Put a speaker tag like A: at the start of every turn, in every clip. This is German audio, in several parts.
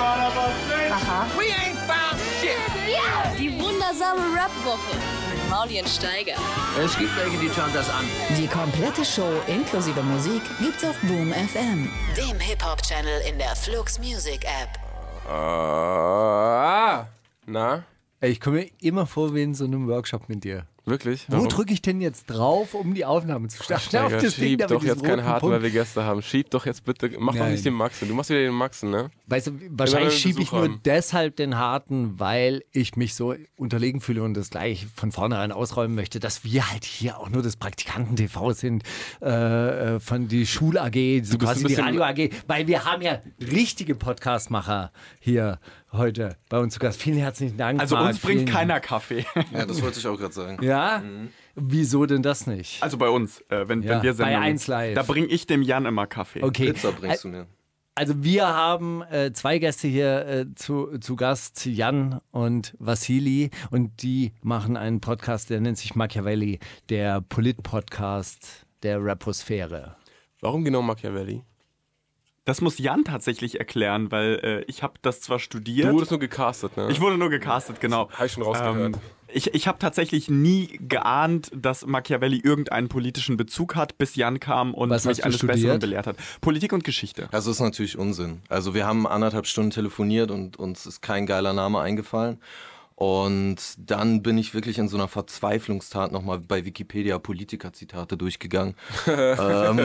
A: Aha.
B: We ain't found shit.
C: Die wundersame Rap-Woche mit Maulien Steiger.
D: Es gibt welche, die schauen das an.
E: Die komplette Show inklusive Musik gibt's auf Boom FM, dem Hip-Hop-Channel in der Flux Music App.
F: Ah, na,
G: Ey, ich komme mir immer vor wie in so einem Workshop mit dir.
F: Wirklich?
G: Wo drücke ich denn jetzt drauf, um die Aufnahme zu starten?
F: Steiger,
G: Auf das Ding
F: schieb
G: mit
F: doch jetzt keinen harten, weil wir Gäste haben. Schieb doch jetzt bitte, mach doch
G: Nein.
F: nicht den Maxen. Du machst wieder den Maxen, ne?
G: Weißt du, wahrscheinlich schiebe ich nur
F: haben.
G: deshalb den harten, weil ich mich so unterlegen fühle und das gleich von vornherein ausräumen möchte, dass wir halt hier auch nur das Praktikanten-TV sind, äh, äh, von die Schul-AG, so quasi die Radio-AG, weil wir haben ja richtige Podcastmacher hier heute bei uns zu Gast. Vielen herzlichen Dank.
H: Also
G: Marc.
H: uns bringt
G: Vielen-
H: keiner Kaffee.
I: Ja, das wollte ich auch gerade sagen.
G: Ja? Wieso denn das nicht?
H: Also bei uns, äh, wenn,
G: Ja,
H: wenn wir
G: bei
H: Sendungen-
G: 1 Live.
H: Da bringe ich dem Jan immer Kaffee.
G: Okay.
I: Pizza bringst du mir.
G: Also wir haben äh, zwei Gäste hier äh, zu, zu Gast, Jan und Vassili, und die machen einen Podcast, der nennt sich Machiavelli, der Polit-Podcast der Raposphäre.
F: Warum genau Machiavelli?
H: Das muss Jan tatsächlich erklären, weil äh, ich habe das zwar studiert.
F: Du wurdest nur gecastet, ne?
H: ich wurde nur gecastet, genau.
F: Hab ich schon rausgehört.
H: ich ich habe tatsächlich nie geahnt, dass Machiavelli irgendeinen politischen Bezug hat, bis Jan kam und
G: Was
H: mich eines
G: studiert?
H: Besseren belehrt hat. Politik und Geschichte.
I: Also ist natürlich Unsinn. Also wir haben anderthalb Stunden telefoniert und uns ist kein geiler Name eingefallen. Und dann bin ich wirklich in so einer Verzweiflungstat nochmal bei Wikipedia Politiker-Zitate durchgegangen. ähm,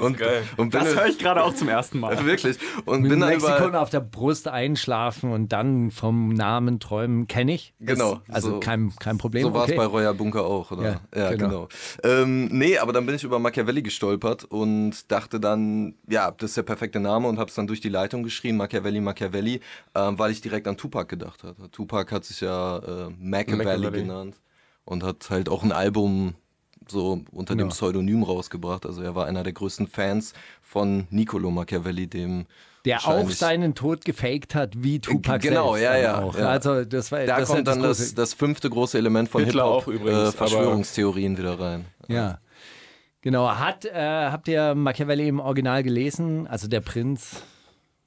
I: und, und
H: Das höre ich gerade auch zum ersten Mal.
I: wirklich und
G: Mit
I: bin dann
G: Lexikon
I: über
G: auf der Brust einschlafen und dann vom Namen träumen, kenne ich. Das-
I: Genau,
G: Also
I: so-
G: kein, kein Problem.
I: So war es
G: okay.
I: bei Royal Bunker auch, oder?
G: Ja,
I: Ja,
G: genau.
I: genau. Ähm, nee, aber dann bin ich über Machiavelli gestolpert und dachte dann, ja, das ist der perfekte Name und habe es dann durch die Leitung geschrieben, Machiavelli, Machiavelli, ähm, weil ich direkt an Tupac gedacht Tupac hat sich ja äh, Machiavelli, genannt und hat halt auch ein Album so unter dem
G: Ja.
I: Pseudonym rausgebracht. Also er war einer der größten Fans von Niccolo Machiavelli, dem
G: Der auch seinen Tod gefaked hat, wie Tupac
I: Genau,
G: selbst
I: ja,
G: dann
I: ja,
G: Auch.
I: ja.
G: Also das war
I: Da
G: das
I: kommt
G: ja
I: dann das, das fünfte große Element von
F: Hitler
I: Hip-Hop,
F: auch übrigens,
I: äh, Verschwörungstheorien wieder rein.
G: Ja. Genau. Hat, äh, habt ihr Machiavelli im Original gelesen? Also der Prinz.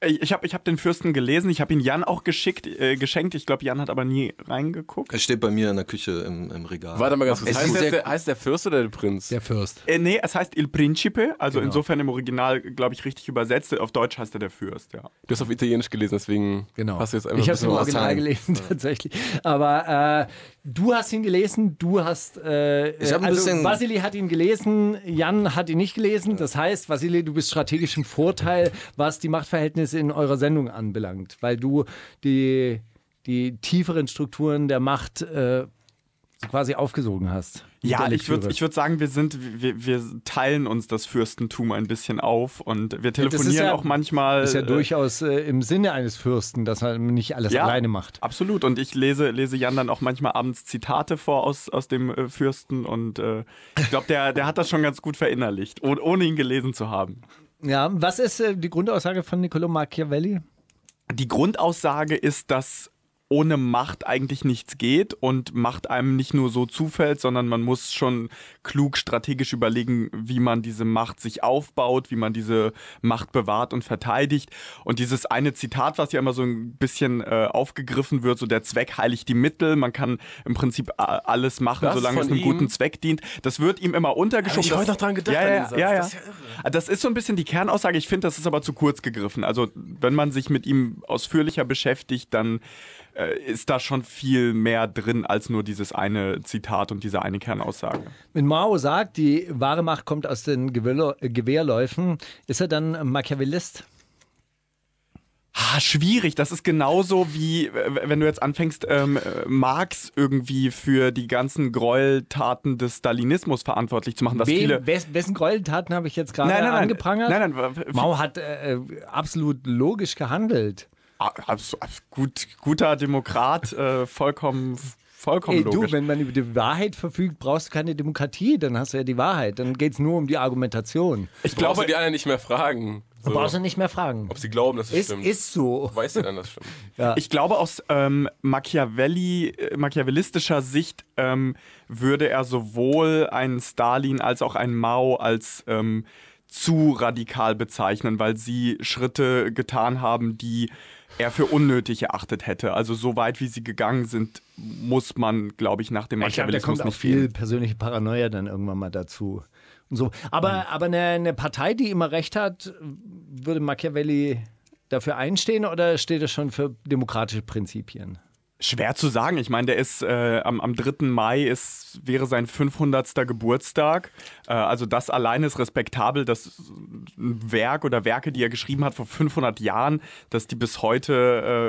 H: Ich ich habe ich hab den Fürsten gelesen, ich habe ihn Jan auch geschickt, äh, geschenkt. Ich glaube, Jan hat aber nie reingeguckt.
I: Es steht bei mir in der Küche im, im Regal.
F: Warte mal ganz kurz. Heißt, der, heißt der Fürst oder der Prinz?
G: Der Fürst.
H: Äh, nee, es heißt Il Principe, also
G: Genau.
H: insofern im Original, glaube ich, richtig übersetzt. Auf Deutsch heißt er der Fürst, ja.
F: Du hast auf Italienisch gelesen, deswegen
G: Genau.
F: hast du jetzt einfach
G: ich habe es im Original gelesen, tatsächlich. Aber äh, du hast ihn gelesen, du hast. Äh,
I: Ich hab ein
G: also
I: bisschen-
G: Vasili hat ihn gelesen, Jan hat ihn nicht gelesen. Das heißt, Vasili, du bist strategisch im Vorteil, was die Machtverhältnisse in eurer Sendung anbelangt, weil du die, die tieferen Strukturen der Macht äh, so quasi aufgesogen hast.
H: Ja, ich würde ich würd sagen, wir sind, wir, wir teilen uns das Fürstentum ein bisschen auf und wir
G: das
H: telefonieren
G: ja-
H: auch manchmal.
G: ist ja
H: äh,
G: durchaus äh, im Sinne eines Fürsten, dass er nicht alles
H: ja,
G: alleine macht.
H: Absolut. Und ich lese, lese Jan dann auch manchmal abends Zitate vor aus, aus dem äh, Fürsten und äh, ich glaube, der, der hat das schon ganz gut verinnerlicht, oh, ohne ihn gelesen zu haben.
G: Ja, was ist äh, die Grundaussage von Niccolo Machiavelli?
H: Die Grundaussage ist, dass ohne Macht eigentlich nichts geht und Macht einem nicht nur so zufällt, sondern man muss schon klug strategisch überlegen, wie man diese Macht sich aufbaut, wie man diese Macht bewahrt und verteidigt. Und dieses eine Zitat, was ja immer so ein bisschen äh, aufgegriffen wird, so der Zweck heiligt die Mittel, man kann im Prinzip äh, alles machen,
F: Das
H: solange es einem
F: ihm?
H: guten Zweck dient. Das wird ihm immer untergeschoben.
F: Hab ich
H: Das-
F: heute noch dran gedacht,
H: Ja, ja,
F: Satz.
H: ja, ja.
F: Das ist ja
H: Das ist so ein bisschen die Kernaussage. Ich finde, das ist aber zu kurz gegriffen. Also, wenn man sich mit ihm ausführlicher beschäftigt, dann ist da schon viel mehr drin als nur dieses eine Zitat und diese eine Kernaussage.
G: Wenn Mao sagt, die wahre Macht kommt aus den äh, Gewehrläufen, ist er dann Machiavellist?
H: Ah, schwierig. Das ist genauso wie, äh, wenn du jetzt anfängst, ähm, äh, Marx irgendwie für die ganzen Gräueltaten des Stalinismus verantwortlich zu machen. Was
G: Wem,
H: viele.
G: wes, wessen Gräueltaten habe ich jetzt gerade
H: Nein, nein, nein.
G: angeprangert?
H: Nein, nein.
G: Mao hat äh, äh, absolut logisch gehandelt.
H: Gut, guter Demokrat, äh, vollkommen, vollkommen
G: Ey, du,
H: logisch.
G: wenn man über die Wahrheit verfügt, brauchst du keine Demokratie, dann hast du ja die Wahrheit. Dann geht es nur um die Argumentation.
H: ich
F: Brauchst
H: glaube,
F: du die anderen nicht mehr fragen.
G: Du
F: So,
G: brauchst du nicht mehr fragen.
F: ob sie glauben, dass es
G: Ist,
F: stimmt.
G: ist so.
F: Weißt du dann, dass es stimmt?
H: Ich glaube, aus ähm, Machiavelli, äh, machiavellistischer Sicht ähm, würde er sowohl einen Stalin als auch einen Mao als ähm, zu radikal bezeichnen, weil sie Schritte getan haben, die er für unnötig erachtet hätte. Also so weit, wie sie gegangen sind, muss man, glaube ich, nach dem
G: Ich glaube, da
H: Machiavellismus
G: kommt auch viel persönliche Paranoia dann irgendwann mal dazu. Und so. Aber,
H: Mhm.
G: aber eine, eine Partei, die immer recht hat, würde Machiavelli dafür einstehen oder steht es schon für demokratische Prinzipien?
H: Schwer zu sagen. Ich meine, der ist äh, am, am 3. Mai ist, wäre sein 500. Geburtstag. Äh, also das alleine ist respektabel, dass ein Werk oder Werke, die er geschrieben hat vor 500 Jahren, dass die bis heute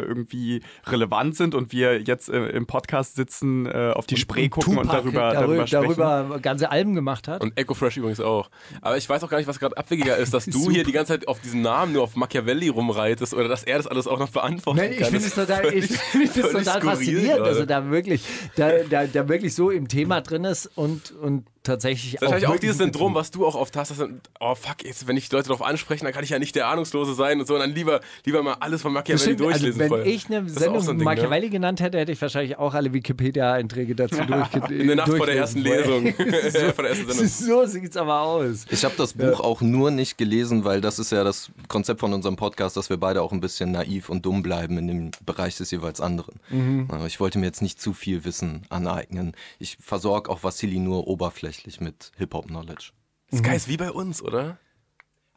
H: äh, irgendwie relevant sind und wir jetzt äh, im Podcast sitzen, äh, auf die Spree gucken und
G: Tupac
H: darüber, darüber, sprechen.
G: darüber ganze Alben gemacht hat.
F: Und Echo Fresh übrigens auch. Aber ich weiß auch gar nicht, was gerade abwegiger ist, dass du hier die ganze Zeit auf diesen Namen nur auf Machiavelli rumreitest oder dass er das alles auch noch beantworten
G: Nein, ich
F: kann.
G: finde es
F: Das ist
G: total, ich
F: völlig-
G: finde es total faszinierend,
F: gerade.
G: dass er da wirklich, da, da, da wirklich so im Thema drin ist und, und tatsächlich
F: Das ist wahrscheinlich auch dieses Syndrom, was du auch oft hast, dass dann, oh fuck, jetzt, wenn ich die Leute darauf anspreche, dann kann ich ja nicht der Ahnungslose sein und so, und dann lieber, lieber mal alles von Machiavelli
G: Bestimmt, also
F: durchlesen
G: wenn
F: vorher.
G: ich eine
F: Das auch
G: Sendung
F: so ein Ding,
G: Machiavelli genannt hätte, hätte ich wahrscheinlich auch alle Wikipedia-Einträge dazu durchge
F: In der Nacht vor der ersten Lesung.
G: wollen.
F: vor der ersten Sendung.
G: so sieht's aber aus.
I: Ich habe das Buch auch nur nicht gelesen, weil das ist ja das Konzept von unserem Podcast, dass wir beide auch ein bisschen naiv und dumm bleiben in dem Bereich des jeweils anderen. Aber Ich wollte mir jetzt nicht zu viel Wissen aneignen. Ich versorge auch Vassili nur oberflächlich mit Hip-Hop-Knowledge.
F: Sky ist wie bei uns, oder?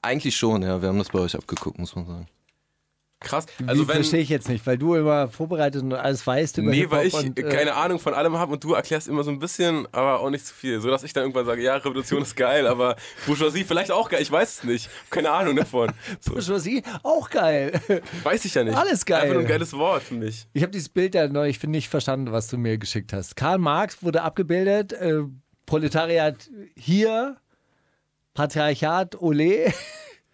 I: Eigentlich schon, ja. Wir haben das bei euch abgeguckt, muss man sagen.
F: Krass.
G: Also
F: wenn.
G: verstehe ich jetzt nicht, weil du immer vorbereitet und alles weißt über
F: Nee, weil ich
G: und, äh,
F: keine Ahnung von allem habe und du erklärst immer so ein bisschen, aber auch nicht zu viel. So dass ich dann irgendwann sage, ja, Revolution ist geil, aber Bourgeoisie vielleicht auch geil. Ich weiß es nicht. Keine Ahnung davon. So,
G: Bourgeoisie, auch geil.
F: weiß ich ja nicht.
G: Alles geil.
F: Einfach nur ein geiles Wort für mich.
G: Ich habe dieses Bild ja neulich finde nicht verstanden, was du mir geschickt hast. Karl Marx wurde abgebildet, äh, Proletariat hier, Patriarchat, ole,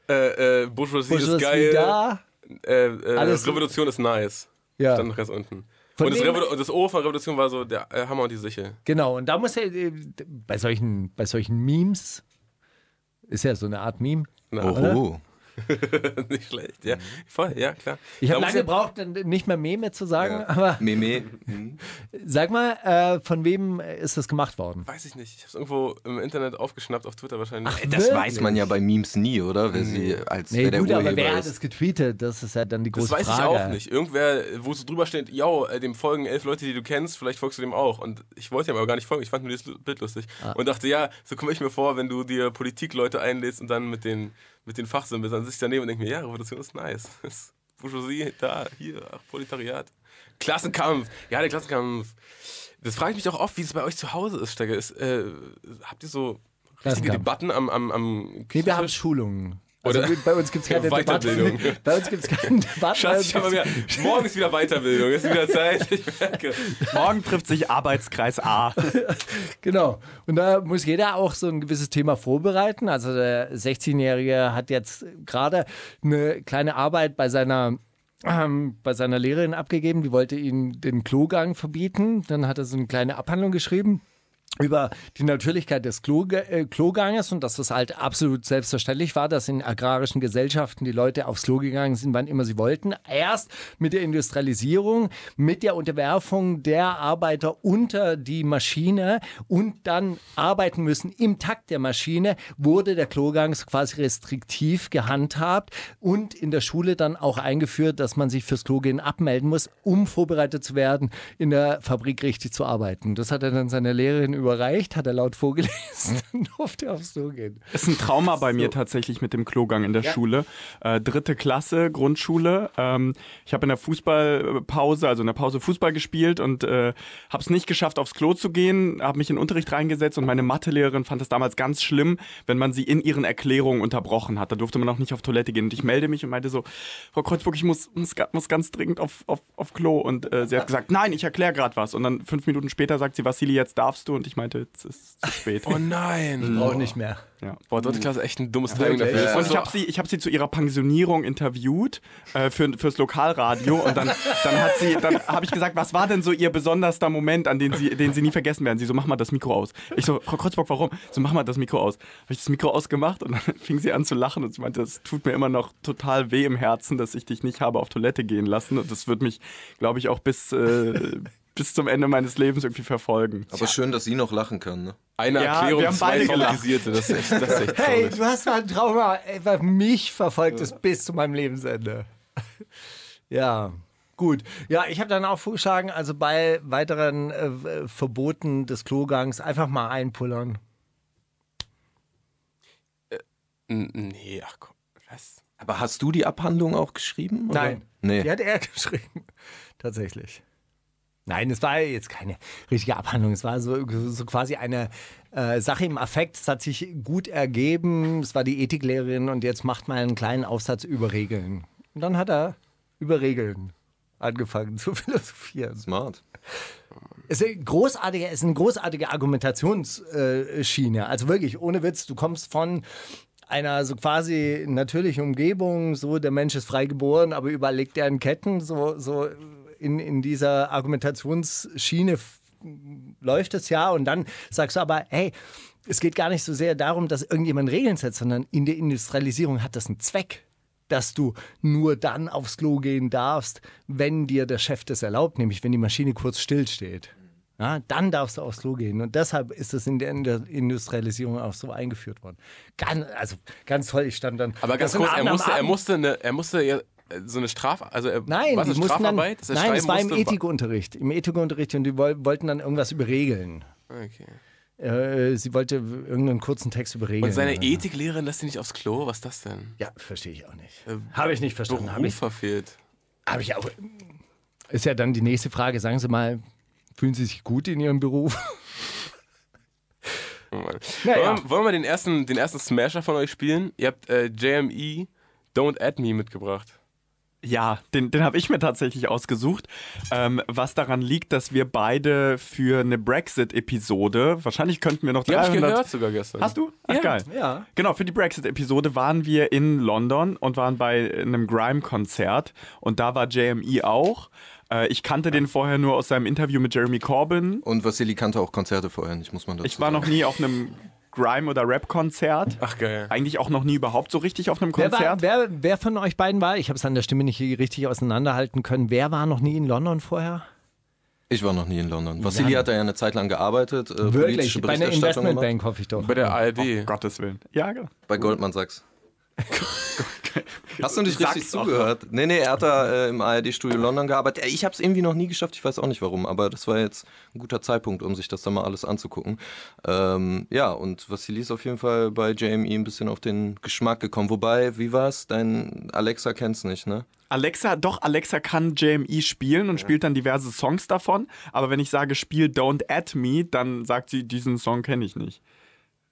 F: Äh, äh, Bourgeoisie, ist
G: Bourgeoisie
F: geil.
G: da.
F: Äh, äh,
G: Alles-
F: Revolution ist nice.
G: Ja.
F: Stand noch ganz unten.
G: Von
F: und das, Revo das O von Revolution war so der äh, Hammer und die Sichel.
G: Genau, und da muss er äh, bei solchen, bei solchen Memes, ist ja so eine Art Meme.
F: Na,
I: Oho.
F: nicht schlecht, ja. Voll, ja, klar.
G: Ich habe lange
F: ja-
G: gebraucht, dann nicht mehr Meme zu sagen, aber
I: Meme. Mhm.
G: sag mal, äh, von wem ist das gemacht worden?
F: Weiß ich nicht. Ich hab's irgendwo im Internet aufgeschnappt, auf Twitter wahrscheinlich.
I: Das
G: Wirklich?
I: weiß man ja bei Memes nie, oder? Wer sie als
G: Nee,
I: wer der
G: gut, aber
I: Urheber
G: wer hat
I: ist.
G: es getweetet? Das ist ja dann die große
F: Das weiß
G: Frage.
F: ich auch nicht. Irgendwer, wo so drüber steht, yo, äh, dem folgen elf Leute, die du kennst, vielleicht folgst du dem auch. Und ich wollte ihm aber gar nicht folgen, ich fand nur dieses Bild lustig.
G: Ah.
F: Und dachte, ja, so komme ich mir vor, wenn du dir Politikleute einlädst und dann mit den, mit den Fachsymbolen, dann sitze ich daneben und denke mir, ja, Revolution ist nice. Bourgeoisie, da, hier, ach, Proletariat. Klassenkampf, ja, der Klassenkampf. Das frage ich mich auch oft, wie es bei euch zu Hause ist, Steiger. Ist, äh, habt ihr so richtige. Debatten am, am, am
G: Nee, wir haben? Schulungen. Also
F: Oder-
G: bei uns gibt es keine
F: Weiterbildung.
G: Debatten. Bei uns gibt es keine Debatten.
F: Schatz, ich wieder, morgen ist wieder Weiterbildung, ist wieder Zeit. Ich merke.
H: Morgen trifft sich Arbeitskreis A.
G: Genau. Und da muss jeder auch so ein gewisses Thema vorbereiten. Also der 16-Jährige hat jetzt gerade eine kleine Arbeit bei seiner ähm, bei seiner Lehrerin abgegeben, die wollte ihm den Klogang verbieten. Dann hat er so eine kleine Abhandlung geschrieben über die Natürlichkeit des Kloge äh, Kloganges und dass das halt absolut selbstverständlich war, dass in agrarischen Gesellschaften die Leute aufs Klo gegangen sind, wann immer sie wollten. Erst mit der Industrialisierung, mit der Unterwerfung der Arbeiter unter die Maschine und dann arbeiten müssen im Takt der Maschine, wurde der Klogang quasi restriktiv gehandhabt und in der Schule dann auch eingeführt, dass man sich fürs Klo gehen abmelden muss, um vorbereitet zu werden, in der Fabrik richtig zu arbeiten. Das hat er dann seiner Lehrerin überreicht, hat er laut vorgelesen und durfte aufs Klo gehen.
H: Ist ein Trauma bei mir tatsächlich mit dem Klogang in der Schule. Äh, dritte Klasse, Grundschule. Ähm, ich habe in der Fußballpause, also in der Pause Fußball gespielt und äh, habe es nicht geschafft, aufs Klo zu gehen, habe mich in den Unterricht reingesetzt und meine Mathelehrerin fand es damals ganz schlimm, wenn man sie in ihren Erklärungen unterbrochen hat. Da durfte man auch nicht auf Toilette gehen. Und ich melde mich und meinte so, Frau Kreuzburg, ich muss, muss, muss ganz dringend auf, auf, auf Klo. Und äh, sie hat gesagt, nein, ich erkläre gerade was. Und dann fünf Minuten später sagt sie, Vassili, jetzt darfst du. Und ich meinte, jetzt ist es zu spät.
F: Oh nein.
G: Auch nicht mehr.
H: ja.
F: Boah, dritte Klasse echt ein dummes Timing dafür. Das
H: Und ich habe sie, ich hab sie zu ihrer Pensionierung interviewt äh, für, fürs Lokalradio und dann, dann hat sie, dann habe ich gesagt, was war denn so ihr besonderster Moment, an den sie, den sie nie vergessen werden? Sie so, mach mal das Mikro aus. Ich so, Frau Kreuzburg, warum? So, mach mal das Mikro aus. Habe ich das Mikro ausgemacht und dann fing sie an zu lachen und sie meinte, das tut mir immer noch total weh im Herzen, dass ich dich nicht habe auf Toilette gehen lassen und das wird mich, glaube ich, auch bis äh, bis zum Ende meines Lebens irgendwie verfolgen.
I: Aber schön, dass sie noch lachen kann. Ne?
F: Eine
H: Ja,
F: Erklärung,
H: wir haben
F: zwei traumatisierte. Das ist echt, das ist echt
G: Hey, du hast mal ein Trauma, ey, mich verfolgt ist bis zu meinem Lebensende. Ja, gut. Ja, ich habe dann auch vorgeschlagen, also bei weiteren äh, Verboten des Klogangs einfach mal einpullern.
F: N- Nee, ach komm. Was?
I: Aber hast du die Abhandlung auch geschrieben? Oder?
G: Nein.
I: Nee.
G: Die hat er geschrieben. Tatsächlich. Nein, es war jetzt keine richtige Abhandlung. Es war so, so quasi eine äh, Sache im Affekt. Es hat sich gut ergeben. Es war die Ethiklehrerin und jetzt macht mal einen kleinen Aufsatz über Regeln. Und dann hat er über Regeln angefangen zu philosophieren.
I: Smart.
G: Es ist, eine großartige, es ist eine großartige Argumentationsschiene. Also wirklich, ohne Witz, du kommst von einer so quasi natürlichen Umgebung, so der Mensch ist frei geboren, aber überall liegt er in Ketten, so, so in, in dieser Argumentationsschiene läuft es ja und dann sagst du aber, hey, es geht gar nicht so sehr darum, dass irgendjemand Regeln setzt, sondern in der Industrialisierung hat das einen Zweck dass du nur dann aufs Klo gehen darfst, wenn dir der Chef das erlaubt, nämlich wenn die Maschine kurz stillsteht. Ja, dann darfst du aufs Klo gehen. Und deshalb ist das in der Indu- Industrialisierung auch so eingeführt worden. Ganz, also ganz toll, ich stand dann.
F: Aber ganz kurz, er musste, er musste, eine, er musste ja so eine Straf, also er,
G: Nein,
F: was
G: die mussten dann,
F: Strafarbeit, er
G: nein, es war im Ethikunterricht. Im Ethikunterricht und die woll- wollten dann irgendwas über Regeln.
F: Okay.
G: Äh, sie wollte irgendeinen kurzen Text über Regeln.
F: Und seine
G: Ja.
F: Ethiklehrerin lässt ihn nicht aufs Klo? Was ist das denn?
G: Ja, verstehe ich auch nicht.
F: Äh,
G: Habe ich nicht verstanden. Habe ich,
F: verfehlt.
G: hab ich auch. Ist ja dann die nächste Frage. Sagen Sie mal, fühlen Sie sich gut in Ihrem Beruf?
F: Oh.
G: Naja.
F: Wollen, wollen wir den ersten, den ersten Smasher von euch spielen? Ihr habt äh, JME Don't Add Me mitgebracht.
H: Ja, den, den habe ich mir tatsächlich ausgesucht. Ähm, was daran liegt, dass wir beide für eine Brexit-Episode, wahrscheinlich könnten wir noch
F: Die habe ich
H: 300
F: gehört sogar gestern.
H: Hast du? Ach,
F: Ja,
H: geil.
G: ja.
H: Genau, für die Brexit-Episode waren wir in London und waren bei einem Grime-Konzert. Und da war JME auch. Äh, ich kannte den vorher nur aus seinem Interview mit Jeremy Corbyn.
I: Und Vassili kannte auch Konzerte vorher nicht, muss man dazu
H: Ich war noch nie auf einem Grime- oder Rap-Konzert.
F: Ach geil.
H: Eigentlich auch noch nie überhaupt so richtig auf einem
G: Wer, war,
H: Konzert.
G: wer, wer von euch beiden war? Ich habe es an der Stimme nicht richtig auseinanderhalten können. Wer war noch nie in London vorher?
I: Ich war noch nie in London. Vassili hat da ja eine Zeit lang gearbeitet. Äh,
G: Wirklich? Bei einer. Investmentbank hoffe ich doch.
F: Bei der ARD.
H: Gottes Willen. Ja, genau.
I: Bei Goldman Sachs. Hast du nicht richtig zugehört? Nee, nee, er hat da äh, im ARD-Studio London gearbeitet. Ich habe es irgendwie noch nie geschafft, ich weiß auch nicht warum, aber das war jetzt ein guter Zeitpunkt, um sich das dann mal alles anzugucken. Ähm, ja, und Vassili ist auf jeden Fall bei JME ein bisschen auf den Geschmack gekommen. Wobei, wie war's? Dein Alexa kennt's nicht, ne?
H: Alexa, doch, Alexa kann JME spielen und spielt dann diverse Songs davon. Aber wenn ich sage, spiel Don't Add Me, dann sagt sie, diesen Song kenne ich nicht.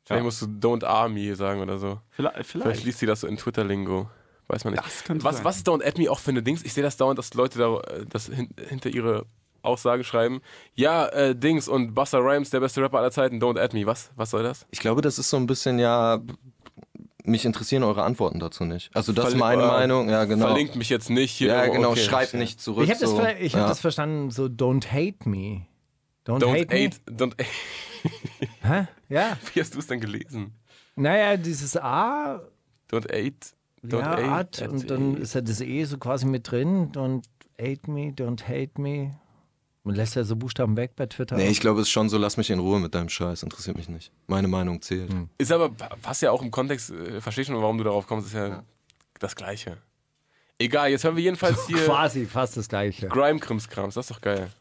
F: Vielleicht musst du Don't Army sagen oder so.
H: Vielleicht.
F: Vielleicht liest sie das so in Twitter-Lingo. Weiß man nicht.
H: Das könnte
F: was,
H: sein.
F: was ist Don't Add Me auch für eine Dings? Ich sehe das dauernd, dass Leute da äh, das hin, hinter ihre Aussage schreiben. Ja, äh, Dings und Buster Rhymes, der beste Rapper aller Zeiten, Don't Add Me. Was? Was soll das?
I: Ich glaube, das ist so ein bisschen, ja, mich interessieren eure Antworten dazu nicht. Also das ist meine
F: äh,
I: Meinung, ja genau.
F: Verlinkt mich jetzt nicht. Hier.
I: ja, genau,
F: okay.
I: schreibt nicht zurück.
G: Ich habe das,
I: so.
G: ich hab
I: ja.
G: das verstanden, so don't hate me. Don't,
F: Don't
G: hate me.
F: aid, don't
G: Hä? Ja.
F: Wie hast du es denn gelesen?
G: Naja, dieses A,
F: Don't aid. Don't
G: ja,
F: aid.
G: Art, und dann ist ja das E so quasi mit drin. Don't hate me, don't hate me. Man lässt ja so Buchstaben weg bei Twitter.
I: Nee, ich glaube, es ist schon so, lass mich in Ruhe mit deinem Scheiß, interessiert mich nicht. Meine Meinung zählt.
F: Ist aber, passt ja auch im Kontext, äh, verstehe schon, warum du darauf kommst, ist ja, das Gleiche. Egal, jetzt hören wir jedenfalls hier
G: quasi fast das Gleiche.
F: Grime-Krimskrams, das ist doch geil.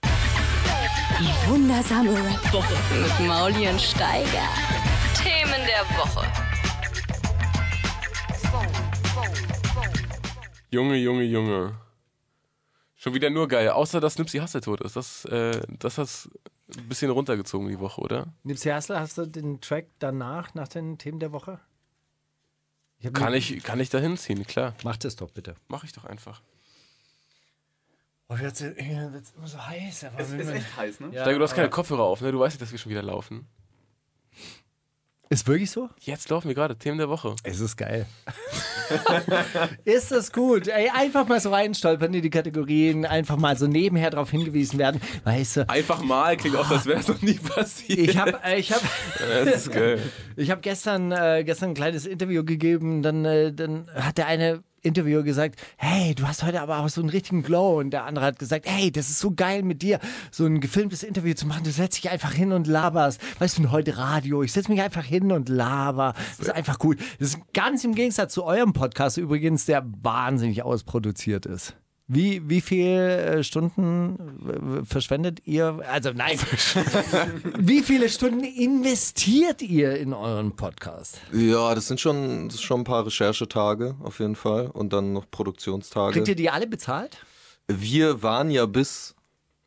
E: Die wundersame Rap-Woche.
C: Mit Mauli und Steiger. Themen der Woche.
F: Junge, Junge, Junge. Schon wieder nur geil, außer dass Nipsey Hussle tot ist. Das, äh, das hat ein bisschen runtergezogen die Woche, oder?
G: Nipsey Hussle, hast du den Track danach, nach den Themen der Woche? Ich
F: Kann ich, kann ich da hinziehen, klar.
G: Mach das doch bitte.
F: Mach ich doch einfach.
G: Oh, jetzt wird es immer so heiß. Aber
H: ist echt heiß, ne?
G: ja,
F: Steiger, du hast keine Kopfhörer auf, ne? Du weißt nicht, dass wir schon wieder laufen.
G: Ist wirklich so?
F: Jetzt laufen wir gerade, Themen der Woche.
G: Es ist geil. ist das gut? Ey, einfach mal so reinstolpern in die Kategorien, einfach mal so nebenher darauf hingewiesen werden. Weißt du,
F: Einfach mal, klingt auch, als wäre es noch nie passiert.
G: ich habe ich hab,
F: Das ist geil.
G: ich hab gestern, äh, gestern ein kleines Interview gegeben, dann, äh, dann hat der eine Interviewer gesagt, hey, du hast heute aber auch so einen richtigen Glow. Und der andere hat gesagt, hey, das ist so geil mit dir, so ein gefilmtes Interview zu machen. Du setzt dich einfach hin und laberst. Weißt du, heute Radio, ich setze mich einfach hin und laber. Das ist einfach gut. Das ist ganz im Gegensatz zu eurem Podcast übrigens, der wahnsinnig ausproduziert ist. Wie, wie viele Stunden äh, verschwendet ihr? Also nein. wie viele Stunden investiert ihr in euren Podcast?
I: Ja, das sind schon, das schon ein paar Recherchetage auf jeden Fall und dann noch Produktionstage.
G: Kriegt ihr die alle bezahlt?
I: Wir waren ja bis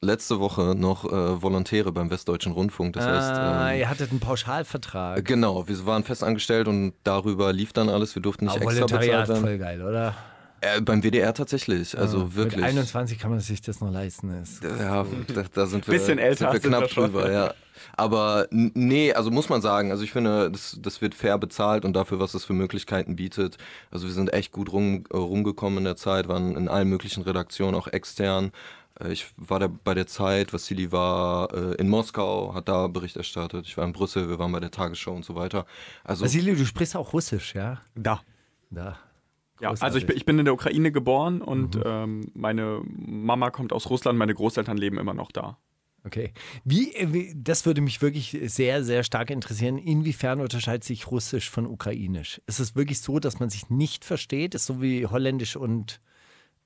I: letzte Woche noch äh, Volontäre beim Westdeutschen Rundfunk. Das heißt,
G: Ah,
I: ähm,
G: ihr hattet einen Pauschalvertrag.
I: genau, wir waren festangestellt und darüber lief dann alles. Wir durften nicht
G: Aber
I: extra bezahlt werden.
G: voll geil, oder?
I: Äh, beim WDR tatsächlich, also wirklich.
G: Mit 21 kann man sich das noch leisten. Ist.
I: Ja, da, da sind wir,
H: Bisschen älter
I: sind wir
H: sind
I: knapp
H: wir schon.
I: drüber, ja. Aber nee, also muss man sagen, also ich finde, das, das wird fair bezahlt und dafür, was es für Möglichkeiten bietet. Also wir sind echt gut rum, äh, rumgekommen in der Zeit, waren in allen möglichen Redaktionen, auch extern. Äh, Ich war da bei der Zeit, Vassili war äh, in Moskau, hat da Bericht erstattet. Ich war in Brüssel, wir waren bei der Tagesschau und so weiter. Also
G: Vasili, du sprichst auch Russisch, ja?
H: Da.
G: Da.
H: Ja, also ich bin, ich bin in der Ukraine geboren und ähm, meine Mama kommt aus Russland, meine Großeltern leben immer noch da.
G: Okay. Wie, äh, wie, das würde mich wirklich sehr, sehr stark interessieren. Inwiefern unterscheidet sich Russisch von Ukrainisch? Ist es wirklich so, dass man sich nicht versteht? Ist so wie Holländisch und,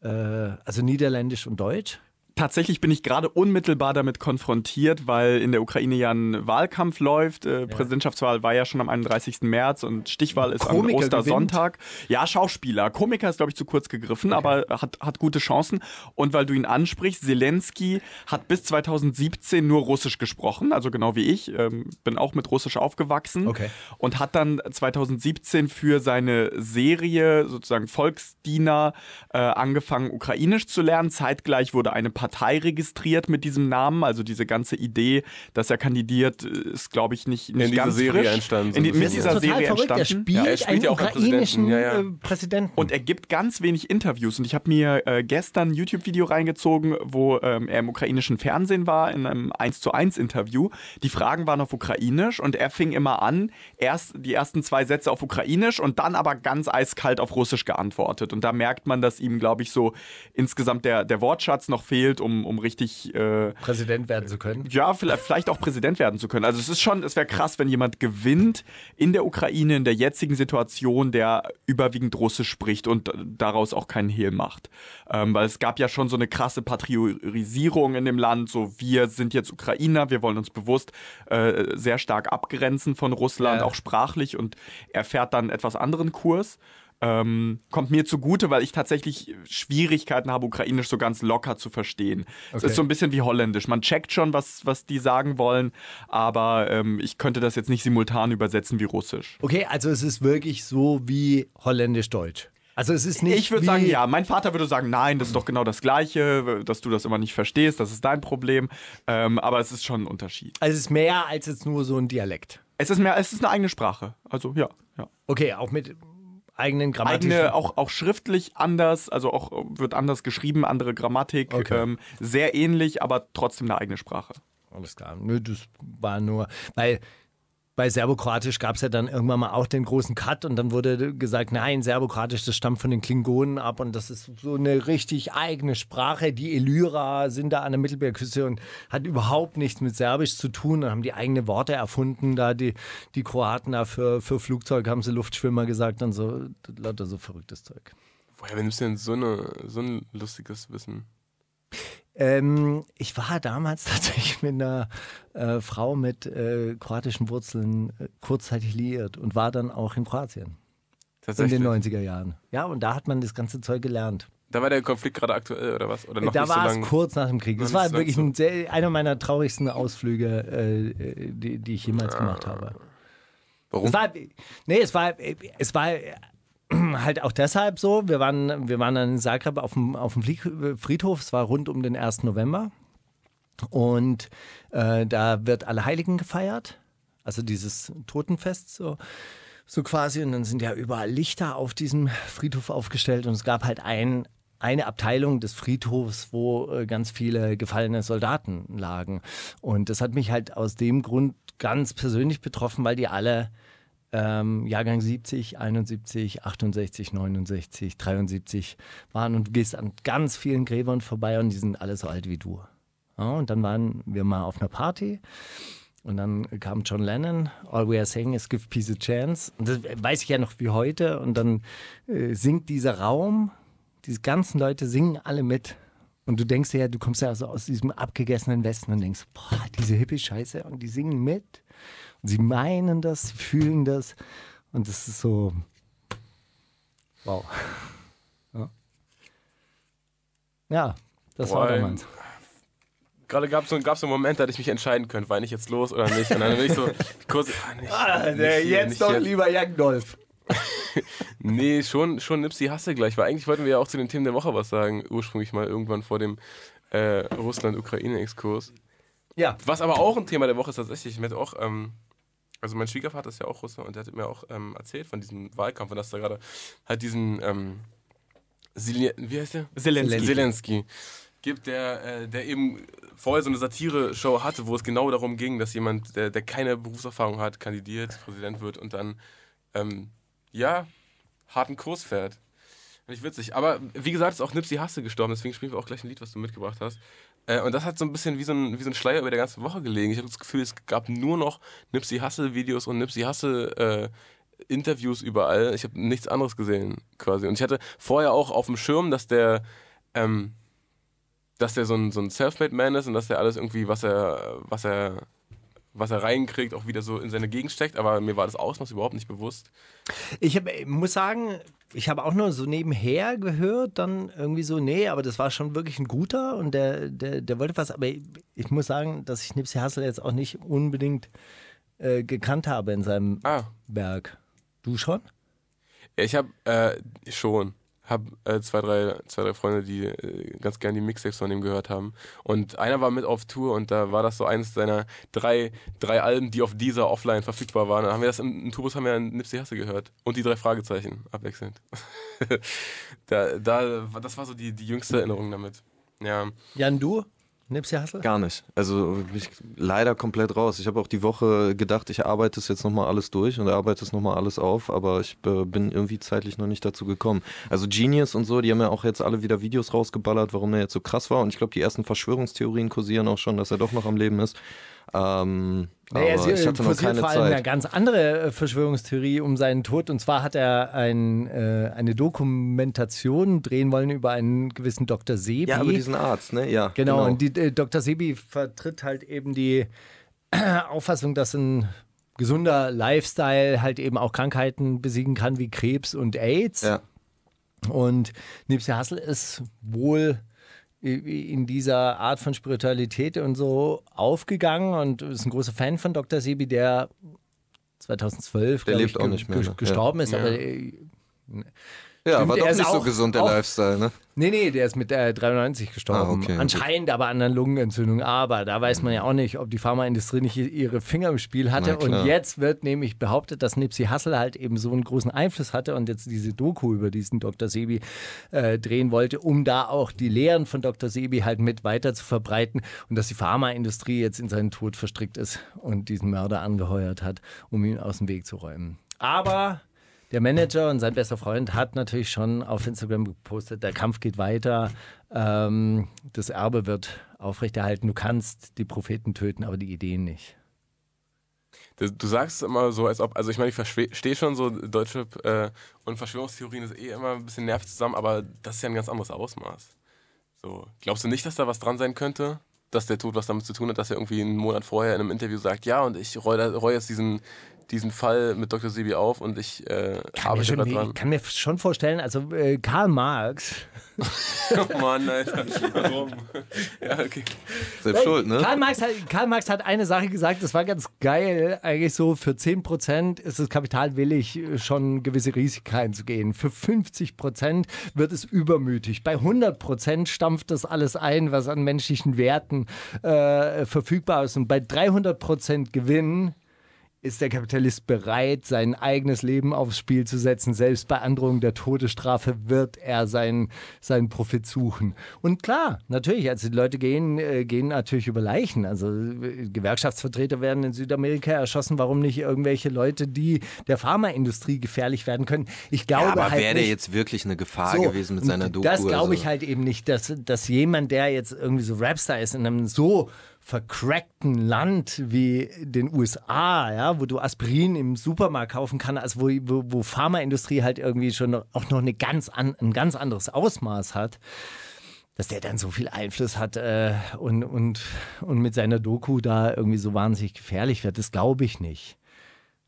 G: äh, also Niederländisch und Deutsch?
H: Tatsächlich bin ich gerade unmittelbar damit konfrontiert, weil in der Ukraine ja ein Wahlkampf läuft. Äh, Präsidentschaftswahl war ja schon am 31. März und Stichwahl ist
G: Komiker
H: am Ostersonntag. Ja, Schauspieler. Komiker ist, glaube ich, zu kurz gegriffen, aber hat, hat gute Chancen. Und weil du ihn ansprichst, Zelensky hat bis 2017 nur Russisch gesprochen, also genau wie ich. Ähm, bin auch mit Russisch aufgewachsen.
G: Okay.
H: Und hat dann 2017 für seine Serie, sozusagen Volksdiener, äh, angefangen, Ukrainisch zu lernen. Zeitgleich wurde eine Partei registriert mit diesem Namen. Also diese ganze Idee, dass er kandidiert, ist, glaube ich, nicht, nicht
F: diese
H: ganz
F: Serie
H: frisch.
F: entstanden, so
H: In die, mit dieser
G: Total
H: Serie
G: verrückt. Er
H: entstanden.
G: spielt,
F: Ja, er spielt
G: einen
F: ja auch
G: ukrainischen
F: Präsidenten. Ja, ja.
G: äh, Präsidenten.
H: Und er gibt ganz wenig Interviews. Und ich habe mir äh, gestern ein YouTube-Video reingezogen, wo ähm, er im ukrainischen Fernsehen war, in einem 1 zu 1 Interview. Die Fragen waren auf Ukrainisch und er fing immer an, erst die ersten zwei Sätze auf Ukrainisch und dann aber ganz eiskalt auf Russisch geantwortet. Und da merkt man, dass ihm, glaube ich, so insgesamt der, der Wortschatz noch fehlt, um, um richtig äh,
G: Präsident werden zu können.
H: ja, vielleicht, vielleicht auch Präsident werden zu können. Also es ist schon, es wäre krass, wenn jemand gewinnt in der Ukraine, in der jetzigen Situation, der überwiegend Russisch spricht und daraus auch keinen Hehl macht. Ähm, weil es gab ja schon so eine krasse Patriotisierung in dem Land, so wir sind jetzt Ukrainer, wir wollen uns bewusst äh, sehr stark abgrenzen von Russland,
G: Ja.
H: auch sprachlich und er fährt dann etwas anderen Kurs. Ähm, kommt mir zugute, weil ich tatsächlich Schwierigkeiten habe, Ukrainisch so ganz locker zu verstehen. Es
G: Okay.
H: ist so ein bisschen wie Holländisch. Man checkt schon, was, was die sagen wollen, aber ähm, ich könnte das jetzt nicht simultan übersetzen wie Russisch.
G: Okay, also es ist wirklich so wie Holländisch-Deutsch. Also es ist nicht
H: Ich würde sagen, ja. Mein Vater würde sagen, nein, das ist doch genau das Gleiche, dass du das immer nicht verstehst, das ist dein Problem. Ähm, aber es ist schon ein Unterschied.
G: Also es ist mehr als jetzt nur so ein Dialekt.
H: Es ist mehr, es ist eine eigene Sprache. Also ja, ja.
G: Okay, auch mit eigenen grammatischen...
H: Eigene, auch, auch schriftlich anders, also auch wird anders geschrieben, andere Grammatik,
G: Okay.
H: ähm, sehr ähnlich, aber trotzdem eine eigene Sprache.
G: Alles klar. Nö, das war nur, weil bei Serbokroatisch gab es ja dann irgendwann mal auch den großen Cut und dann wurde gesagt, nein, Serbokroatisch, das stammt von den Klingonen ab und das ist so eine richtig eigene Sprache. Die Illyra sind da an der Mittelmeerküste und hat überhaupt nichts mit Serbisch zu tun. Dann haben die eigene Worte erfunden, da die, die Kroaten da für, für Flugzeug haben sie Luftschwimmer gesagt und so, lauter so verrücktes Zeug.
F: Woher nimmst du denn so, eine, so ein lustiges Wissen?
G: Ähm, ich war damals tatsächlich mit einer äh, Frau mit äh, kroatischen Wurzeln äh, kurzzeitig liiert und war dann auch in Kroatien in den 90er Jahren. Ja, und da hat man das ganze Zeug gelernt.
F: Da war der Konflikt gerade aktuell oder was? Oder noch
G: da
F: nicht so
G: war es kurz nach dem Krieg. Das war
F: so
G: wirklich ein sehr, einer meiner traurigsten Ausflüge, äh, die, die ich jemals gemacht habe.
F: Warum?
G: Es war, nee, es war, es war halt auch deshalb so. Wir waren, wir waren dann in Zagreb auf dem, auf dem Friedhof. Es war rund um den 1. November. Und äh, da wird Allerheiligen gefeiert. Also dieses Totenfest so, so quasi. Und dann sind ja überall Lichter auf diesem Friedhof aufgestellt. Und es gab halt ein, eine Abteilung des Friedhofs, wo äh, ganz viele gefallene Soldaten lagen. Und das hat mich halt aus dem Grund ganz persönlich betroffen, weil die alle ähm, Jahrgang 70, 71, 68, 69, 73 waren und du gehst an ganz vielen Gräbern vorbei und die sind alle so alt wie du. Ja, und dann waren wir mal auf einer Party und dann kam John Lennon, All We Are Saying is Give Peace a Chance. Und das weiß ich ja noch wie heute. Und dann äh, singt dieser Raum, diese ganzen Leute singen alle mit. Und du denkst ja, du kommst ja so aus diesem abgegessenen Westen und denkst, boah, diese Hippie-Scheiße. Und die singen mit. Sie meinen das, sie fühlen das. Und das ist so, wow. Ja, ja das war
F: Boah,
G: damals.
F: Gerade gab es so, gab's so einen Moment, da hätte ich mich entscheiden können, weine ich jetzt los oder nicht. Und dann bin ich so kurz, ah, nicht,
G: Ah,
F: nicht hier, nicht jetzt.
G: lieber Jagdolf.
F: Nee, schon, schon Nipsey Hasse gleich, weil eigentlich wollten wir ja auch zu den Themen der Woche was sagen, ursprünglich mal irgendwann vor dem äh, Russland-Ukraine-Exkurs.
G: Ja.
F: Was aber auch ein Thema der Woche ist tatsächlich, ich hatte auch, ähm, also mein Schwiegervater ist ja auch Russe und der hat mir auch ähm, erzählt von diesem Wahlkampf und dass da gerade halt diesen, ähm, Zelen- wie heißt der?
H: Zelensky.
F: Zelensky gibt, der, äh, der eben vorher so eine Satire-Show hatte, wo es genau darum ging, dass jemand, der, der keine Berufserfahrung hat, kandidiert, Präsident wird und dann, ähm, ja, harten Kurs fährt. Nicht witzig. Aber wie gesagt, ist auch Nipsey Hasse gestorben, deswegen spielen wir auch gleich ein Lied, was du mitgebracht hast. Äh, und das hat so ein bisschen wie so ein, wie so ein Schleier über der ganzen Woche gelegen. Ich habe das Gefühl, es gab nur noch Nipsey Hasse-Videos und Nipsey Hasse äh, Interviews überall. Ich habe nichts anderes gesehen quasi. Und ich hatte vorher auch auf dem Schirm, dass der, ähm, dass der so ein, so ein Selfmade Man ist und dass der alles irgendwie, was er, was er, was er reinkriegt, auch wieder so in seine Gegend steckt. Aber mir war das Ausmaß überhaupt nicht bewusst.
G: Ich hab, ich muss sagen, ich habe auch nur so nebenher gehört, dann irgendwie so, nee, aber das war schon wirklich ein guter und der, der, der wollte was. Aber ich, ich muss sagen, dass ich Nipsey Hussle jetzt auch nicht unbedingt äh, gekannt habe in seinem
F: Ah,
G: Werk. Du schon?
F: Ich habe äh, schon habe äh, zwei, drei, zwei, drei Freunde, die äh, ganz gerne die Mixtapes von ihm gehört haben. Und einer war mit auf Tour und da war das so eines seiner drei, drei Alben, die auf dieser offline verfügbar waren. Dann haben wir das im, im Tourbus haben wir Nipsey Hasse gehört. Und die drei Fragezeichen, abwechselnd. da, da, das war so die, die jüngste Erinnerung damit. Ja.
G: Jan, du? Nipsey Hussle?
I: Gar nicht. Also ich leider komplett raus. Ich habe auch die Woche gedacht, ich arbeite es jetzt nochmal alles durch und arbeite es nochmal alles auf, aber ich äh, bin irgendwie zeitlich noch nicht dazu gekommen. Also Genius und so, die haben ja auch jetzt alle wieder Videos rausgeballert, warum er jetzt so krass war. Und ich glaube, die ersten Verschwörungstheorien kursieren auch schon, dass er doch noch am Leben ist. Ähm,
G: Naja, sie
I: ich hatte keine
G: vor allem eine
I: Zeit.
G: ganz andere äh, Verschwörungstheorie um seinen Tod. Und zwar hat er ein, äh, eine Dokumentation drehen wollen über einen gewissen Dr. Sebi.
I: Ja, aber diesen Arzt, ne? Ja.
G: Genau, und die, äh, Dr. Sebi vertritt halt eben die Auffassung, dass ein gesunder Lifestyle halt eben auch Krankheiten besiegen kann wie Krebs und AIDS.
I: ja.
G: Und Nipsey Hussle ist wohl in dieser Art von Spiritualität und so aufgegangen und ist ein großer Fan von Dr. Sebi, der 2012
I: Der lebt
G: ich,
I: auch nicht mehr, ne?
G: gestorben ist.
F: Ja.
G: Aber äh,
I: Ja, war doch nicht so gesund, der
G: auch-
I: Lifestyle, ne?
G: Nee, nee, der ist mit äh, 93 gestorben.
I: Ah, okay,
G: Anscheinend aber an einer Lungenentzündung. Aber da weiß man ja auch nicht, ob die Pharmaindustrie nicht ihre Finger im Spiel hatte. Und jetzt wird nämlich behauptet, dass Nipsey Hussle halt eben so einen großen Einfluss hatte und jetzt diese Doku über diesen Dr. Sebi äh, drehen wollte, um da auch die Lehren von Dr. Sebi halt mit weiter zu verbreiten und dass die Pharmaindustrie jetzt in seinen Tod verstrickt ist und diesen Mörder angeheuert hat, um ihn aus dem Weg zu räumen. Aber der Manager und sein bester Freund hat natürlich schon auf Instagram gepostet, der Kampf geht weiter, ähm, das Erbe wird aufrechterhalten. Du kannst die Propheten töten, aber die Ideen nicht.
F: Du, sagst es immer so, als ob, also ich meine, ich verstehe schon so deutsche äh, und Verschwörungstheorien ist eh immer ein bisschen nervig zusammen, aber das ist ja ein ganz anderes Ausmaß. So, glaubst du nicht, dass da was dran sein könnte? Dass der Tod was damit zu tun hat, dass er irgendwie einen Monat vorher in einem Interview sagt, ja, und ich reue reu jetzt diesen, diesen Fall mit Dr. Sebi auf und ich äh,
G: Kann mir
F: arbeite
G: schon,
F: gerade
G: ich kann mir schon vorstellen, also äh, Karl Marx,
F: Oh Mann, Alter. Warum? ja, okay.
I: Selbst schuld, ne?
G: Karl Marx, hat, Karl Marx hat eine Sache gesagt, das war ganz geil. Eigentlich so, für 10% ist das Kapital willig, schon gewisse Risiken einzugehen. Für 50% wird es übermütig. Bei 100% stampft das alles ein, was an menschlichen Werten äh, verfügbar ist. Und bei 300% Gewinn ist der Kapitalist bereit, sein eigenes Leben aufs Spiel zu setzen. Selbst bei Androhung der Todesstrafe wird er seinen, seinen Profit suchen. Und klar, natürlich, also die Leute gehen, äh, gehen natürlich über Leichen. Also äh, Gewerkschaftsvertreter werden in Südamerika erschossen. Warum nicht irgendwelche Leute, die der Pharmaindustrie gefährlich werden können? Ich glaube
I: Ja, aber
G: halt
I: wäre der jetzt wirklich eine Gefahr
G: so,
I: gewesen mit seiner Doku?
G: Das glaube ich
I: also,
G: halt eben nicht, dass, dass jemand, der jetzt irgendwie so Rapstar ist, in einem so vercrackten Land wie den USA, ja, wo du Aspirin im Supermarkt kaufen kannst, also wo, wo, wo Pharmaindustrie halt irgendwie schon auch noch eine ganz an, ein ganz anderes Ausmaß hat, dass der dann so viel Einfluss hat äh, und, und, und mit seiner Doku da irgendwie so wahnsinnig gefährlich wird, das glaube ich nicht.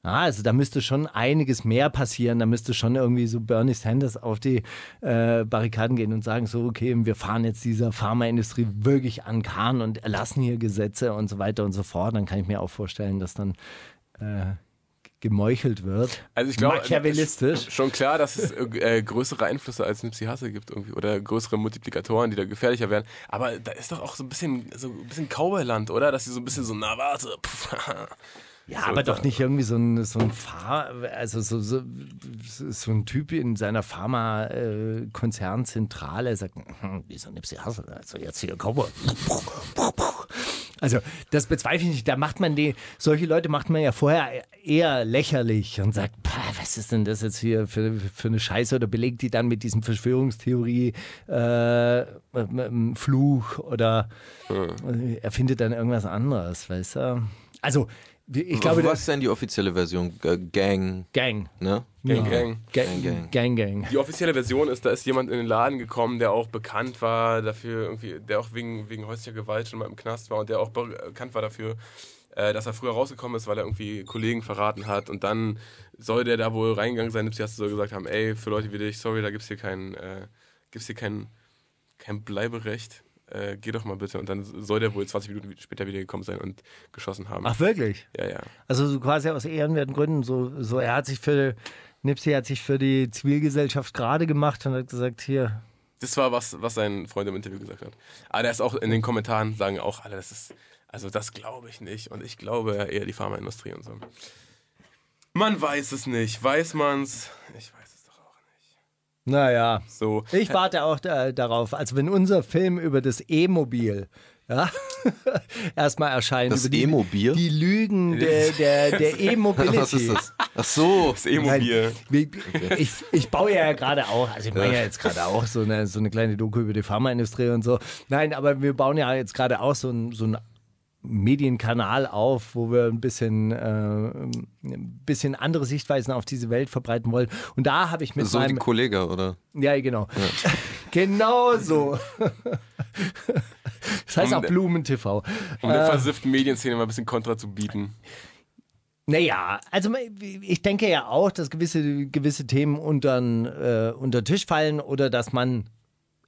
G: Ja, also da müsste schon einiges mehr passieren. Da müsste schon irgendwie so Bernie Sanders auf die äh, Barrikaden gehen und sagen, so, okay, wir fahren jetzt dieser Pharmaindustrie wirklich an Kahn und erlassen hier Gesetze und so weiter und so fort. Dann kann ich mir auch vorstellen, dass dann äh, gemeuchelt wird.
F: Also ich glaube, schon klar, dass es äh, größere Einflüsse als Nipsey Hussle gibt irgendwie oder größere Multiplikatoren, die da gefährlicher werden. Aber da ist doch auch so ein bisschen so ein bisschen Cowboyland, oder? Dass sie so ein bisschen so, na warte. pff,
G: Ja,
F: So,
G: aber doch nicht irgendwie so ein, so ein Fahr also so, so, so ein Typ in seiner Pharma-Konzernzentrale sagt, hm, wieso Nipsey Hussle, also jetzt hier Cowboy. Also das bezweifle ich nicht. Da macht man die, solche Leute macht man ja vorher eher lächerlich und sagt, "Pah, was ist denn das jetzt hier für, für eine Scheiße oder belegt die dann mit diesem Verschwörungstheorie äh, Fluch oder äh, erfindet dann irgendwas anderes, weißt du? Also ich glaube,
I: was ist denn die offizielle Version? Gang,
G: Gang.
I: ne?
F: Gang, gang.
G: Gang,
I: Gang.
G: Gang, Gang.
F: Die offizielle Version ist, da ist jemand in den Laden gekommen, der auch bekannt war dafür, irgendwie, der auch wegen, wegen häuslicher Gewalt schon mal im Knast war und der auch bekannt war dafür, äh, dass er früher rausgekommen ist, weil er irgendwie Kollegen verraten hat. Und dann soll der da wohl reingegangen sein, Nipsey Hussle soll gesagt haben, ey, für Leute wie dich, sorry, da gibt's hier kein, äh, gibt's hier kein, kein Bleiberecht. Äh, geh doch mal bitte. Und dann soll der wohl 20 Minuten später wieder gekommen sein und geschossen haben.
G: Ach wirklich?
F: Ja, ja.
G: Also so quasi aus ehrenwerten Gründen. So, so er hat sich für Nipsey hat sich für die Zivilgesellschaft gerade gemacht und hat gesagt, hier,
F: Das war was, was sein Freund im Interview gesagt hat. Aber der ist auch in den Kommentaren, sagen auch alle, das ist, also das glaube ich nicht. Und ich glaube eher die Pharmaindustrie und so. Man weiß es nicht. Weiß man's? Ich weiß es doch auch nicht.
G: Naja.
F: So.
G: Ich warte auch da, darauf. Also wenn unser Film über das E-Mobil ja, erstmal erscheint.
I: Das E-Mobil?
G: Die Lügen der, der, der E-Mobility.
I: Was ist das? Ach so.
F: Das E-Mobil.
G: Nein, ich, ich baue ja gerade auch, also ich mache ja jetzt gerade auch so eine, so eine kleine Doku über die Pharmaindustrie und so. Nein, aber wir bauen ja jetzt gerade auch so ein, so ein Medienkanal auf, wo wir ein bisschen, äh, ein bisschen andere Sichtweisen auf diese Welt verbreiten wollen. Und da habe ich mit
I: So
G: meinem...
I: Kollege, oder?
G: Ja, genau. genau so. das heißt
F: Um
G: auch Blumen-TV.
F: Um der versifften Medienszene mal ein bisschen Kontra zu bieten.
G: Naja, also ich denke ja auch, dass gewisse, gewisse Themen untern, äh, unter den Tisch fallen oder dass man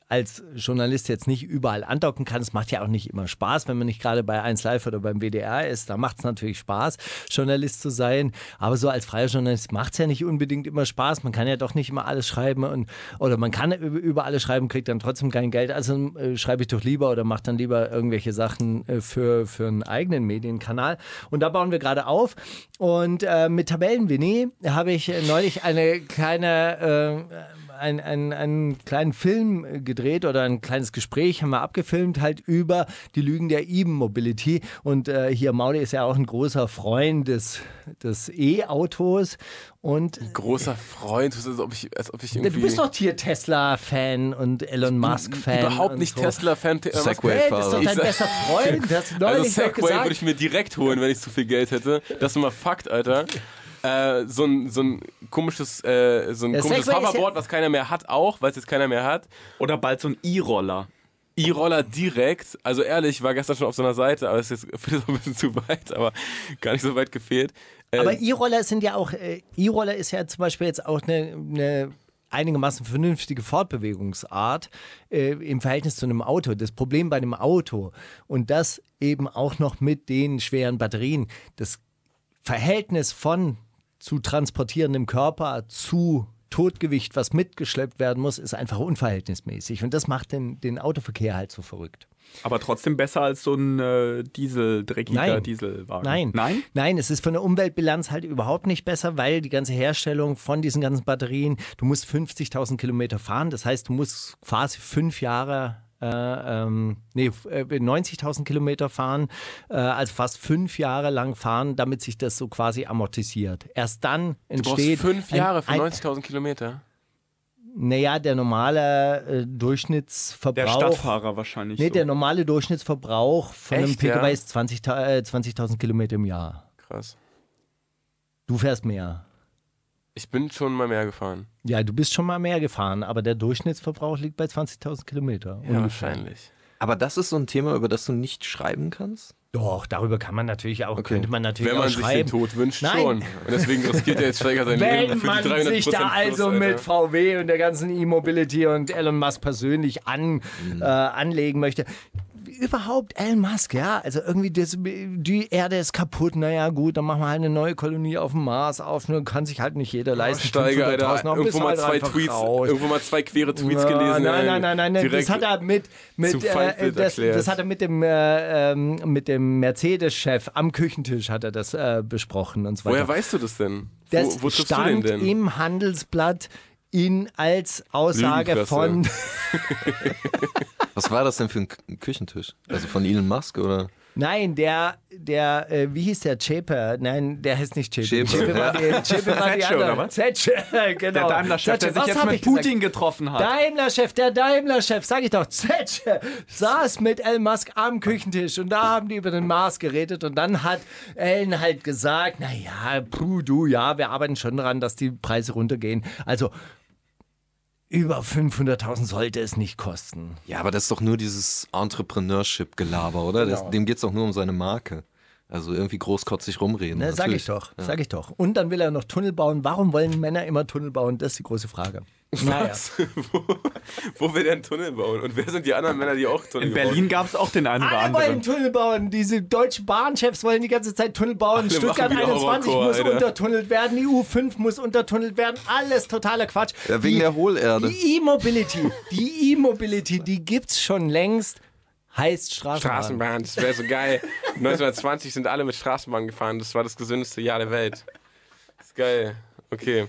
G: als Journalist jetzt nicht überall andocken kann. Es macht ja auch nicht immer Spaß, wenn man nicht gerade bei 1 Live oder beim WDR ist. Da macht es natürlich Spaß, Journalist zu sein. Aber so als freier Journalist macht es ja nicht unbedingt immer Spaß. Man kann ja doch nicht immer alles schreiben und oder man kann über, alles schreiben, kriegt dann trotzdem kein Geld. Also äh, schreibe ich doch lieber oder mache dann lieber irgendwelche Sachen äh, für, für einen eigenen Medienkanal. Und da bauen wir gerade auf. Und äh, mit Tabellenwinnie habe ich neulich eine kleine äh, ein, ein, einen kleinen Film äh, gedreht oder ein kleines Gespräch haben wir abgefilmt, halt über die Lügen der E-Mobility. Und äh, hier Mauli ist ja auch ein großer Freund des, des E-Autos. Und
F: Großer Freund, als ob ich, als ob ich
G: du
F: irgendwie.
G: bist doch hier Tesla-Fan und Elon Musk-Fan.
F: Überhaupt nicht
G: so.
F: Tesla-Fan. Te-
I: Segway.
G: Hey, das ist doch
I: Ich
G: dein bester Freund. Das du
F: Also Segway würde ich mir direkt holen, wenn ich zu viel Geld hätte. Das ist mal Fakt, Alter. Äh, so, ein, so ein komisches, äh, so ein
G: Der
F: komisches
G: ja-
F: Hoverboard, was keiner mehr hat, auch, weil es jetzt keiner mehr hat.
H: Oder bald so ein E-Roller.
F: E-Roller direkt. Also ehrlich, ich war gestern schon auf so einer Seite, aber es ist jetzt ein bisschen zu weit, aber gar nicht so weit gefehlt. Äh,
G: Aber E-Roller sind ja auch, äh, E-Roller ist ja zum Beispiel jetzt auch eine, eine einigermaßen vernünftige Fortbewegungsart äh, im Verhältnis zu einem Auto. Das Problem bei einem Auto und das eben auch noch mit den schweren Batterien, das Verhältnis von zu transportierendem Körper zu Totgewicht, was mitgeschleppt werden muss, ist einfach unverhältnismäßig. Und das macht den, den Autoverkehr halt so verrückt.
H: Aber trotzdem besser als so ein äh, Diesel, dreckiger
G: Nein.
H: Dieselwagen.
G: Nein.
H: Nein?
G: Nein, es ist von der Umweltbilanz halt überhaupt nicht besser, weil die ganze Herstellung von diesen ganzen Batterien, du musst 50.000 Kilometer fahren. Das heißt, du musst quasi fünf Jahre. Äh, ähm, nee, f- äh, 90.000 Kilometer fahren, äh, also fast fünf Jahre lang fahren, damit sich das so quasi amortisiert. Erst dann
F: Du
G: entsteht.
F: fünf
G: ein-
F: Jahre für
G: ein,
F: 90.000 Kilometer.
G: Naja, der normale äh,
H: Der
G: Durchschnittsverbrauch.
H: Stadtfahrer wahrscheinlich.
G: Nee,
H: so.
G: der normale Durchschnittsverbrauch von einem
F: Echt, ja?
G: PKW ist 20.000 äh, 20.000 Kilometer im Jahr.
F: Krass.
G: Du fährst mehr.
F: Ich bin schon mal mehr gefahren.
G: Ja, du bist schon mal mehr gefahren, aber der Durchschnittsverbrauch liegt bei 20.000 Kilometer.
F: Ja, wahrscheinlich.
I: Aber das ist so ein Thema, über das du nicht schreiben kannst?
G: Doch, darüber kann man natürlich auch, könnte man natürlich
F: Wenn man
G: auch
F: sich den. Tod wünscht,
G: Nein.
F: schon. Und deswegen riskiert er jetzt Steiger sein
G: Wenn
F: Leben für
G: man
F: die 300
G: sich da
F: plus,
G: also
F: Alter.
G: mit VW und der ganzen E-Mobility und Elon Musk persönlich an,
F: Mhm.
G: äh, anlegen möchte. Überhaupt Elon Musk, ja, also irgendwie das, die Erde ist kaputt, naja gut, dann machen wir halt eine neue Kolonie auf dem Mars auf, nur kann sich halt nicht jeder leisten.
F: Steiger,
G: 500.000,
F: Alter. Irgendwo mal
G: halt
F: Tweets, irgendwo mal zwei quere Tweets
G: Ja,
F: gelesen.
G: Nein, nein, nein, nein,
F: Direkt
G: das hat er mit, mit äh, das, das hat er mit dem, äh, ähm, mit dem Mercedes-Chef am Küchentisch hat er das äh, besprochen und so weiter.
F: Woher weißt du das denn?
G: Das
F: wo, wo triffst du den
G: stand
F: denn?
G: im Handelsblatt in als Aussage von
I: Was war das denn für ein Küchentisch? Also von Elon Musk oder?
G: Nein, der der äh, wie hieß der Chepe? Nein, der heißt nicht Chepe.
I: Chepe,
G: Chepe war die, Chepe war die andere.
H: oder was?
G: Zetsche, genau.
H: Der Daimler-Chef, der sich
G: was
H: jetzt mit
G: ich gesagt?
H: Putin getroffen hat.
G: Daimler-Chef, der Daimler-Chef, sag ich doch, Zetsche, saß mit Elon Musk am Küchentisch und da haben die über den Mars geredet und dann hat Elon halt gesagt, naja, puh, du, ja, wir arbeiten schon daran, dass die Preise runtergehen. Also über 500.000 sollte es nicht kosten.
I: Ja, aber das ist doch nur dieses Entrepreneurship-Gelaber, oder? Das, dem geht es doch nur um seine Marke. Also irgendwie großkotzig rumreden.
G: Ne, sag ich doch, sag ich doch. Und dann will er noch Tunnel bauen. Warum wollen Männer immer Tunnel bauen? Das ist die große Frage. Naja.
F: wo, wo will der einen Tunnel bauen? Und wer sind die anderen Männer, die auch Tunnel
H: In
F: bauen?
H: Berlin gab es auch den einen oder
G: Alle wollen. Tunnel bauen. Diese deutschen Bahnchefs wollen die ganze Zeit Tunnel bauen.
F: Alle
G: Stuttgart
F: machen wieder
G: 21
F: Horrorcore,
G: muss
F: Alter.
G: untertunnelt werden. Die U5 muss untertunnelt werden. Alles totaler Quatsch.
I: Ja, wegen
G: die,
I: der Hohlerde.
G: Die E-Mobility, die E-Mobility, die gibt's schon längst. Heißt Straßenbahn.
F: Straßenbahn, das wäre so geil. 1920 sind alle mit Straßenbahn gefahren. Das war das gesündeste Jahr der Welt. Das ist geil. Okay.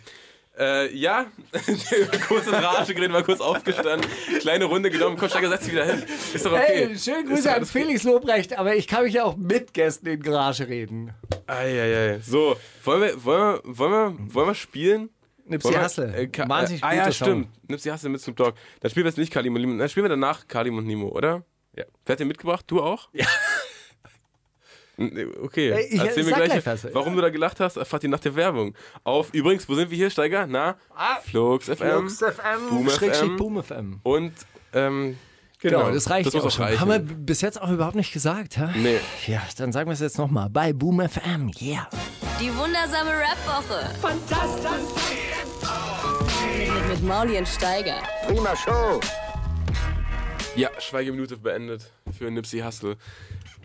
F: Äh, ja, kurz in Rage geredet, mal kurz aufgestanden, kleine Runde genommen, komm, Steiger, setz dich wieder hin. Ist doch okay.
G: Hey, schönen Grüße an. Felix Lobrecht, aber ich kann mich ja auch mit Gästen in Garage reden.
F: Eieiei. So, wollen wir, wollen wir, wollen wir, wollen wir spielen?
G: Nipsey Hussle.
F: Äh,
G: Wahnsinnig
F: äh, Ah ja,
G: guter Song.
F: stimmt. Nipsey Hussle mit Snoop Dogg. Dann spielen wir jetzt nicht Kalim und Nimo. Dann spielen wir danach Kalim und Nimo, oder? Ja. Wer hat den mitgebracht? Du auch? Ja. Okay,
G: Äh, ich
F: erzähl mir gleich,
G: gleich was.
F: warum du da gelacht hast, erfahrt ihr nach der Werbung. Auf, übrigens, wo sind wir hier, Steiger? Na? Flux FM.
G: Flux FM,
F: Boom FM.
G: Boom FM.
F: Und, ähm,
G: Genau, das reicht
F: das muss
G: auch schon.
F: reichen.
G: Haben wir bis jetzt auch überhaupt nicht gesagt, hä?
F: Nee.
G: Ja, dann sagen wir es jetzt nochmal. Bei Boom FM, yeah.
C: Die wundersame Rap-Woche. Fantastisch. Mit, mit Mauli und Steiger.
F: Ja, Schweigeminute beendet für Nipsey Hussle.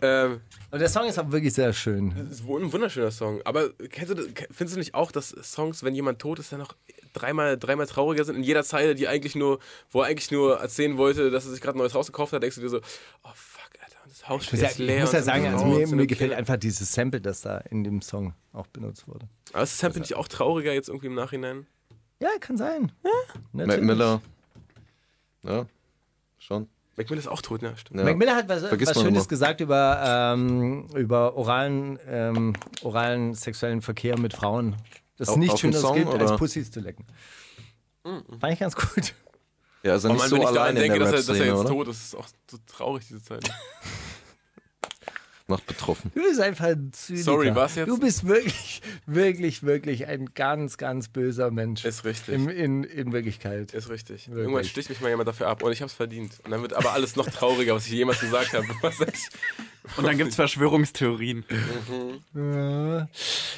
F: Ähm,
G: Und der Song ist auch wirklich sehr schön.
F: Das ist ein wunderschöner Song. Aber kennst du, das- findest du nicht auch, dass Songs, wenn jemand tot ist, dann noch dreimal, dreimal trauriger sind? In jeder Zeile, die eigentlich nur, wo er eigentlich nur erzählen wollte, dass er sich gerade ein neues Haus gekauft hat, denkst du dir so, oh fuck, Alter, das Haus
G: Ich
F: steht
G: ich
F: leer.
G: muss ja sagen, also mir, mir gefällt einfach dieses Sample, das da in dem Song auch benutzt wurde.
F: Aber ist Sam, finde ich, auch trauriger jetzt irgendwie im Nachhinein?
G: Ja, kann sein. Ja, natürlich.
I: Miller. Ja, schon.
F: Mac Miller ist auch tot, ne? Stimmt.
I: Ja.
G: Mac Miller hat was, was Schönes
I: immer.
G: gesagt über, ähm, über oralen, ähm, oralen sexuellen Verkehr mit Frauen. Das ist
I: dem
G: Schöneres
I: Song,
G: gibt, als
I: oder?
G: Pussys zu lecken. Fand ich ganz gut.
I: Ja, ist er
F: Oh
I: nicht
F: Mann,
I: so
F: wenn ich daran
I: allein in
F: denke,
I: der
F: dass er, dass er jetzt
I: oder?
F: tot ist, ist auch so traurig, diese Zeit.
I: Macht betroffen.
G: Du bist einfach ein Zyniker.
F: Sorry, was jetzt?
G: Du bist wirklich, wirklich, wirklich ein ganz, ganz böser Mensch.
F: Ist richtig.
G: In, in, in Wirklichkeit.
F: Ist richtig.
G: Wirklich.
F: Irgendwann sticht mich mal jemand dafür ab und ich hab's verdient. Und dann wird aber alles noch trauriger, was ich jemals gesagt habe. Was ich,
H: Und dann gibt es Verschwörungstheorien.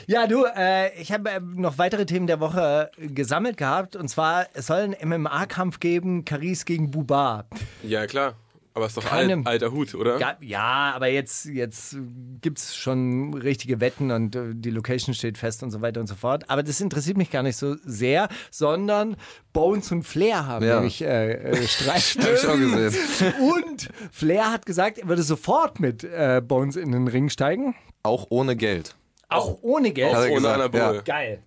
G: Ja, du, äh, ich habe äh, noch weitere Themen der Woche gesammelt gehabt. Und zwar, es soll einen MMA-Kampf geben, Caris gegen Bubar.
F: ja, klar. Aber ist doch
G: Keine-
F: alt, alter Hut, oder?
G: Ja, ja, aber jetzt, jetzt gibt es schon richtige Wetten und äh, die Location steht fest und so weiter und so fort. Aber das interessiert mich gar nicht so sehr, sondern Bones und Flair haben
I: Ja.
G: nämlich äh, äh, Streit.
I: Hab ich auch gesehen.
G: Und Flair hat gesagt, er würde sofort mit äh, Bones in den Ring steigen.
I: Auch ohne Geld.
G: Auch ohne Geld.
I: Er
F: Ohne Anabol.
I: ja.
G: Geil.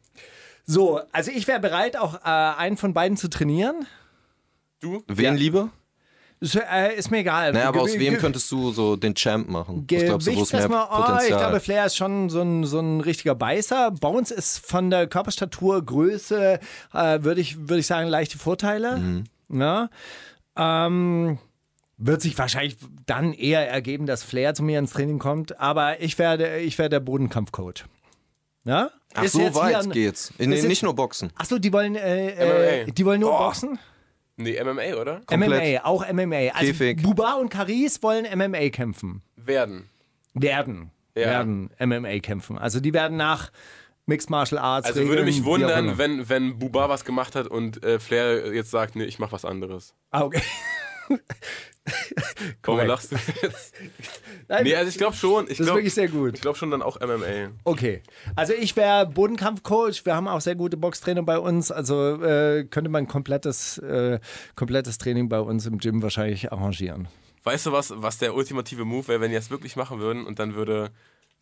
G: So, also ich wäre bereit, auch äh, einen von beiden zu trainieren.
F: Du?
I: Wen lieber?
G: Ist, äh, ist mir egal.
I: Naja, aber aus wem könntest du so den Champ machen? Was glaubst du, wo ist mehr
G: Gewichtsmesser, oh, ich
I: Potenzial?
G: glaube, Flair ist schon so ein, so ein richtiger Beißer. Bones ist von der Körperstatur, Größe, äh, würde ich, würd ich sagen, leichte Vorteile.
I: Mhm.
G: Ja. Ähm, wird sich wahrscheinlich dann eher ergeben, dass Flair zu mir ins Training kommt. Aber ich werde, ich werde der Bodenkampfcoach. Ja?
I: Ach,
G: Ist
I: so
G: jetzt hier
I: weit
G: ein-
I: geht's. Nee,
G: jetzt-
I: nicht nur Boxen.
G: Achso, die wollen, äh, äh, die wollen nur
F: Oh.
G: Boxen?
F: Nee, MMA, oder?
I: Komplett.
G: MMA, auch MMA. Also
I: Käfig.
G: Buba und Caris wollen MMA kämpfen.
F: Werden.
G: Werden.
F: Ja.
G: Werden MMA kämpfen. Also die werden nach Mixed Martial Arts.
F: Also
G: Regeln,
F: würde mich wundern, wenn, wenn Buba was gemacht hat und äh, Flair jetzt sagt, nee, ich mach was anderes.
G: Ah, okay.
F: Warum
G: Korrekt.
F: lachst du jetzt?
G: Nein,
F: Nee, also ich glaube schon. Ich
G: das ist
F: glaube
G: wirklich sehr gut.
F: ich glaub schon dann auch MMA.
G: Okay. Also ich wäre Bodenkampfcoach. Wir haben auch sehr gute Boxtrainer bei uns. Also äh, könnte man komplettes, äh, komplettes Training bei uns im Gym wahrscheinlich arrangieren.
F: Weißt du was, was der ultimative Move wäre, wenn die das wirklich machen würden und dann würde,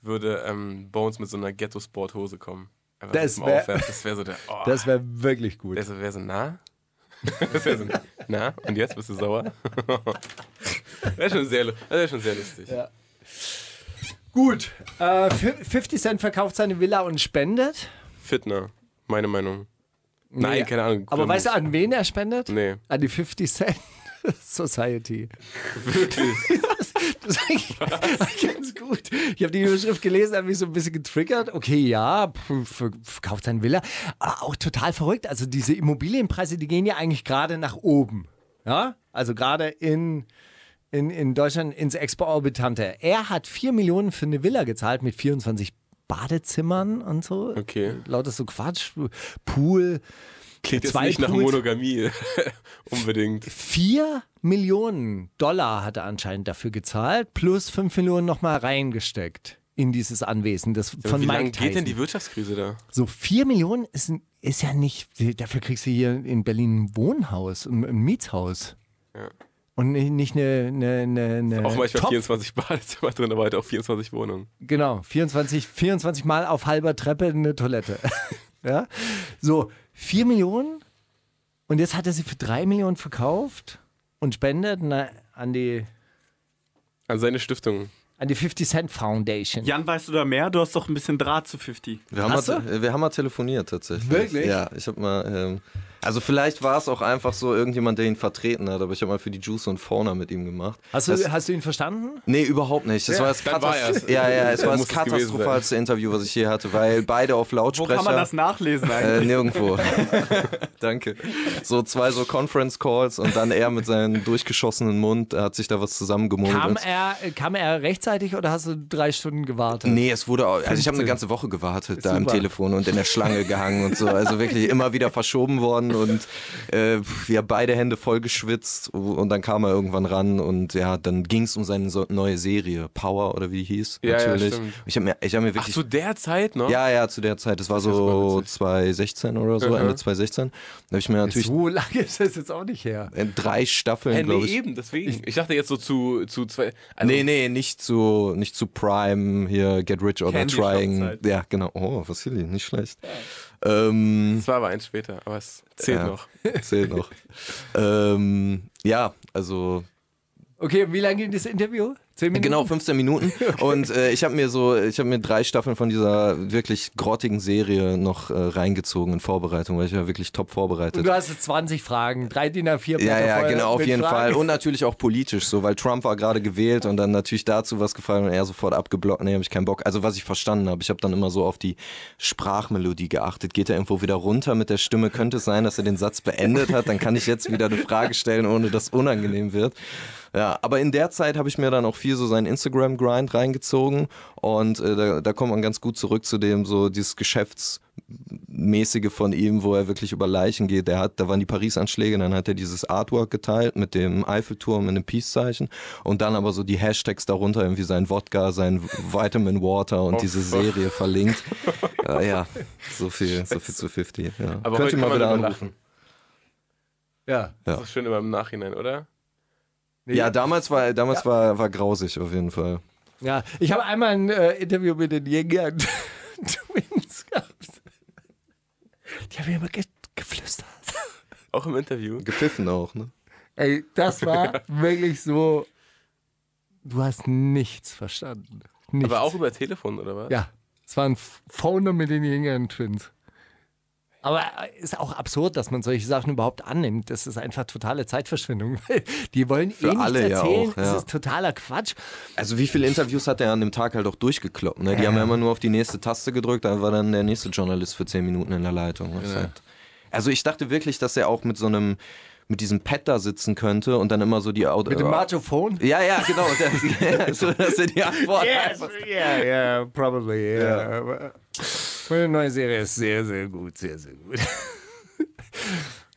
F: würde ähm, Bones mit so einer Ghetto-Sport-Hose kommen?
G: Das
F: zum
G: wär-
F: wäre so der. Oh,
G: Das wäre wirklich gut.
F: das wäre so, na? Das so, na? Und jetzt bist du sauer? wäre schon, sehr das wär schon sehr lustig.
G: Ja. Gut. Äh, 50 Cent verkauft seine Villa und spendet.
F: Fitner, meine Meinung. Nein,
G: Nee,
F: keine Ahnung.
G: Aber weißt du, an wen er spendet?
F: Nee.
G: An die 50 Cent Society.
F: Wirklich?
G: Das ist eigentlich ganz gut. Ich habe die Überschrift gelesen, hat mich so ein bisschen getriggert. Okay, ja, verkauft sein Villa. Aber auch total verrückt. Also diese Immobilienpreise, die gehen ja eigentlich gerade nach oben. Ja, also gerade in, in, in Deutschland ins Expo-Orbitante. Er hat 4 Millionen für eine Villa gezahlt mit 24 Badezimmern und so.
F: Okay.
G: Lauter so Quatsch. Pool.
F: Klingt jetzt nicht nach
G: Pools.
F: Monogamie. Unbedingt.
G: 4 Millionen Dollar hat er anscheinend dafür gezahlt, plus 5 Millionen nochmal reingesteckt in dieses Anwesen. Das von
F: Wie
G: Mike
F: lange geht denn
G: Tyson.
F: die Wirtschaftskrise da?
G: So 4 Millionen ist, ist ja nicht, dafür kriegst du hier in Berlin ein Wohnhaus, ein, ein Mietshaus.
F: Ja.
G: Und nicht nicht eine, eine, eine, eine
F: Auch manchmal
G: Top-
F: 24 Badezimmer drin, aber halt auch 24 Wohnungen.
G: Genau, 24, 24 Mal auf halber Treppe eine Toilette. ja? So, 4 Millionen und jetzt hat er sie für 3 Millionen verkauft und spendet na, an, die,
F: An seine Stiftung.
G: an die 50 Cent Foundation.
H: Jan, weißt du da mehr? Du hast doch ein bisschen Draht zu 50.
I: Wir haben,
G: Hast
I: mal, wir haben mal telefoniert tatsächlich.
G: Wirklich?
I: Ja, ich habe mal. Ähm, also vielleicht war es auch einfach so irgendjemand, der ihn vertreten hat, aber ich habe mal für die Juice und Fauna mit ihm gemacht.
G: Hast du,
I: Das-
G: hast du ihn verstanden?
I: Nee, überhaupt nicht. Das war das,
F: dann war
I: ja, ja, es war das katastrophalste Interview, was ich je hatte, weil beide auf
H: Wo
I: Lautsprecher.
H: kann man das nachlesen
I: Äh,
H: eigentlich?
I: nirgendwo. Danke. So zwei so Conference Calls und dann er mit seinem durchgeschossenen Mund er hat sich da was zusammengemurmelt.
G: Kam er, kam er rechtzeitig oder hast du drei Stunden gewartet?
I: Nee, es wurde auch, also ich habe eine
G: 15.
I: ganze Woche gewartet da am
G: Super.
I: Telefon und in der Schlange gehangen und so. Also wirklich immer wieder verschoben worden und äh, wir haben beide Hände voll geschwitzt und dann kam er irgendwann ran und ja, dann ging es um seine so neue Serie, Power oder wie die hieß.
F: Ja, ja,
I: natürlich.
F: stimmt.
I: ich habe mir, ich hab mir
F: Ach,
I: wirklich.
F: zu der Zeit noch?
I: ja, ja, zu der Zeit. Das war
F: ja
I: so
F: super witzig.
I: 2016 oder so,
F: Mhm.
I: Ende 2016. Da habe ich mir natürlich
G: So lange ist das jetzt auch nicht her.
I: äh, drei Staffeln, glaube
F: nee,
I: ich.
F: eben, deswegen. Ich dachte jetzt so zu, zu zwei. Also,
I: nee, nee, nicht zu, nicht zu Prime, hier Get Rich
F: Candy
I: Trying. Ja, genau. Oh, Vassili, nicht schlecht. Ähm,
F: Das war aber eins später, aber es zählt
I: Ja.
F: noch.
I: Zählt noch. ähm, ja, also
G: Okay, wie lange ging das Interview? Zehn Minuten?
I: genau 15 Minuten und äh, ich habe mir so, ich habe mir drei Staffeln von dieser wirklich grottigen Serie noch äh, reingezogen in Vorbereitung, weil ich war wirklich top vorbereitet.
G: Und du hast jetzt 20 Fragen, drei DIN A4
I: Ja, ja,
G: voll
I: genau, auf jeden
G: Fragen.
I: Fall. Und natürlich auch politisch so, weil Trump war gerade gewählt und dann natürlich dazu was gefallen und er sofort abgeblockt. Nee, habe ich keinen Bock. Also was ich verstanden habe, ich habe dann immer so auf die Sprachmelodie geachtet. Geht er irgendwo wieder runter mit der Stimme? Könnte es sein, dass er den Satz beendet hat? Dann kann ich jetzt wieder eine Frage stellen, ohne dass unangenehm wird. Ja, aber in der Zeit habe ich mir dann auch viel so seinen Instagram-Grind reingezogen und äh, da, da kommt man ganz gut zurück zu dem, so dieses Geschäftsmäßige von ihm, wo er wirklich über Leichen geht. Der hat, da waren die Paris-Anschläge, dann hat er dieses Artwork geteilt mit dem Eiffelturm in dem Peace-Zeichen und dann aber so die Hashtags darunter, irgendwie sein Wodka, sein Vitamin Water und
F: Oh,
I: diese
F: fuck.
I: Serie verlinkt. äh, ja, so viel, so viel zu 50. Ja.
F: Aber
I: Könnt
F: heute
I: ihr
F: kann
I: mal
F: man
I: wieder anrufen.
F: lachen.
G: Ja.
F: Das ist schön immer im Nachhinein, oder?
I: Ja, damals war damals war, war grausig auf jeden Fall.
G: Ja, ich habe einmal ein äh, Interview mit den Jägern Twins gehabt. Die haben immer ge geflüstert.
F: Auch im Interview.
I: Gepfiffen auch, ne?
G: Ey, das war wirklich so. Du hast nichts verstanden. Nichts.
F: Aber auch über Telefon, oder was?
G: Ja, es war ein Phoner mit den Jägern Twins. Aber äh, ist auch absurd, dass man solche Sachen überhaupt annimmt. Das ist einfach totale Zeitverschwendung. Die wollen
I: Für
G: eh nichts
I: alle ja
G: erzählen.
I: auch,
G: Das
I: ja.
G: ist totaler Quatsch.
I: Also wie viele Interviews hat er an dem Tag halt auch durchgekloppt? Ne? Die haben ja immer nur auf die nächste Taste gedrückt, dann war dann der nächste Journalist für zehn Minuten in der Leitung. Das ist halt- Also ich dachte wirklich, dass er auch mit so einem, mit diesem Pad da sitzen könnte und dann immer so die Auto.
G: Mit dem Machophone.
I: Ja, ja, genau. Das, so, dass er die Antwort einfach.
G: yeah, yeah, probably, yeah. Meine neue Serie ist sehr, sehr gut, sehr, sehr gut.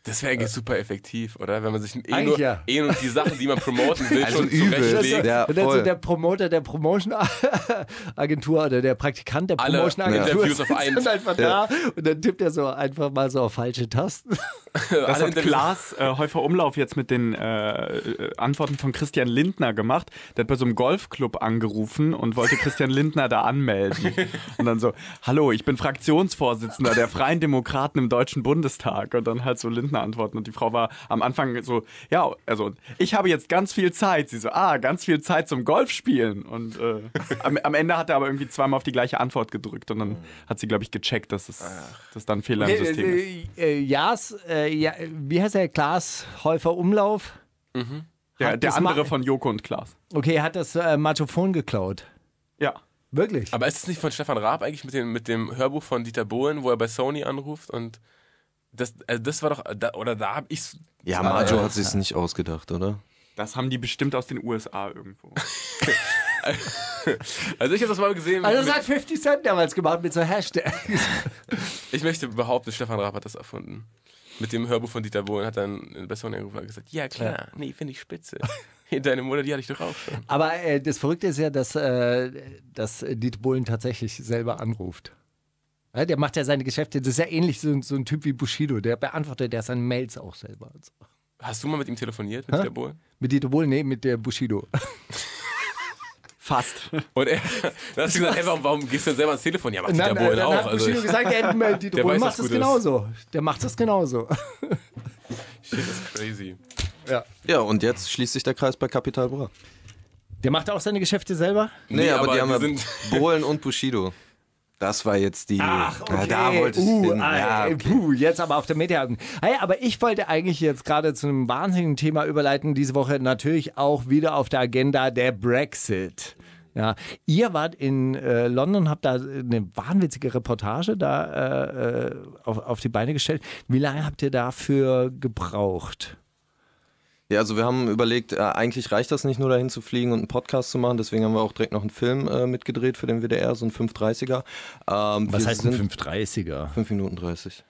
F: Das wäre eigentlich super effektiv, oder? Wenn man sich eh nur,
G: ja.
F: eh nur die Sachen, die man promoten will,
I: Also
F: schon
I: übel.
F: zurechtlegt.
I: Ja,
G: Und dann so der Promoter der Promotion-Agentur oder der Praktikant der Promotion-Agentur sitzt
F: einen.
G: dann einfach da und dann tippt er so einfach mal so auf falsche Tasten.
H: Das
F: Alle
H: hat Klaas äh, Häufer Umlauf jetzt mit den äh, äh, Antworten von Christian Lindner gemacht. Der hat bei so einem Golfclub angerufen und wollte Christian Lindner da anmelden. Und dann so, hallo, ich bin Fraktionsvorsitzender der Freien Demokraten im Deutschen Bundestag. Und dann halt so Lindner antworten. Und die Frau war am Anfang so, ja, also ich habe jetzt ganz viel Zeit. Sie so, ah, ganz viel Zeit zum Golfspielen. Und äh, am, am Ende hat er aber irgendwie zweimal auf die gleiche Antwort gedrückt. Und dann hat sie, glaube ich, gecheckt, dass es dass da ein Fehler im System ist.
G: äh, äh, Jas, äh, ja, wie heißt der? Klaas Häufer Umlauf?
H: Der,
G: hat
H: der
G: das
H: andere von Joko und Klaas.
G: Okay, er hat das äh, Machophon geklaut.
H: Ja.
G: Wirklich?
F: Aber ist es nicht von Stefan Raab eigentlich mit dem, mit dem Hörbuch von Dieter Bohlen, wo er bei Sony anruft und das, also das war doch, da, oder da habe ich
I: Ja, Majo hat sich's nicht ausgedacht, oder?
H: Das haben die bestimmt aus den USA irgendwo.
F: Also ich habe das mal gesehen.
G: Also das hat 50 Cent damals gemacht mit so Hashtags.
F: ich möchte behaupten, Stefan Raab hat das erfunden. Mit dem Hörbuch von Dieter Bohlen hat dann bei Sony angerufen und gesagt, ja klar, nee, finde ich spitze. Deine Mutter, die hatte ich doch auch schon.
G: Aber äh, das Verrückte ist ja, dass, äh, dass Dieter Bohlen tatsächlich selber anruft. Ja, der macht ja seine Geschäfte, das ist ja ähnlich so, so ein Typ wie Bushido, der beantwortet ja seine Mails auch selber. und so.
F: Hast du mal mit ihm telefoniert, mit Dieter Bohlen?
G: Mit Dieter Bohlen, nee, mit der Bushido.
H: Fast.
F: Und er, dann hast du gesagt, ey, warum, warum gehst du denn selber ans Telefon? Ja, macht Dieter Bohlen
G: dann
F: auch.
G: hat
F: Also,
G: Bushido gesagt, ja, äh, Dieter
F: Der
G: Bohlen macht das
F: gut ist.
G: genauso. Der macht das genauso.
F: shit, das ist crazy.
I: Ja, und jetzt schließt sich der Kreis bei Capital Bra.
G: Der macht auch seine Geschäfte selber?
I: Nee,
F: Nee,
I: aber,
F: aber
I: die haben ja
F: sind-
I: Bohlen und Bushido. Das war jetzt die.
G: Ach, okay.
I: da wollte ich
G: uh,
I: hin. Ja, okay.
G: puh, jetzt aber auf der Media. Hey, aber ich wollte eigentlich jetzt gerade zu einem wahnsinnigen Thema überleiten. Diese Woche natürlich auch wieder auf der Agenda der Brexit. Ja, ihr wart in äh, London, habt da eine wahnwitzige Reportage da äh, äh, auf, auf die Beine gestellt. Wie lange habt ihr dafür gebraucht?
I: Ja, also wir haben überlegt, äh, eigentlich reicht das nicht nur dahin zu fliegen und einen Podcast zu machen, deswegen haben wir auch direkt noch einen Film äh, mitgedreht für den WDR, so ein 530er. Ähm,
G: Was
I: wir
G: heißt ein
I: sind
G: 530er?
I: 5 Minuten 30.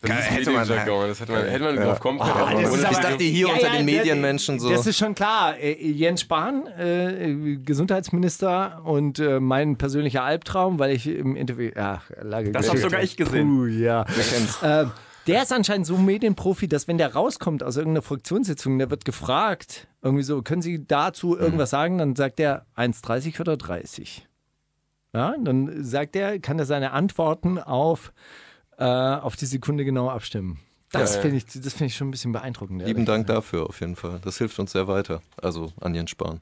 F: Das ist
I: hätte man-
F: das hätte man, hätte man drauf kommen können. Aber
G: das ist
I: ich
G: aber-
I: dachte hier unter den Medienmenschen so.
G: Das ist schon klar. Äh, Jens Spahn, äh, Gesundheitsminister und äh, mein persönlicher Albtraum, weil ich im Interview. Ach, lange
H: Das hab
G: Geschichte.
H: sogar ich gesehen.
G: Puh, ja. Ähm, der ist anscheinend so ein Medienprofi, dass wenn der rauskommt aus irgendeiner Fraktionssitzung, der wird gefragt, irgendwie so, können Sie dazu irgendwas sagen? Dann sagt er 1,30 oder 30. Ja, dann sagt er, kann er seine Antworten auf, äh, auf die Sekunde genau abstimmen. Das
F: Ja,
G: finde ich, das finde ich schon ein bisschen beeindruckend.
I: Lieben Dank dafür auf jeden Fall. Das hilft uns sehr weiter. Also an Jens Spahn.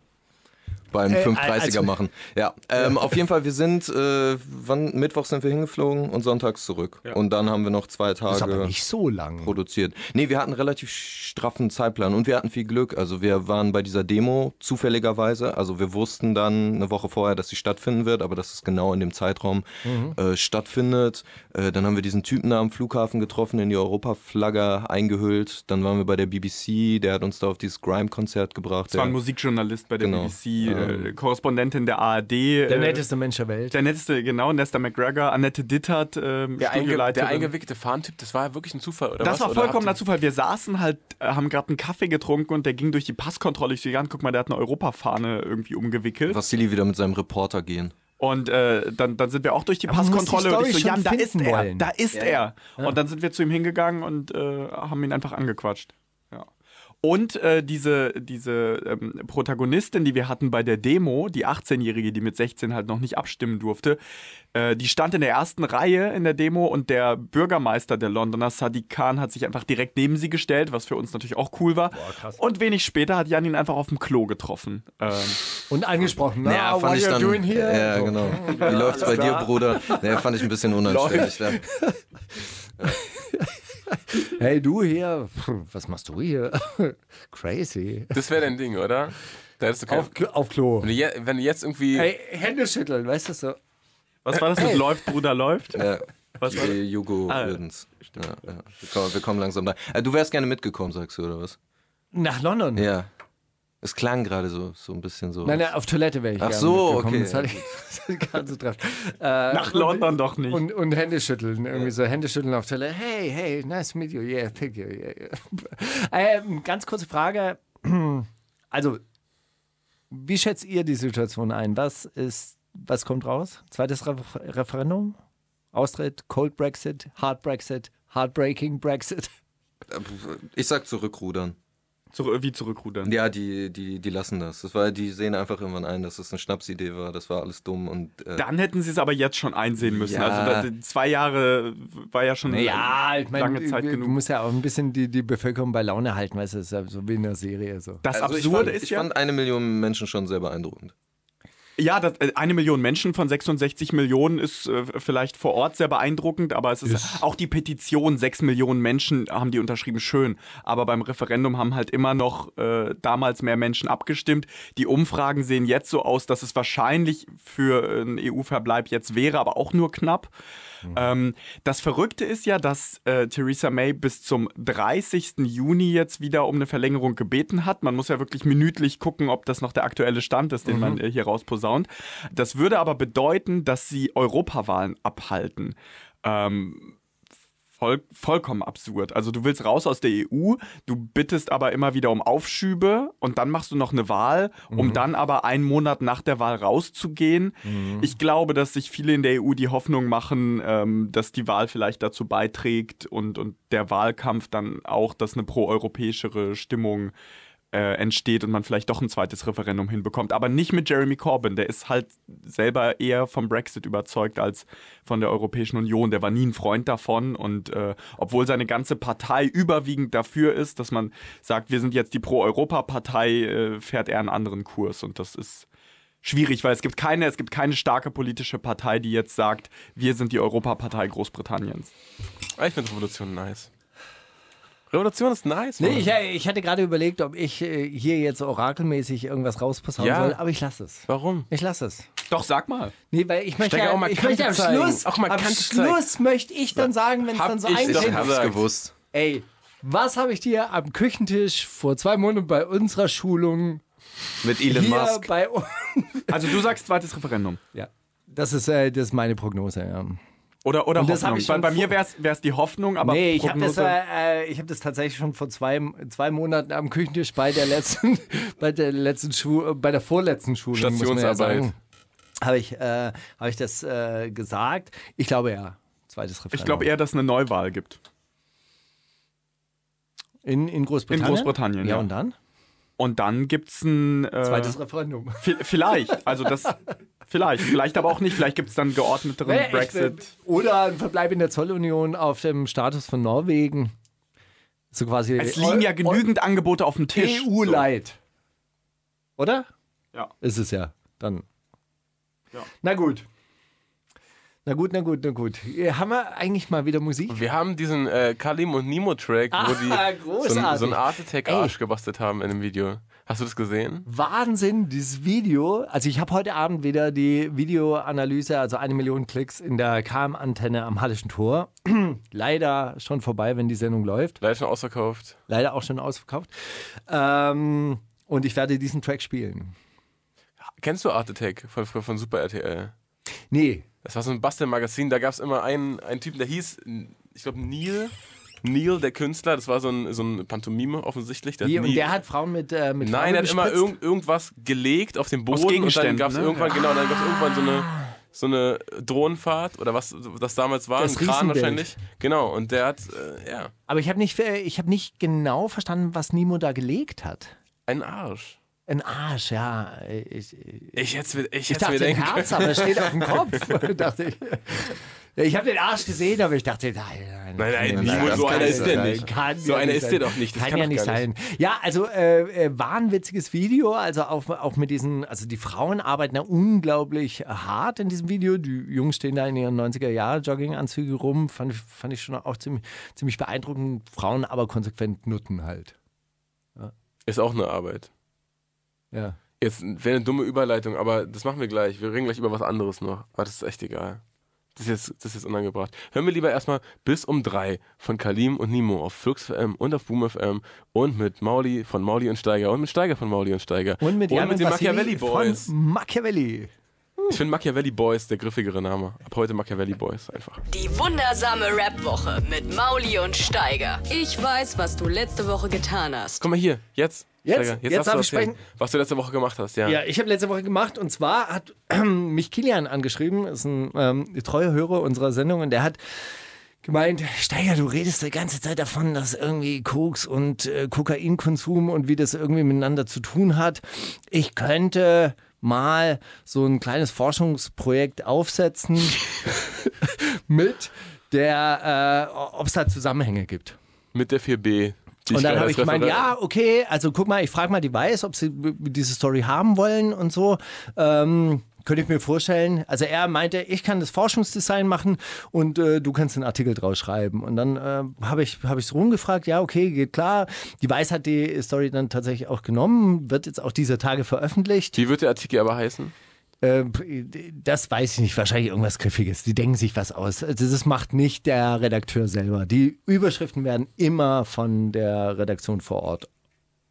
I: Beim
G: Äh,
I: 530er
G: also-
I: machen. Ja, ähm, auf jeden Fall, wir sind, äh, wann, Mittwoch sind wir hingeflogen und sonntags zurück. Und dann haben wir noch zwei
G: Das ist aber
I: Tage
G: nicht so lang.
I: produziert. Nee, wir hatten einen relativ straffen Zeitplan und wir hatten viel Glück. Also wir waren bei dieser Demo zufälligerweise. Also wir wussten dann eine Woche vorher, dass sie stattfinden wird, aber dass es genau in dem Zeitraum äh, stattfindet. Äh, dann haben wir diesen Typen da am Flughafen getroffen, in die Europaflagge eingehüllt. Dann waren wir bei der BBC, der hat uns da auf dieses Grime-Konzert gebracht.
H: Das war ein Musikjournalist bei der
I: Genau.
H: BBC, äh, Korrespondentin der ARD.
G: Der
H: äh,
G: netteste Mensch der Welt.
H: Der netteste, genau, Nesta McGregor, Annette Dittert, ähm,
F: Der, einge der eingewickelte Fahnentyp, das war wirklich ein Zufall, oder
H: Das
F: was?
H: war vollkommener Zufall. Wir saßen halt, äh, haben gerade einen Kaffee getrunken und der ging durch die Passkontrolle. Ich so, Jan, guck mal, der hat eine Europafahne irgendwie umgewickelt.
I: Vassili wieder mit seinem Reporter gehen.
H: Und äh, dann, dann sind wir auch durch die
G: Aber muss die
H: Passkontrolle und ich so, Jan, da ist er,
G: wollen.
H: da ist er. Und dann sind wir zu ihm hingegangen und äh, haben ihn einfach angequatscht. Und äh, diese, diese ähm, Protagonistin, die wir hatten bei der Demo, die 18-Jährige, die mit 16 halt noch nicht abstimmen durfte, äh, die stand in der ersten Reihe in der Demo und der Bürgermeister der Londoner, Sadiq Khan, hat sich einfach direkt neben sie gestellt, was für uns natürlich auch cool war. Und wenig später hat Jan ihn einfach auf dem Klo getroffen. Ähm,
G: Und angesprochen. Na,
I: Ja,
G: what
I: fand ich
G: you
I: dann.
G: doing here?
I: Ja,
G: So.
I: genau. Wie läuft's bei dir, Bruder? Ja, fand ich ein bisschen unanständig.
G: Hey, du hier, was machst du hier? Crazy.
F: Das wäre dein Ding, oder? Da hättest du kein,
G: Auf, Klo- auf Klo.
F: wenn, du je, wenn du jetzt irgendwie.
G: Hey, Hände schütteln, weißt du so.
H: was war das mit Läuft, Bruder, läuft?
I: Ja.
H: Was war
I: Die Jugo
H: Ah,
I: würden's. Ja, ja. Wir, kommen, wir kommen langsam da. Äh, Du wärst gerne mitgekommen, sagst du, oder was?
G: Nach London.
I: Ja. Es klang gerade so, so ein bisschen so.
G: Nein, nein, auf Toilette wäre ich
I: Ach so, okay.
G: Das hatte ich, das hatte ich drauf. Äh,
H: Nach London doch nicht.
G: Und, und Hände schütteln, irgendwie so Hände schütteln auf Toilette. Hey, hey, nice to meet you. Yeah, thank you. Yeah, yeah. ähm, ganz kurze Frage. Also, wie schätzt ihr die Situation ein? Was ist, was kommt raus? Zweites Re Referendum? Austritt, Cold Brexit, Hard Brexit, Heartbreaking Brexit?
I: Ich sag zurückrudern.
H: Zurück, wie zurückrudern.
I: Ja, die, die, die lassen das. das war, die sehen einfach irgendwann ein, dass es eine Schnapsidee war. Das war alles dumm und. Äh,
H: Dann hätten sie es aber jetzt schon einsehen müssen.
I: Ja.
H: Also da, zwei Jahre war ja schon
G: Ja, ich meine,
H: lange Zeit
G: du, du
H: genug.
G: musst ja auch ein bisschen die, die Bevölkerung bei Laune halten, weißt du, das ist ja so wie in der Serie. So.
H: Das
I: also ich
H: Absurde
I: fand,
H: ist
I: ich
H: ja,
I: fand eine Million Menschen schon sehr beeindruckend.
H: Ja, das, äh, eine Million Menschen von 66 Millionen ist äh, vielleicht vor Ort sehr beeindruckend, aber es ist auch die Petition, sechs Millionen Menschen haben die unterschrieben, schön. Aber beim Referendum haben halt immer noch äh, damals mehr Menschen abgestimmt. Die Umfragen sehen jetzt so aus, dass es wahrscheinlich für einen EU-Verbleib jetzt wäre, aber auch nur knapp. Ähm, das Verrückte ist ja, dass äh, Theresa May bis zum 30. Juni jetzt wieder um eine Verlängerung gebeten hat. Man muss ja wirklich minütlich gucken, ob das noch der aktuelle Stand ist, den man äh, hier rausposaunt. Das würde aber bedeuten, dass sie Europawahlen abhalten. Ähm, voll, vollkommen absurd. Also du willst raus aus der EU, du bittest aber immer wieder um Aufschübe und dann machst du noch eine Wahl, um dann aber einen Monat nach der Wahl rauszugehen. Ich glaube, dass sich viele in der EU die Hoffnung machen, ähm, dass die Wahl vielleicht dazu beiträgt und, und der Wahlkampf dann auch, dass eine proeuropäischere Stimmung äh, entsteht und man vielleicht doch ein zweites Referendum hinbekommt. Aber nicht mit Jeremy Corbyn. Der ist halt selber eher vom Brexit überzeugt als von der Europäischen Union. Der war nie ein Freund davon. Und äh, obwohl seine ganze Partei überwiegend dafür ist, dass man sagt, wir sind jetzt die Pro-Europa-Partei, äh, fährt er einen anderen Kurs. Und das ist schwierig, weil es gibt keine, es gibt keine starke politische Partei, die jetzt sagt, wir sind die Europapartei Großbritanniens.
F: Ich finde Revolution nice. Revolution ist nice.
G: Nee, ich, ich hatte gerade überlegt, ob ich äh, hier jetzt orakelmäßig irgendwas rausposaunen
F: Ja.
G: soll, aber ich lasse es.
F: Warum?
G: Ich lasse es.
H: Doch, sag mal.
G: Nee, weil ich möchte, ja,
F: auch mal
G: ich
F: Kante
G: möchte am
F: zeigen.
G: Schluss,
F: Auch mal
G: am
F: Kante
G: Schluss möchte ich dann sagen, wenn es dann so
F: gesagt.
I: Ich hab's gewusst.
G: Ey, was habe ich dir am Küchentisch vor zwei Monaten bei unserer Schulung
I: Mit Elon
G: hier
I: Musk.
G: bei uns?
H: Also du sagst zweites Referendum.
G: Ja, das ist, äh, das ist meine Prognose, ja.
H: Oder, oder
G: Und das hab
H: Hoffnung. bei, bei mir wäre es die Hoffnung, aber
G: nee, ich habe das, äh, äh, ich hab das tatsächlich schon vor zwei, zwei Monaten am Küchentisch bei der letzten, bei der letzten Schule, bei der vorletzten ja
F: Stationsarbeit.
G: sagen, habe ich, äh, hab ich das äh, gesagt. Ich glaube ja, zweites Referendum.
H: Ich glaube eher, dass es eine Neuwahl gibt.
G: in, in Großbritannien.
H: In Großbritannien,
G: ja.
H: ja.
G: und dann?
H: Und dann gibt es ein. Äh,
G: Zweites Referendum.
H: vi- Vielleicht. Also das. vielleicht. Vielleicht aber auch nicht. Vielleicht gibt es dann geordneteren
G: Nee,
H: Brexit.
G: äh, Oder ein Verbleib in der Zollunion auf dem Status von Norwegen. So quasi.
H: Es liegen ja genügend Angebote auf dem Tisch.
G: EU-Light. Oder?
H: Ja.
G: Ist es ja. Dann.
H: Ja.
G: Na gut. Na gut, na gut, na gut. Ja, Haben wir eigentlich mal wieder Musik?
F: Wir haben diesen äh, Kalim und Nemo Track, wo
G: Ah,
F: die so ein,
G: großartig.
F: so ein Art Attack Arsch gebastelt haben in dem Video. Hast du das gesehen?
G: Wahnsinn, dieses Video. Also ich habe heute Abend wieder die Videoanalyse, also eine Million Klicks in der KM-Antenne am Hallischen Tor. Leider schon vorbei, wenn die Sendung läuft.
F: Leider schon ausverkauft.
G: Leider auch schon ausverkauft. Ähm, und ich werde diesen Track spielen.
F: Kennst du Art Attack von, von, von Super RTL?
G: Nee,
F: Das war so ein Bastelmagazin, da gab es immer einen, einen Typen, der hieß, ich glaube, Neil. Neil, der Künstler, das war so ein, so ein Pantomime offensichtlich. Der hat
G: und der hat Frauen mit, äh, mit
F: Nein, er hat
G: Farbe
F: immer irgend, irgendwas gelegt auf den Boden und dann gab es
H: ne?
F: irgendwann, genau, dann gab es irgendwann so eine, so eine Drohnenfahrt oder was das damals war,
G: Das
F: ein Kran wahrscheinlich. Genau, und der hat, äh, ja,
G: Aber ich habe nicht, äh, ich hab nicht genau verstanden, was Nimo da gelegt hat.
F: einen Arsch.
G: Ein Arsch, ja. Ich, ich,
F: Ich hätte ich
G: dachte, ein Herz, aber es steht auf dem Kopf. dachte ich. Ja, ich habe den Arsch gesehen, aber ich dachte, nein, nein.
F: Nein, nein, Nimo,
G: nicht
F: so einer ist der nicht.
G: Kann
F: So
G: ja
F: einer
G: nicht
F: ist der doch nicht. Das
G: kann,
F: kann
G: ja nicht sein. Ja, also äh, äh, wahnwitziges Video. Also auch, auch mit diesen, also die Frauen arbeiten ja unglaublich hart in diesem Video. Die Jungs stehen da in ihren 90er Jahre Jogginganzüge rum. Fand, ich- fand ich schon auch ziemlich, ziemlich beeindruckend. Frauen aber konsequent nutten halt.
F: Ist auch eine Arbeit.
G: Ja.
F: Jetzt wäre eine dumme Überleitung, aber das machen wir gleich. Wir reden gleich über was anderes noch. Aber das ist echt egal. Das ist jetzt, das ist jetzt unangebracht. Hören wir lieber erstmal bis um drei von Kalim und Nimo auf Flux FM und auf Boom FM und mit Mauli von Mauli und Steiger und mit Steiger von Mauli und Steiger.
G: Und mit, Jan
F: den
G: und Vasili
F: Machiavelli Boys.
G: Von Machiavelli.
F: Ich finde Machiavelli Boys der griffigere Name. Ab heute Machiavelli Boys einfach.
C: Die wundersame Rap-Woche mit Mauli und Steiger. Ich weiß, was du letzte Woche getan hast.
F: Guck mal hier, jetzt.
G: Jetzt? Jetzt
F: du
G: darf ich sprechen?
F: Was du letzte Woche gemacht hast, ja.
G: Ja, ich habe letzte Woche gemacht und zwar hat mich Kilian angeschrieben, ist ein ähm, treuer Hörer unserer Sendung und der hat gemeint, Steiger, du redest die ganze Zeit davon, dass irgendwie Koks und äh, Kokainkonsum und wie das irgendwie miteinander zu tun hat. Ich könnte mal so ein kleines Forschungsprojekt aufsetzen mit der, äh, ob es da Zusammenhänge gibt.
F: Mit der 4B.
G: Und dann habe ich gemeint, ja, okay, also guck mal, ich frage mal die Weiß, ob sie diese Story haben wollen und so. Ähm, könnte ich mir vorstellen. Also er meinte, ich kann das Forschungsdesign machen und äh, du kannst den Artikel draus schreiben. Und dann äh, habe ich habe ich rumgefragt, ja, okay, geht klar. Die Weiß hat die Story dann tatsächlich auch genommen, wird jetzt auch dieser Tage veröffentlicht.
F: Wie wird der Artikel aber heißen?
G: Äh, das weiß ich nicht, wahrscheinlich irgendwas Griffiges. Die denken sich was aus. Also das macht nicht der Redakteur selber. Die Überschriften werden immer von der Redaktion vor Ort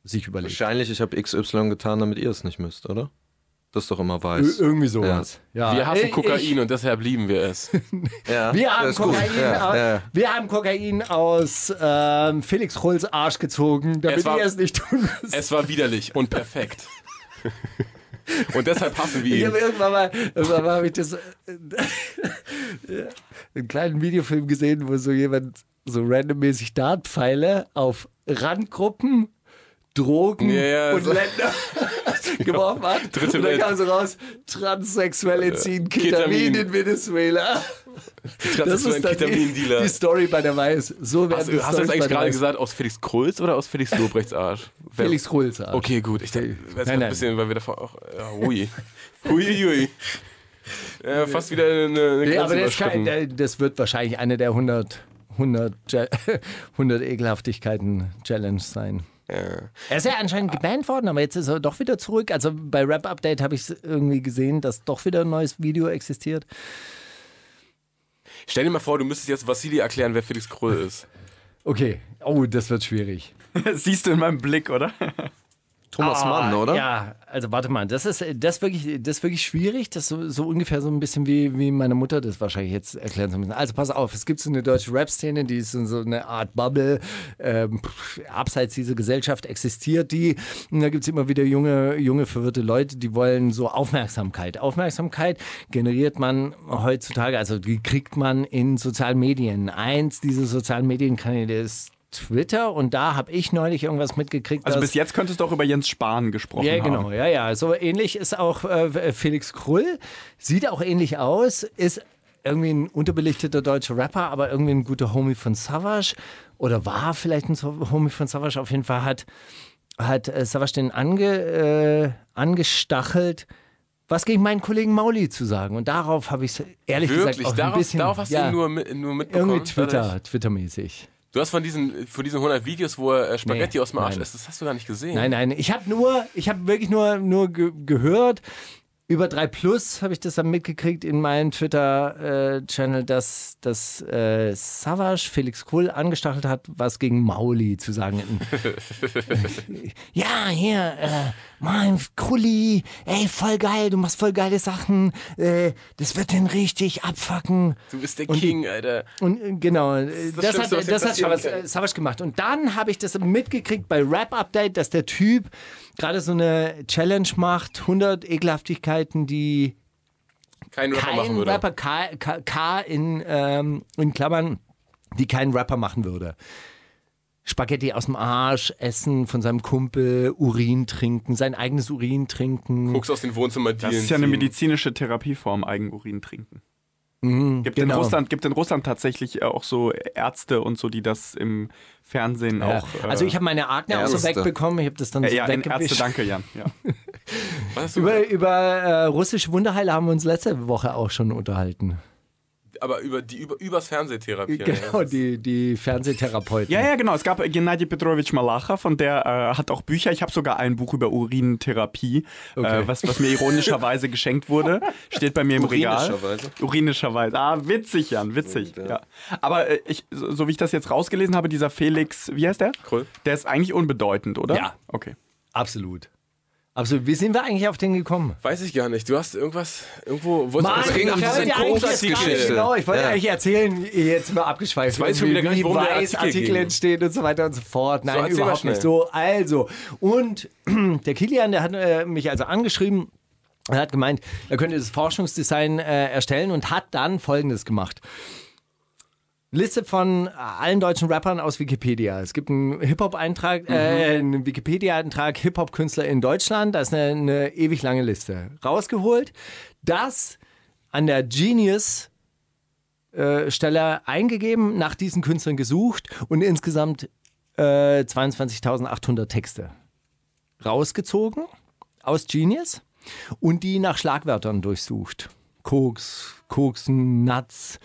G: sich überlegt.
I: Wahrscheinlich, ich habe XY getan, damit ihr es nicht müsst, oder? Das ist doch immer weiß.
G: Irgendwie sowas. Ja.
F: Wir hassen
G: Ich-
F: Kokain und deshalb lieben wir es.
I: Ja,
G: Wir haben. Kokain,
I: Ja,
G: au-
I: ja.
G: wir haben Kokain aus ähm, Felix Krulls Arsch gezogen, damit
F: Es war-
G: ihr es nicht tun müsst.
F: Es war widerlich und perfekt. Und deshalb hassen wir
G: Ich
F: ihn.
G: habe irgendwann mal, irgendwann mal hab ich das, äh, einen kleinen Videofilm gesehen, wo so jemand so randommäßig Dartpfeile auf Randgruppen, Drogen
F: Ja, ja,
G: und
F: so-
G: Länder geworfen hat.
F: Dritte
G: und dann
F: Welt.
G: kam so raus, Transsexuelle ziehen Ketamin,
F: Ketamin.
G: in Venezuela.
F: Das ist ein
G: dann die, die Story bei der Weiß. So werden
F: Hast, hast du
G: Storys
F: das eigentlich gerade gesagt aus Felix Krulls oder aus Felix Lobrechts Arsch?
G: Felix Krulls Arsch.
F: Okay, gut. Ich
G: Nein,
F: das ein bisschen, weil wir davor auch. Ja, hui. Hui, hui. Ja, fast wieder eine, eine
G: Nee, aber das, kann, das wird wahrscheinlich eine der 100, 100, Je- 100 Ekelhaftigkeiten Challenge sein.
F: Ja.
G: Er ist ja anscheinend gebannt worden, aber jetzt ist er doch wieder zurück. Also bei Rap Update habe ich irgendwie gesehen, dass doch wieder ein neues Video existiert.
F: Stell dir mal vor, du müsstest jetzt Vassili erklären, wer Felix Krull ist.
G: Okay. Oh, das wird schwierig.
H: Siehst du in meinem Blick, oder?
I: Thomas Mann, oder?
G: Ja, also warte mal, das ist, das ist, wirklich, das ist wirklich schwierig. Das ist so, so ungefähr so ein bisschen wie, wie meine Mutter das wahrscheinlich jetzt erklären soll. Also pass auf, es gibt so eine deutsche Rap-Szene, die ist in so eine Art Bubble, ähm, abseits dieser Gesellschaft existiert die. Und da gibt es immer wieder junge, junge, verwirrte Leute, die wollen so Aufmerksamkeit. Aufmerksamkeit generiert man heutzutage, also die kriegt man in sozialen Medien. Eins dieser sozialen Medienkanäle ist Twitter und da habe ich neulich irgendwas mitgekriegt.
H: Also bis jetzt könntest du auch über Jens Spahn gesprochen
G: ja,
H: haben.
G: genau, ja, ja. So ähnlich ist auch äh, Felix Krull. Sieht auch ähnlich aus, ist irgendwie ein unterbelichteter deutscher Rapper, aber irgendwie ein guter Homie von Savage. Oder war vielleicht ein so- Homie von Savage. Auf jeden Fall hat hat äh, Savas den ange, äh, angestachelt, was gegen meinen Kollegen Mauli zu sagen. Und darauf habe ich ehrlich
F: Wirklich?
G: gesagt auch
F: darauf,
G: ein bisschen.
F: darauf hast du
G: ja,
F: ihn nur, mit- nur mitbekommen?
G: irgendwie Twitter? Twitter-mäßig.
F: Du hast von diesen, von diesen 100 Videos, wo er äh, Spaghetti
G: Nee,
F: aus dem Arsch
G: nein.
F: isst, das hast du gar nicht gesehen.
G: Nein, nein, ich habe nur, ich habe wirklich nur, nur ge gehört. Über 3 Plus habe ich das dann mitgekriegt in meinem Twitter-Channel, dass, dass äh, Savage Felix Kohl angestachelt hat, was gegen Mauli zu sagen. ja, hier, äh, mein Kulli, ey, voll geil, du machst voll geile Sachen, äh, das wird den richtig abfacken.
F: Du bist der
G: Und
F: King, Alter.
G: Und äh, genau, äh,
F: das
G: das, hat, das hat äh, Savas gemacht. Und dann habe ich das mitgekriegt bei Rap Update, dass der Typ gerade so eine Challenge macht, 100 Ekelhaftigkeiten, die
F: Kein Rapper machen
G: kein
F: würde.
G: Rapper, K, K, K in, ähm, in Klammern, die kein Rapper machen würde. Spaghetti aus dem Arsch, essen von seinem Kumpel, Urin trinken, sein eigenes Urin trinken.
F: Guckst aus den Wohnzimmer
H: Das ist ja eine medizinische Therapieform, Eigenurin trinken. Gibt, in
G: genau.
H: Russland, gibt in Russland tatsächlich äh, auch so Ärzte und so, die das im Fernsehen
G: Ja.
H: auch. äh,
G: also ich habe meine Akne auch so wegbekommen, ich habe das dann
H: äh,
G: so
H: ja, in Ärzte, danke, Jan. Ja.
G: Über, über äh, russische Wunderheile haben wir uns letzte Woche auch schon unterhalten.
F: Aber über die über, übers Fernsehtherapie.
G: Genau, die, die Fernsehtherapeuten.
H: ja, ja, genau. Es gab Gennady Petrovich Malacha, von der äh, hat auch Bücher. Ich habe sogar ein Buch über Urintherapie,
G: Okay.
H: äh, was, was mir ironischerweise geschenkt wurde. Steht bei mir im Regal.
I: Urinischerweise?
H: Urinischerweise. Ah, witzig, Jan, witzig.
I: Ja.
H: Ja. Aber äh, ich, so, so wie ich das jetzt rausgelesen habe, dieser Felix, wie heißt der?
F: Krull.
H: Der ist eigentlich unbedeutend, oder?
G: Ja.
H: Okay.
G: Absolut. Absolut. Wie sind wir eigentlich auf den gekommen?
F: Weiß ich gar nicht. Du hast irgendwas, irgendwo, wolltest
G: Mann,
F: du
I: ging um
G: ich
I: diese
G: nicht- Genau, ich wollte
I: Ja.
G: eigentlich erzählen, jetzt sind wir abgeschweift.
F: Ich weiß schon wieder gar nicht,
G: wie
F: worum der Artikel
G: Artikel
F: ging.
G: entstehen und so weiter und so fort. Nein,
F: mal
G: überhaupt nicht so. Also, und der Kilian, der hat äh, mich also angeschrieben, er hat gemeint, er könnte das Forschungsdesign äh, erstellen und hat dann Folgendes gemacht. Liste von allen deutschen Rappern aus Wikipedia. Es gibt einen Hip-Hop-Eintrag, äh, einen Wikipedia-Eintrag Hip-Hop-Künstler in Deutschland. Da ist eine, eine ewig lange Liste. Rausgeholt. Das an der Genius äh, Stelle eingegeben, nach diesen Künstlern gesucht und insgesamt äh, 22.800 Texte rausgezogen aus Genius und die nach Schlagwörtern durchsucht. Koks, Koksen, Nuts,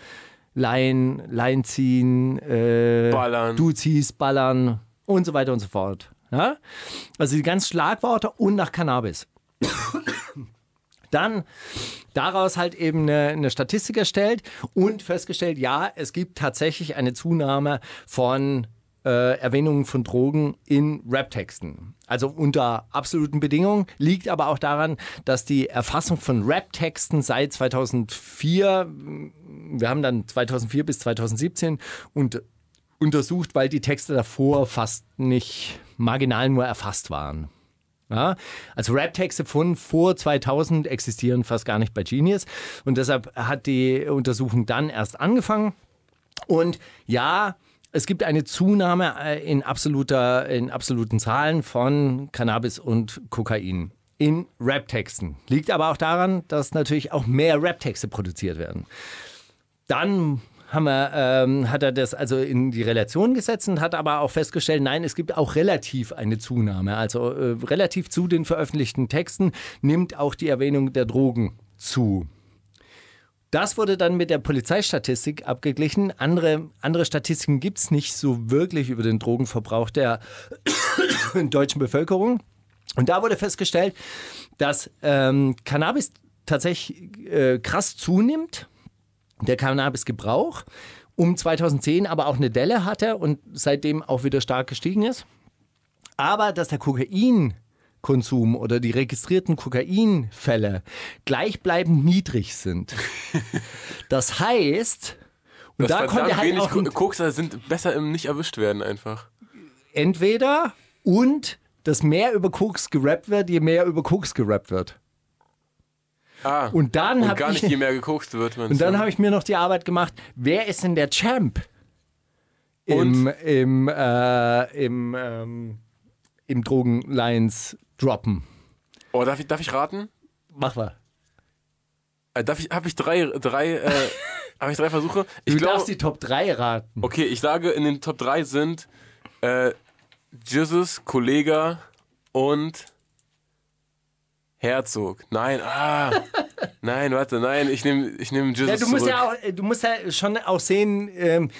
G: Laien, Laien ziehen, äh,
F: Ballern.
G: du ziehst, ballern und so weiter und so fort. Ja? Also die ganzen Schlagworte und nach Cannabis. Dann daraus halt eben eine, eine Statistik erstellt und festgestellt, ja, es gibt tatsächlich eine Zunahme von äh, Erwähnungen von Drogen in Rap-Texten. Also unter absoluten Bedingungen, liegt aber auch daran, dass die Erfassung von Rap-Texten seit 2004, wir haben dann 2004 bis 2017 und untersucht, weil die Texte davor fast nicht marginal nur erfasst waren. Ja, also Rap-Texte von vor 2000 existieren fast gar nicht bei Genius und deshalb hat die Untersuchung dann erst angefangen. Und ja, es gibt eine Zunahme äh, in, absoluter, in absoluten Zahlen von Cannabis und Kokain in Rap-Texten. Liegt aber auch daran, dass natürlich auch mehr Rap-Texte produziert werden. Dann wir, ähm, hat er das also in die Relation gesetzt und hat aber auch festgestellt, nein, es gibt auch relativ eine Zunahme. Also äh, relativ zu den veröffentlichten Texten nimmt auch die Erwähnung der Drogen zu. Das wurde dann mit der Polizeistatistik abgeglichen. Andere, andere Statistiken gibt es nicht so wirklich über den Drogenverbrauch der deutschen Bevölkerung. Und da wurde festgestellt, dass ähm, Cannabis tatsächlich äh, krass zunimmt der Cannabisgebrauch um 2010 aber auch eine Delle hatte und seitdem auch wieder stark gestiegen ist. Aber dass der Kokainkonsum oder die registrierten Kokainfälle gleichbleibend niedrig sind. Das heißt, und
F: Dass
G: da kommt er halt auch
F: Kokser sind besser im nicht erwischt werden einfach.
G: entweder und dass mehr über Koks gerappt wird, je mehr über Koks gerappt wird.
F: Ah,
G: Und dann
F: und
G: habe
F: gar
G: ich
F: nicht, je mehr gekokst wird.
G: Und dann habe ich mir noch die Arbeit gemacht, wer ist denn der Champ im, im, äh, im, ähm, im Drogenlines droppen?
F: Oh, darf ich, darf ich raten?
G: Mach mal.
F: Äh, darf ich, habe ich drei, drei, äh, habe ich drei Versuche? Ich
G: Du
F: glaube,
G: darfst die Top 3 raten.
F: okay, ich sage, in den Top 3 sind äh, Jesus, Kollega und Herzog. Nein, ah. nein, warte, nein, ich nehme ich nehm Jesus
G: Ja, du musst
F: zurück.
G: ja auch, du musst ja schon auch sehen, ähm,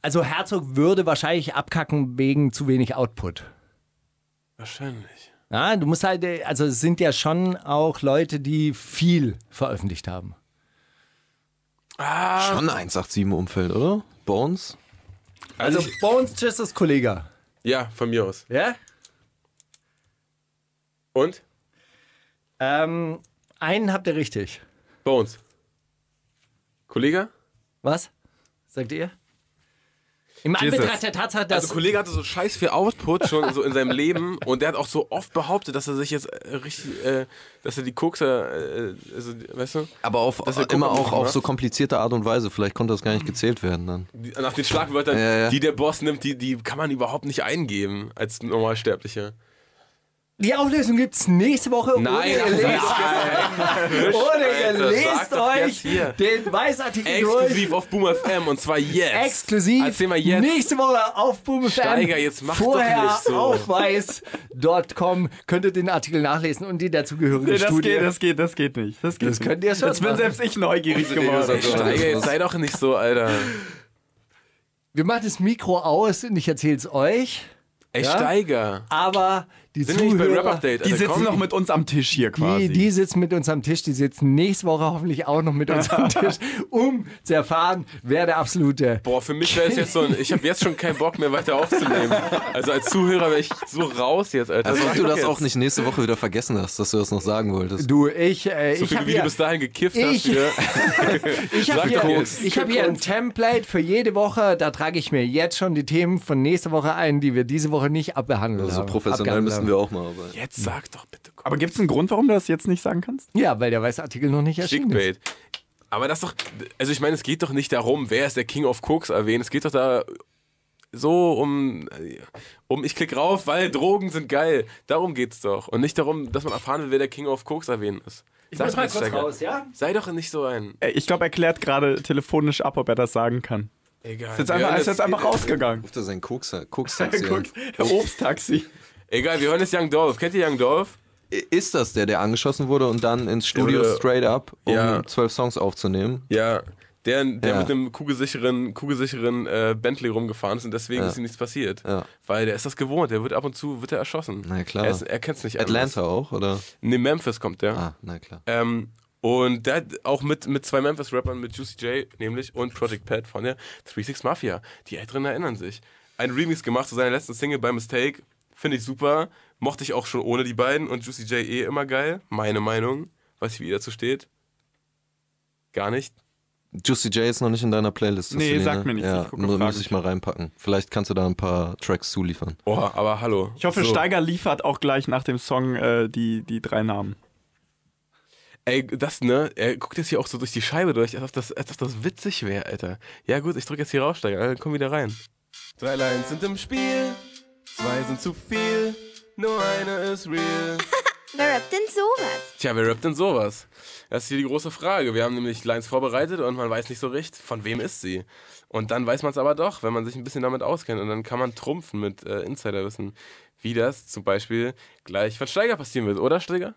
G: also Herzog würde wahrscheinlich abkacken wegen zu wenig Output.
F: Wahrscheinlich.
G: Ja, du musst halt, äh, also es sind ja schon auch Leute, die viel veröffentlicht haben.
I: Schon 187-Umfeld, oder? Bones?
G: Also
F: ich-
G: Bones Jesus Kollege.
F: Ja, von mir aus.
G: Ja?
F: Und?
G: Ähm, einen habt ihr richtig.
F: Bones. Kollege?
G: Was? Sagt ihr? Im. Anbetracht der Tatsache, dass.
F: Also Kollege hatte so scheiß viel Output schon so in seinem Leben und der hat auch so oft behauptet, dass er sich jetzt äh, richtig, äh, dass er die Kokser, äh, also, weißt du,
I: Aber auf,
F: Dass er
I: immer auch auf
F: macht.
I: so komplizierte Art und Weise. Vielleicht konnte das gar nicht gezählt werden dann.
F: nach den Schlagwörtern,
I: Ja, ja.
F: die der Boss nimmt, die, die kann man überhaupt nicht eingeben als Normalsterblicher.
G: Die Auflösung gibt's nächste Woche.
F: Nein,
G: oder ihr lest,
F: nein.
G: oder ihr
F: Alter,
G: lest
F: doch
G: euch den Weißartikel
F: Exklusiv
G: durch.
F: auf Boom FM und zwar jetzt.
G: Exklusiv.
F: Erzähl mal jetzt.
G: Nächste Woche auf Boom FM.
F: Steiger, jetzt mach doch
G: Vorher
F: nicht so.
G: auf weiß.com könnt ihr den Artikel nachlesen und die dazugehörige
H: Nee, das
G: Studie.
H: geht, das geht, das geht nicht. Das, geht
G: Das
H: nicht.
G: könnt ihr schon
H: Jetzt bin
G: machen.
H: selbst ich neugierig geworden.
F: Steiger, jetzt sei doch nicht so, Alter.
G: Wir machen das Mikro aus und ich erzähle es euch.
F: Ey,
G: Ja?
F: Steiger.
G: Aber die
F: Sind nicht bei Rap
G: Zuhörer,
F: Update?
H: Die
F: Alter,
H: sitzen
F: komm.
H: noch mit uns am Tisch hier quasi.
G: die, die sitzen mit uns am Tisch, die sitzen nächste Woche hoffentlich auch noch mit uns am Tisch, um zu erfahren, wer der absolute
F: Boah, für mich wäre es jetzt so ein, ich habe jetzt schon keinen Bock mehr weiter aufzunehmen. Also als Zuhörer wäre ich so raus jetzt, Alter.
I: Als ob du das
F: jetzt.
I: auch nicht nächste Woche wieder vergessen hast, dass du das noch sagen wolltest.
G: Du, ich, äh,
F: So
G: ich
F: viel
G: habe
F: wie du
G: hier,
F: bis dahin gekifft
G: Ich-
F: hast wieder.
G: ich hab
F: Sag
G: hier,
F: doch jetzt.
G: ich hab hier ein Template für jede Woche. Da trage ich mir jetzt schon die Themen von nächster Woche ein, die wir diese Woche nicht abbehandelt
I: Also
G: haben.
I: professionell müssen
G: haben.
I: wir auch mal arbeiten.
F: Jetzt sag doch bitte. Komm.
H: Aber gibt es einen Grund, warum du das jetzt nicht sagen kannst?
G: Ja, weil der Weißartikel noch nicht erschienen ist.
F: Clickbait. Aber das doch, also ich meine, es geht doch nicht darum, wer ist der King of Cooks erwähnt. Es geht doch da so um, um ich klick rauf, weil Drogen sind geil. Darum geht's doch. Und nicht darum, dass man erfahren will, wer der King of Cooks erwähnt ist.
G: Ich
F: Sag
G: muss mal kurz raus, ja?
F: Sei doch nicht so ein.
H: Ich glaube, er klärt gerade telefonisch ab, ob er das sagen kann.
F: Egal.
H: Ist jetzt einfach,
F: hören
H: ist jetzt einfach rausgegangen.
I: Ruft er sein Kokser, Kokstaxi.
H: Obsttaxi.
F: Egal, wir hören jetzt Young Dolph. Kennt ihr Young Dolph?
I: Ist das der, der angeschossen wurde und dann ins Studio
F: wurde-
I: straight up, um
F: Ja.
I: zwölf Songs aufzunehmen?
F: Ja. Der, der
I: Ja.
F: mit einem kugelsicheren, kugelsicheren äh, Bentley rumgefahren ist und deswegen
I: Ja.
F: ist ihm nichts passiert.
I: Ja.
F: Weil der ist das gewohnt, der wird ab und zu wird er erschossen.
I: Na klar.
F: Er, ist, er kennt's nicht
I: Atlanta
F: anders.
I: auch, oder?
F: Nee, Memphis kommt der.
I: Ah, na klar.
F: Ähm, und der hat auch mit, mit zwei Memphis-Rappern, mit Juicy J nämlich und Project Pat von der 36 Mafia. Die Älteren erinnern sich. Ein Remix gemacht zu seiner letzten Single bei Mistake. Finde ich super. Mochte ich auch schon ohne die beiden. Und Juicy J eh immer geil. Meine Meinung. Weiß ich, wie ihr dazu steht. Gar nicht.
I: Juicy J ist noch nicht in deiner Playlist.
H: Nee,
I: Celine.
H: sagt mir nichts.
I: Ja,
H: Ich
I: muss ich mal reinpacken. Vielleicht kannst du da ein paar Tracks zuliefern.
F: Boah, aber hallo.
H: Ich hoffe,
F: So.
H: Steiger liefert auch gleich nach dem Song äh, die, die drei Namen.
F: Ey, das, ne? Er guckt jetzt hier auch so durch die Scheibe durch, als ob das, als ob das witzig wäre, Alter. Ja, gut, ich drück jetzt hier raussteigen. Alter, komm wieder rein. Drei Lines sind im Spiel, zwei sind zu viel, nur eine ist real.
B: Wer rappt denn sowas?
F: Tja, wer rappt denn sowas? Das ist hier die große Frage. Wir haben nämlich Lines vorbereitet und man weiß nicht so recht, von wem ist sie. Und dann weiß man es aber doch, wenn man sich ein bisschen damit auskennt. Und dann kann man trumpfen mit äh, Insiderwissen, wie das zum Beispiel gleich von Steiger passieren wird, oder Steiger?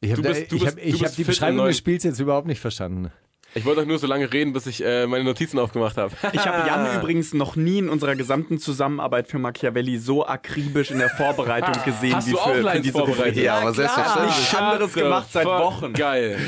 G: Ich habe hab, ich hab die Beschreibung des Spiels jetzt überhaupt nicht verstanden.
F: Ich wollte euch nur so lange reden, bis ich äh, meine Notizen aufgemacht habe.
H: Ich habe Jan übrigens noch nie in unserer gesamten Zusammenarbeit für Machiavelli so akribisch in der Vorbereitung gesehen
F: Hast
H: wie
F: du
H: für,
F: auch
H: für diese
F: vorbereitet?
H: Rubrik.
I: Ja, aber selbstverständlich.
H: Nichts anderes gemacht seit Wochen.
F: Geil.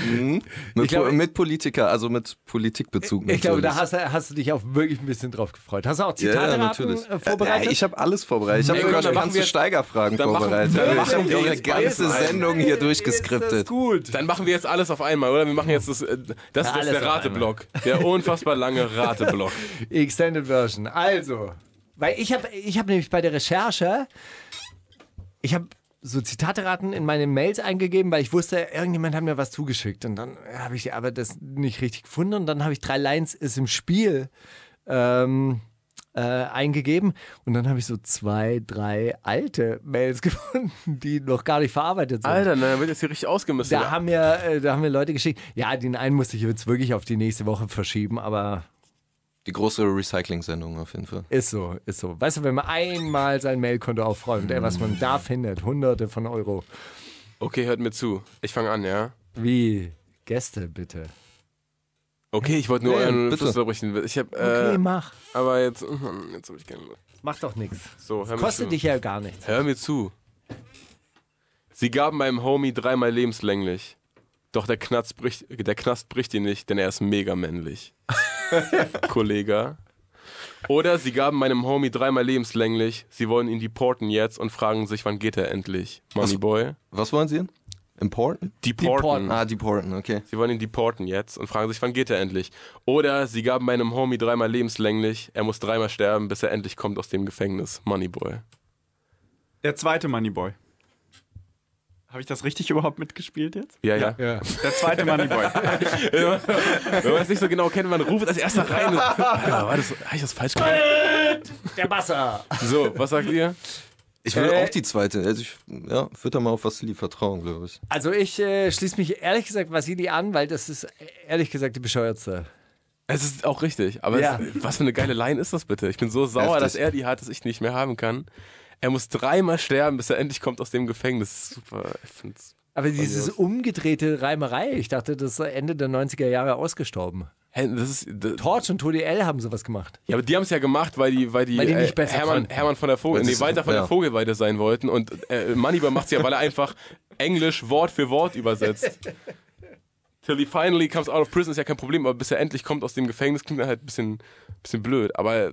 I: Mit,
G: glaube-
I: Po- mit Politiker, also mit Politikbezug.
G: Ich glaube, da hast, du- hast du dich auch wirklich ein bisschen drauf gefreut. Hast du auch
I: ja,
G: Zitate
I: ja, natürlich.
G: äh, vorbereitet?
I: Ja, ich habe alles vorbereitet. Ich habe sogar
F: machen
I: ganze Steigerfragen
F: machen-
I: vorbereitet.
F: dann
I: ich
F: machen
I: habe
F: wir
I: die
F: jetzt
I: ganze. Sendung hier
G: Ist das
I: durchgeskriptet.
G: gut.
F: Dann machen wir jetzt alles auf einmal, oder? Wir machen jetzt das. Äh, das, das der Rateblock. Der unfassbar lange Rateblock.
G: Extended Version. Also, weil ich habe ich hab nämlich bei der Recherche, ich habe so Zitateraten in meine Mails eingegeben, weil ich wusste, irgendjemand hat mir was zugeschickt. Und dann habe ich aber das nicht richtig gefunden. Und dann habe ich drei Lines ist im Spiel ähm, äh, eingegeben. Und dann habe ich so zwei, drei alte Mails gefunden, die noch gar nicht verarbeitet sind.
F: Alter, na, dann wird jetzt hier richtig ausgemistet.
G: Da haben, mir, äh, da haben mir Leute geschickt. Ja, den einen musste ich jetzt wirklich auf die nächste Woche verschieben, aber
I: Die große Recycling-Sendung auf jeden Fall.
G: Ist so, ist so. Weißt du, wenn man einmal sein Mailkonto aufräumt, ey, was man da findet, hunderte von Euro.
F: Okay, hört mir zu. Ich fange an, ja?
G: Wie Gäste, bitte.
F: Okay, ich wollte nur
I: Nee,
F: euren
I: bitte.
F: Fluss unterbrechen. Ich hab,
G: Okay,
F: äh,
G: mach.
F: aber jetzt, jetzt habe ich keine Lust.
G: Mach doch nichts.
F: So, hör mir
G: Kostet
F: zu.
G: dich ja gar nichts.
F: Hör mir zu. Sie gaben meinem Homie dreimal lebenslänglich. Doch der, Knast bricht, der Knast bricht ihn nicht, denn er ist mega männlich. Kollege. Oder sie gaben meinem Homie dreimal lebenslänglich. Sie wollen ihn deporten jetzt und fragen sich, wann geht er endlich? Moneyboy.
I: Was wollen Sie? Important?
F: Deporten.
I: Ah, deporten, okay.
F: Sie wollen ihn deporten jetzt und fragen sich, wann geht er endlich? Oder sie gaben meinem Homie dreimal lebenslänglich. Er muss dreimal sterben, bis er endlich kommt aus dem Gefängnis. Moneyboy.
H: Der zweite Moneyboy. Habe ich das richtig überhaupt mitgespielt jetzt?
F: Ja, ja.
G: Ja.
H: Der zweite Moneyboy.
F: Wenn man es nicht so genau kennt, man ruft als erster rein. Ja, war das, hab ich das falsch gemacht?
G: Der Basser.
F: So, was sagt ihr?
I: Ich würde
G: Äh,
I: auch die zweite. Also ich ja, würde da mal auf Vassili vertrauen, glaube ich.
G: Also ich äh, schließe mich ehrlich gesagt Vasili an, weil das ist äh, ehrlich gesagt die bescheuertste.
F: Es ist auch richtig, aber
G: Ja.
F: es, was für eine geile Line ist das bitte? Ich bin so sauer,
I: Heftig.
F: dass er die hat, dass ich nicht mehr haben kann. Er muss dreimal sterben, bis er endlich kommt aus dem Gefängnis. Super, ich find's.
G: Aber dieses umgedrehte Reimerei, ich dachte, das ist Ende der 90er Jahre ausgestorben.
F: Das ist, das,
G: Torch und Todi L haben sowas gemacht.
F: ja, aber die haben es ja gemacht, weil die, weil die,
G: Weil die nicht
F: äh, Hermann. Hermann von der Vogel,
I: Weil
F: nee,
I: sie-
F: weiter von
I: ja.
F: der Vogelweide sein wollten und äh, Moneyboy macht es ja, weil er einfach Englisch Wort für Wort übersetzt. Till he finally comes out of prison ist ja kein Problem, aber bis er endlich kommt aus dem Gefängnis, klingt er halt ein bisschen, bisschen blöd. Aber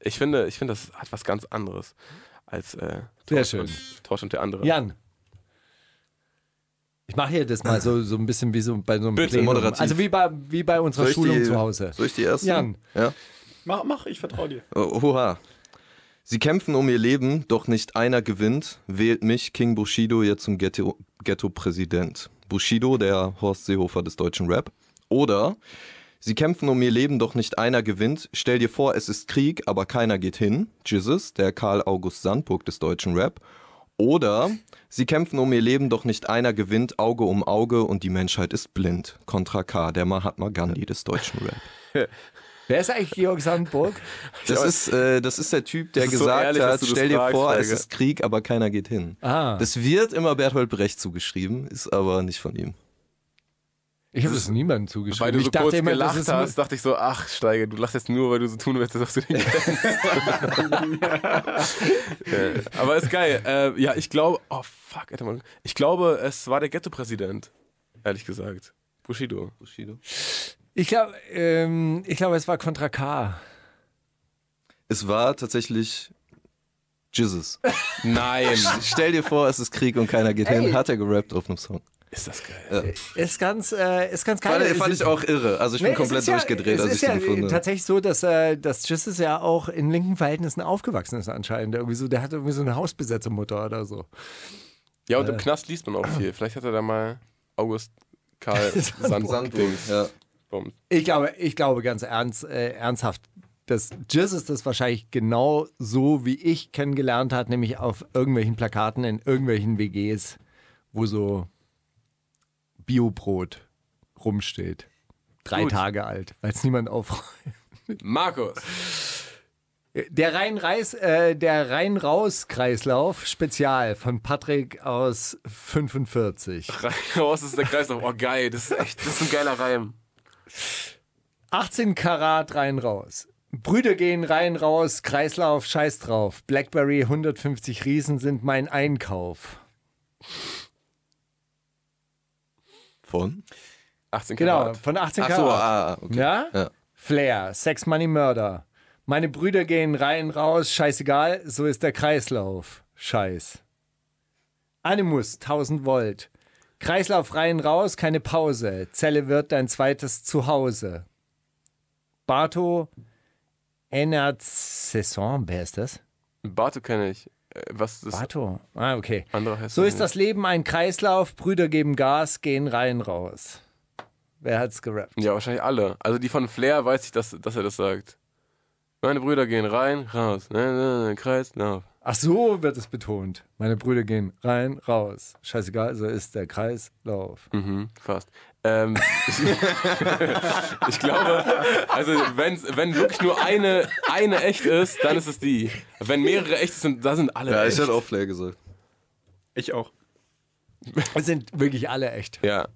F: ich finde, ich finde, das hat was ganz anderes als äh,
G: Sehr
F: Torch
G: schön.
F: Und, Torch und der andere.
G: Jan. Ich mache hier das mal so, so ein bisschen wie so bei so einem
F: Bitte,
G: Plenum.
I: moderativ.
G: Also wie bei, wie bei unserer
I: Soll ich
G: Schulung
I: die,
G: zu Hause.
I: Soll ich die erste?
G: Jan.
I: Ja.
H: Mach, mach, ich vertraue dir.
I: Oh, Oha. Sie kämpfen um ihr Leben, doch nicht einer gewinnt. Wählt mich, King Bushido, jetzt zum Ghetto- Ghetto-Präsident. Bushido, der Horst Seehofer des deutschen Rap. Oder Sie kämpfen um ihr Leben, doch nicht einer gewinnt. Stell dir vor, es ist Krieg, aber keiner geht hin. Jesus, der Karl August Sandburg des deutschen Rap. Oder Sie kämpfen um ihr Leben, doch nicht einer gewinnt. Auge um Auge und die Menschheit ist blind. Contra K, der Mahatma Gandhi des deutschen Rap.
G: Wer ist eigentlich Georg Sandburg?
I: Das ist, äh, das ist der Typ, der
F: ist so
I: gesagt
F: ehrlich,
I: hat, stell dir
F: fragst,
I: vor, es
F: Steiger.
I: ist Krieg, aber keiner geht hin.
G: Ah.
I: Das wird immer Bertolt Brecht zugeschrieben, ist aber nicht von ihm.
G: Ich habe das niemandem
F: Weil
G: zugeschrieben.
F: du so
G: ich dachte
F: kurz
G: immer,
F: gelacht hast, dachte ich so, ach, Steiger, du lachst jetzt nur, weil du so tun willst, als ob du den kennst. Ja, Aber ist geil. Äh, ja, ich glaube, oh fuck, warte mal. Ich glaube, es war der Ghetto-Präsident, ehrlich gesagt. Bushido.
I: Bushido.
G: Ich glaube, ähm, ich glaube, es war Contra K.
I: Es war tatsächlich Jesus.
F: Nein.
I: Stell dir vor, es ist Krieg und keiner geht hin, hat er gerappt auf einem Song.
F: Ist das geil.
G: Ist ganz, äh, ist ganz geil.
I: Fand, fand ich auch irre. Also ich bin
G: Nee, es
I: komplett
G: ist ja-
I: durchgedreht,
G: es
I: als ich
G: ja
I: den gefunden habe.
G: tatsächlich so, dass, äh, dass Jesus ja auch in linken Verhältnissen aufgewachsen ist anscheinend. Irgendwie so, der hat irgendwie so eine Hausbesetzermutter oder so.
F: Ja, und im Knast liest man auch viel. Vielleicht hat er da mal August Karl
I: Sandburg, ja.
G: Ich glaube, ich glaube ganz ernst, äh, ernsthaft, dass Jesus das wahrscheinlich genau so wie ich kennengelernt hat, nämlich auf irgendwelchen Plakaten in irgendwelchen WGs, wo so Biobrot rumsteht. Drei
F: Gut.
G: Tage alt, weil es niemand aufräumt.
F: Markus.
G: Der Rein-Reis, äh, der Rein-Raus-Kreislauf Spezial von Patrick aus 45.
F: Raus ist der Kreislauf. Oh, geil. Das ist echt, das ist ein geiler Reim.
G: 18 Karat rein-raus. Brüder gehen rein, raus, Kreislauf, scheiß drauf. Blackberry 150 Riesen sind mein Einkauf.
I: Von?
F: 18
G: Genau,
F: Karat.
G: von 18
I: Ach so,
G: Karat.
I: ah, okay.
G: Ja?
I: Ja.
G: Flair, Sex, Money, Murder. Meine Brüder gehen rein, raus, scheißegal, so ist der Kreislauf. Scheiß. Animus, 1000 Volt. Kreislauf rein, raus, keine Pause. Zelle wird dein zweites Zuhause. Barto, Enert Saison, wer ist das?
F: Barto kenne ich. Was ist das
G: Barto, ah, okay. So ist das Leben ein Kreislauf, Brüder geben Gas, gehen rein, raus. Wer hat's gerappt?
F: Ja, wahrscheinlich alle. Also die von Flair weiß ich, dass, dass er das sagt. Meine Brüder gehen rein, raus. Ne, ne, ne, Kreislauf.
G: Ach so wird es betont. Meine Brüder gehen rein, raus. Scheißegal, so ist der Kreislauf.
F: Mhm, fast. Ähm, ich glaube, also wenn, wenn wirklich nur eine, eine echt ist, dann ist es die. Wenn mehrere echt sind, da sind alle
I: Ja,
F: echt.
I: ich hätte auch Flair gesagt.
H: Ich auch.
G: Es sind wirklich alle echt.
F: ja.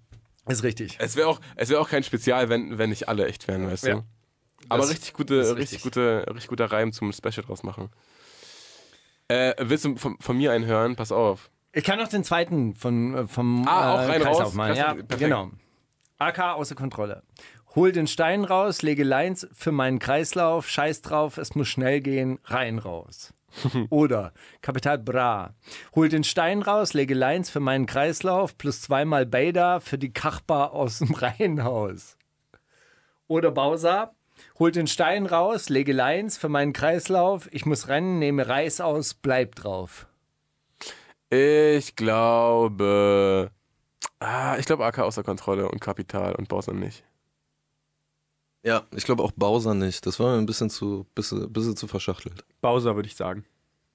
G: Ist richtig.
F: Es wäre auch, es wär auch kein Spezial, wenn, wenn nicht alle echt wären, weißt
G: Ja.
F: du? Aber
G: Das
F: richtig, gute, richtig,
G: richtig.
F: gute, richtig guter Reim zum Special draus machen. Äh, willst du von, von mir einen hören? Pass auf.
G: Ich kann noch den zweiten von, äh, vom
F: Ah, auch rein,
G: Kreislauf
F: raus?
G: machen. Ja,
F: perfekt.
G: genau. AK außer Kontrolle. Hol den Stein raus, lege Lines für meinen Kreislauf, scheiß drauf, es muss schnell gehen, rein raus. Oder Kapital Bra. Hol den Stein raus, lege Lines für meinen Kreislauf, plus zweimal Beda für die Kachbar aus dem Reihenhaus. Oder Bausa. Hol den Stein raus, lege Lines für meinen Kreislauf, ich muss rennen, nehme Reis aus, bleib drauf.
F: Ich glaube. Ah, ich glaube AK außer Kontrolle und Kapital und Bowser nicht.
I: Ja, ich glaube auch Bowser nicht. Das war mir ein bisschen zu, bisschen, bisschen zu verschachtelt.
H: Bowser würde ich sagen.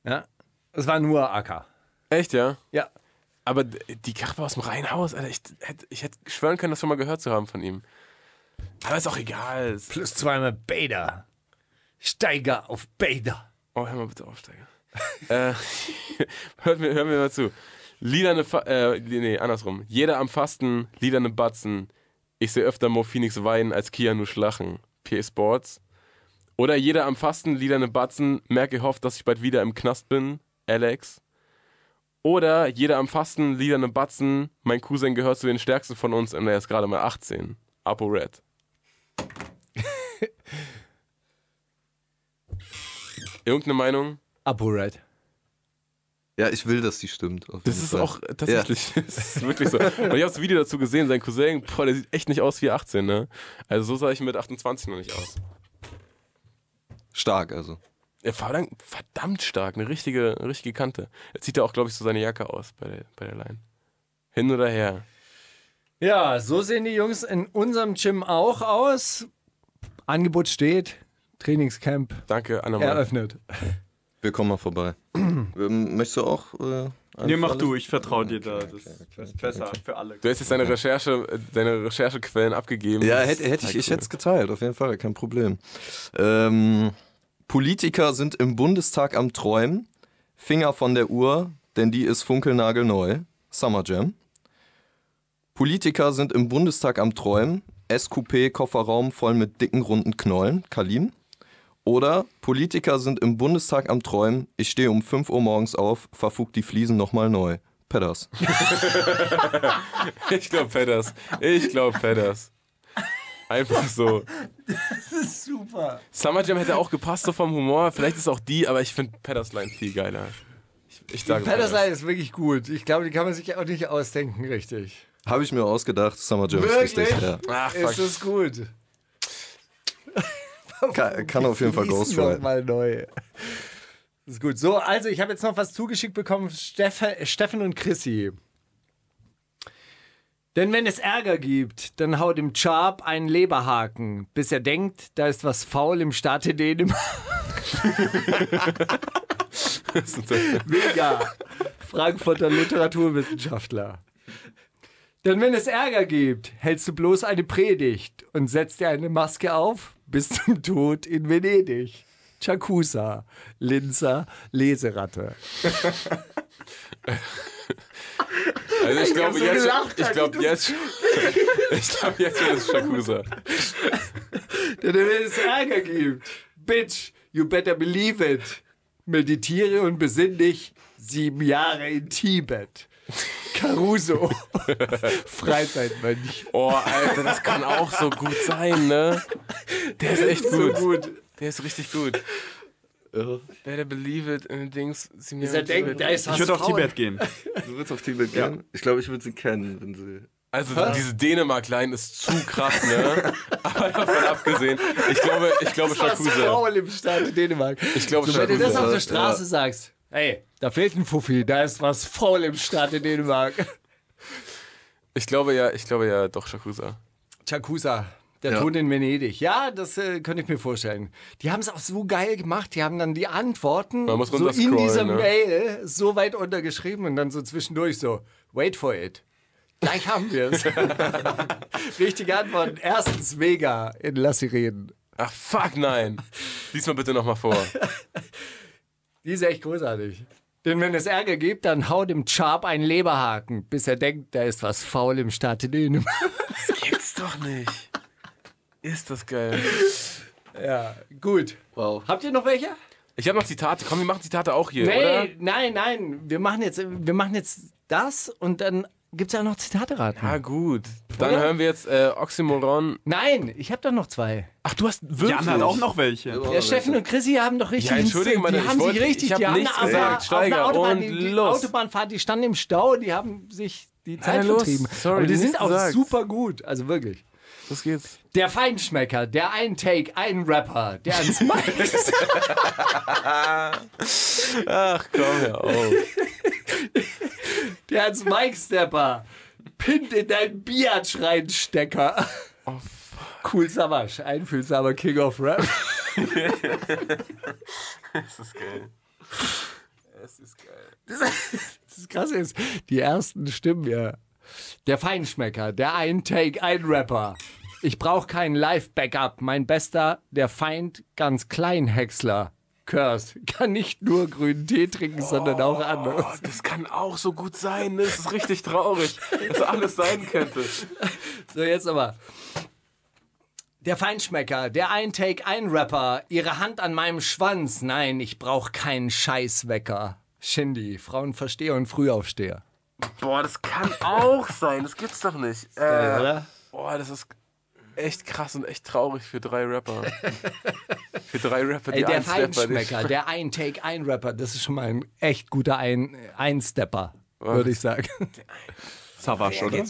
G: Ja. Es war nur AK.
F: Echt, ja?
G: Ja.
F: Aber die Kachbar aus dem Reihenhaus, Alter, ich hätte ich hätt schwören können, das schon mal gehört zu haben von ihm. Aber ist auch egal.
G: Plus zweimal Beta. Steiger auf Beta.
F: Oh, hör mal bitte auf, Steiger. äh, hört mir, hör mir mal zu. Lilane, Fa äh, nee, andersrum. Jeder am Fasten, lilane Batzen. Ich sehe öfter Mo Phoenix weinen als Keanu schlachen. PA Sports. Oder jeder am Fasten, lilane Batzen. Merke hofft, dass ich bald wieder im Knast bin. Alex. Oder jeder am Fasten, lilane Batzen. Mein Cousin gehört zu den stärksten von uns und er ist gerade mal 18. Apo Red. Irgendeine Meinung?
G: ApoRed.
I: Ja, ich will, dass die stimmt. auf
F: Das ist
I: Fall.
F: auch tatsächlich, das ist wirklich so. Und ich habe das Video dazu gesehen, sein Cousin, boah, der sieht echt nicht aus wie 18, ne? Also so sah ich mit 28 noch nicht aus.
I: Stark, also.
F: Er dann verdammt stark, eine richtige, eine richtige Kante. Jetzt zieht er auch, glaube ich, so seine Jacke aus bei der, bei der Line. Hin oder her.
G: Ja, so sehen die Jungs in unserem Gym auch aus. Angebot steht. Trainingscamp
F: Danke, Anna-Mal.
G: eröffnet.
I: Wir kommen mal vorbei. ähm, möchtest du auch? Äh,
H: Nee, mach
I: alles?
H: du, ich vertraue dir da.
I: Okay,
H: Das,
I: okay,
H: das ist besser für alle.
F: Du hast jetzt deine Recherche, äh, deine Recherchequellen abgegeben.
I: Ja, hätte, hätte ich,
F: total
I: ich hätte es geteilt, auf jeden Fall, kein Problem. Ähm, Politiker sind im Bundestag am Träumen. Finger von der Uhr, denn die ist funkelnagelneu. Summer Jam. Politiker sind im Bundestag am Träumen. SQP Kofferraum voll mit dicken runden Knollen. Kalin. Oder Politiker sind im Bundestag am Träumen. Ich stehe um 5 Uhr morgens auf, verfugt die Fliesen nochmal neu. Pedders.
F: Ich glaube Pedders. Ich glaube Pedders. Einfach so.
G: Das ist super.
F: Summer Jam hätte auch gepasst, so vom Humor. Vielleicht ist auch die, aber ich finde Pedders Line viel geiler. Ich, ich sage
G: Pedersen ist wirklich gut. Ich glaube, die kann man sich auch nicht ausdenken, richtig.
I: Habe ich mir ausgedacht, Summer Jam ist
G: Wirklich?
I: richtig. Ja.
F: Ach, fuck.
G: Ist das gut?
I: Kann, kann auf jeden Fall Ghostwriten.
G: mal neu. Das ist gut. So, also ich habe jetzt noch was zugeschickt bekommen. Steffen, Steffen und Chrissy. Denn wenn es Ärger gibt, dann haut dem Charp einen Leberhaken, bis er denkt, da ist was faul im Staate Dänemark. Mega. Frankfurter Literaturwissenschaftler. Denn wenn es Ärger gibt, hältst du bloß eine Predigt und setzt dir eine Maske auf bis zum Tod in Venedig. Chakusa, Linzer, Leseratte.
F: Also ich glaube
G: so
F: jetzt,
G: gelacht,
F: ich glaube jetzt, ich glaube jetzt wird es Shakusa.
G: Denn wenn es Ärger gibt, bitch, you better believe it. Meditiere und besinn dich sieben Jahre in Tibet. Caruso, Freizeitmönch.
F: Oh, Alter, das kann auch so gut sein, ne? Der ist echt
G: So
F: gut.
G: gut.
F: Der ist richtig gut. Better believe it in Dings. sie
G: er denkt, da ist
H: Ich würde auf. Tibet gehen.
I: Du würdest auf Tibet gehen? Ich glaube, ich würde sie kennen, wenn sie.
F: Also diese Dänemark-Line ist zu krass, ne? Aber davon abgesehen, ich glaube, ich glaube
G: Das ist
F: Shakusa.
G: faul im Staat Dänemark.
F: Ich glaube
G: So, wenn du das auf
F: Shakusa.
G: der Straße sagst, hey, da fehlt ein Fuffi, da ist was faul im Staat Dänemark.
F: Ich glaube ja, ich glaube ja doch Shakusa.
G: Chakusa, Der
I: Ja.
G: Tod in Venedig. Ja, das äh, könnte ich mir vorstellen. Die haben es auch so geil gemacht. Die haben dann die Antworten so in dieser
F: ne?
G: Mail so weit untergeschrieben und dann so zwischendurch so, wait for it. Gleich haben wir es. Richtige Antworten. Erstens mega in Lass sie reden.
F: Ach, fuck, nein. Lies mal bitte nochmal vor.
G: Die ist echt großartig. Denn wenn es Ärger gibt, dann haut dem Charp einen Leberhaken, bis er denkt, da ist was faul im Staate Dänemark.
F: Gibt's doch nicht. Ist das geil.
G: Ja, gut.
I: Wow.
G: Habt ihr noch welche?
F: Ich habe noch Zitate. Komm, wir machen Zitate auch hier, oder?
G: Nee, nein, nein. Wir machen jetzt, wir machen jetzt das und dann gibt es ja noch Zitate raten.
F: Ah, gut. Dann
G: Oder?
F: hören wir jetzt äh, Oxymoron.
G: Nein, ich habe doch noch zwei.
F: Ach, du hast wirklich.
H: Jan hat auch noch welche.
G: Ja, Steffen und Chrissy haben doch richtig.
F: Ja, entschuldige mal,
G: die
F: ich
G: haben
F: wollte-
G: sich richtig,
F: ich hab
G: die haben
F: nichts
G: aber
F: gesagt.
G: auf
F: Steiger,
G: Autobahn,
F: und
G: die, die
F: los.
G: Autobahnfahrt, die standen im Stau, die haben sich die Zeit
F: los.
G: vertrieben.
F: Sorry,
G: aber die sind auch
F: gesagt.
G: super gut, also wirklich.
F: Los geht's.
G: Der Feinschmecker, der ein Take, ein Rapper, der ans Mic
F: Ach, komm, hör auf.
G: Der als Mike-Stepper pinnt in deinen Biatch reinstecker.
F: Oh,
G: cool Savasch, einfühlsamer King of Rap.
F: Das ist geil. Es ist geil.
G: Das Krasse ist, die ersten stimmen ja. Der Feinschmecker, der ein Take, ein Rapper. Ich brauche kein Live-Backup. Mein bester, der Feind, ganz klein Häcksler. Curse, kann nicht nur grünen Tee trinken, sondern auch
F: Oh,
G: anderes.
F: das kann auch so gut sein. Ne? Das ist richtig traurig, dass alles sein könnte.
G: So, jetzt aber. Der Feinschmecker, der ein Take, ein Rapper. Ihre Hand an meinem Schwanz. Nein, ich brauche keinen Scheißwecker. Shindy, Frauenversteher und Frühaufsteher.
F: Boah, das kann auch sein. Das gibt's doch nicht. Äh,
G: oder?
F: boah, das ist echt krass und echt traurig für drei Rapper. für drei Rapper, die
G: Ey, der Feinschmecker, der ein Take, ein Rapper, das ist schon mal ein echt guter ein Einstepper, würde ich sagen.
H: Savasch, oder?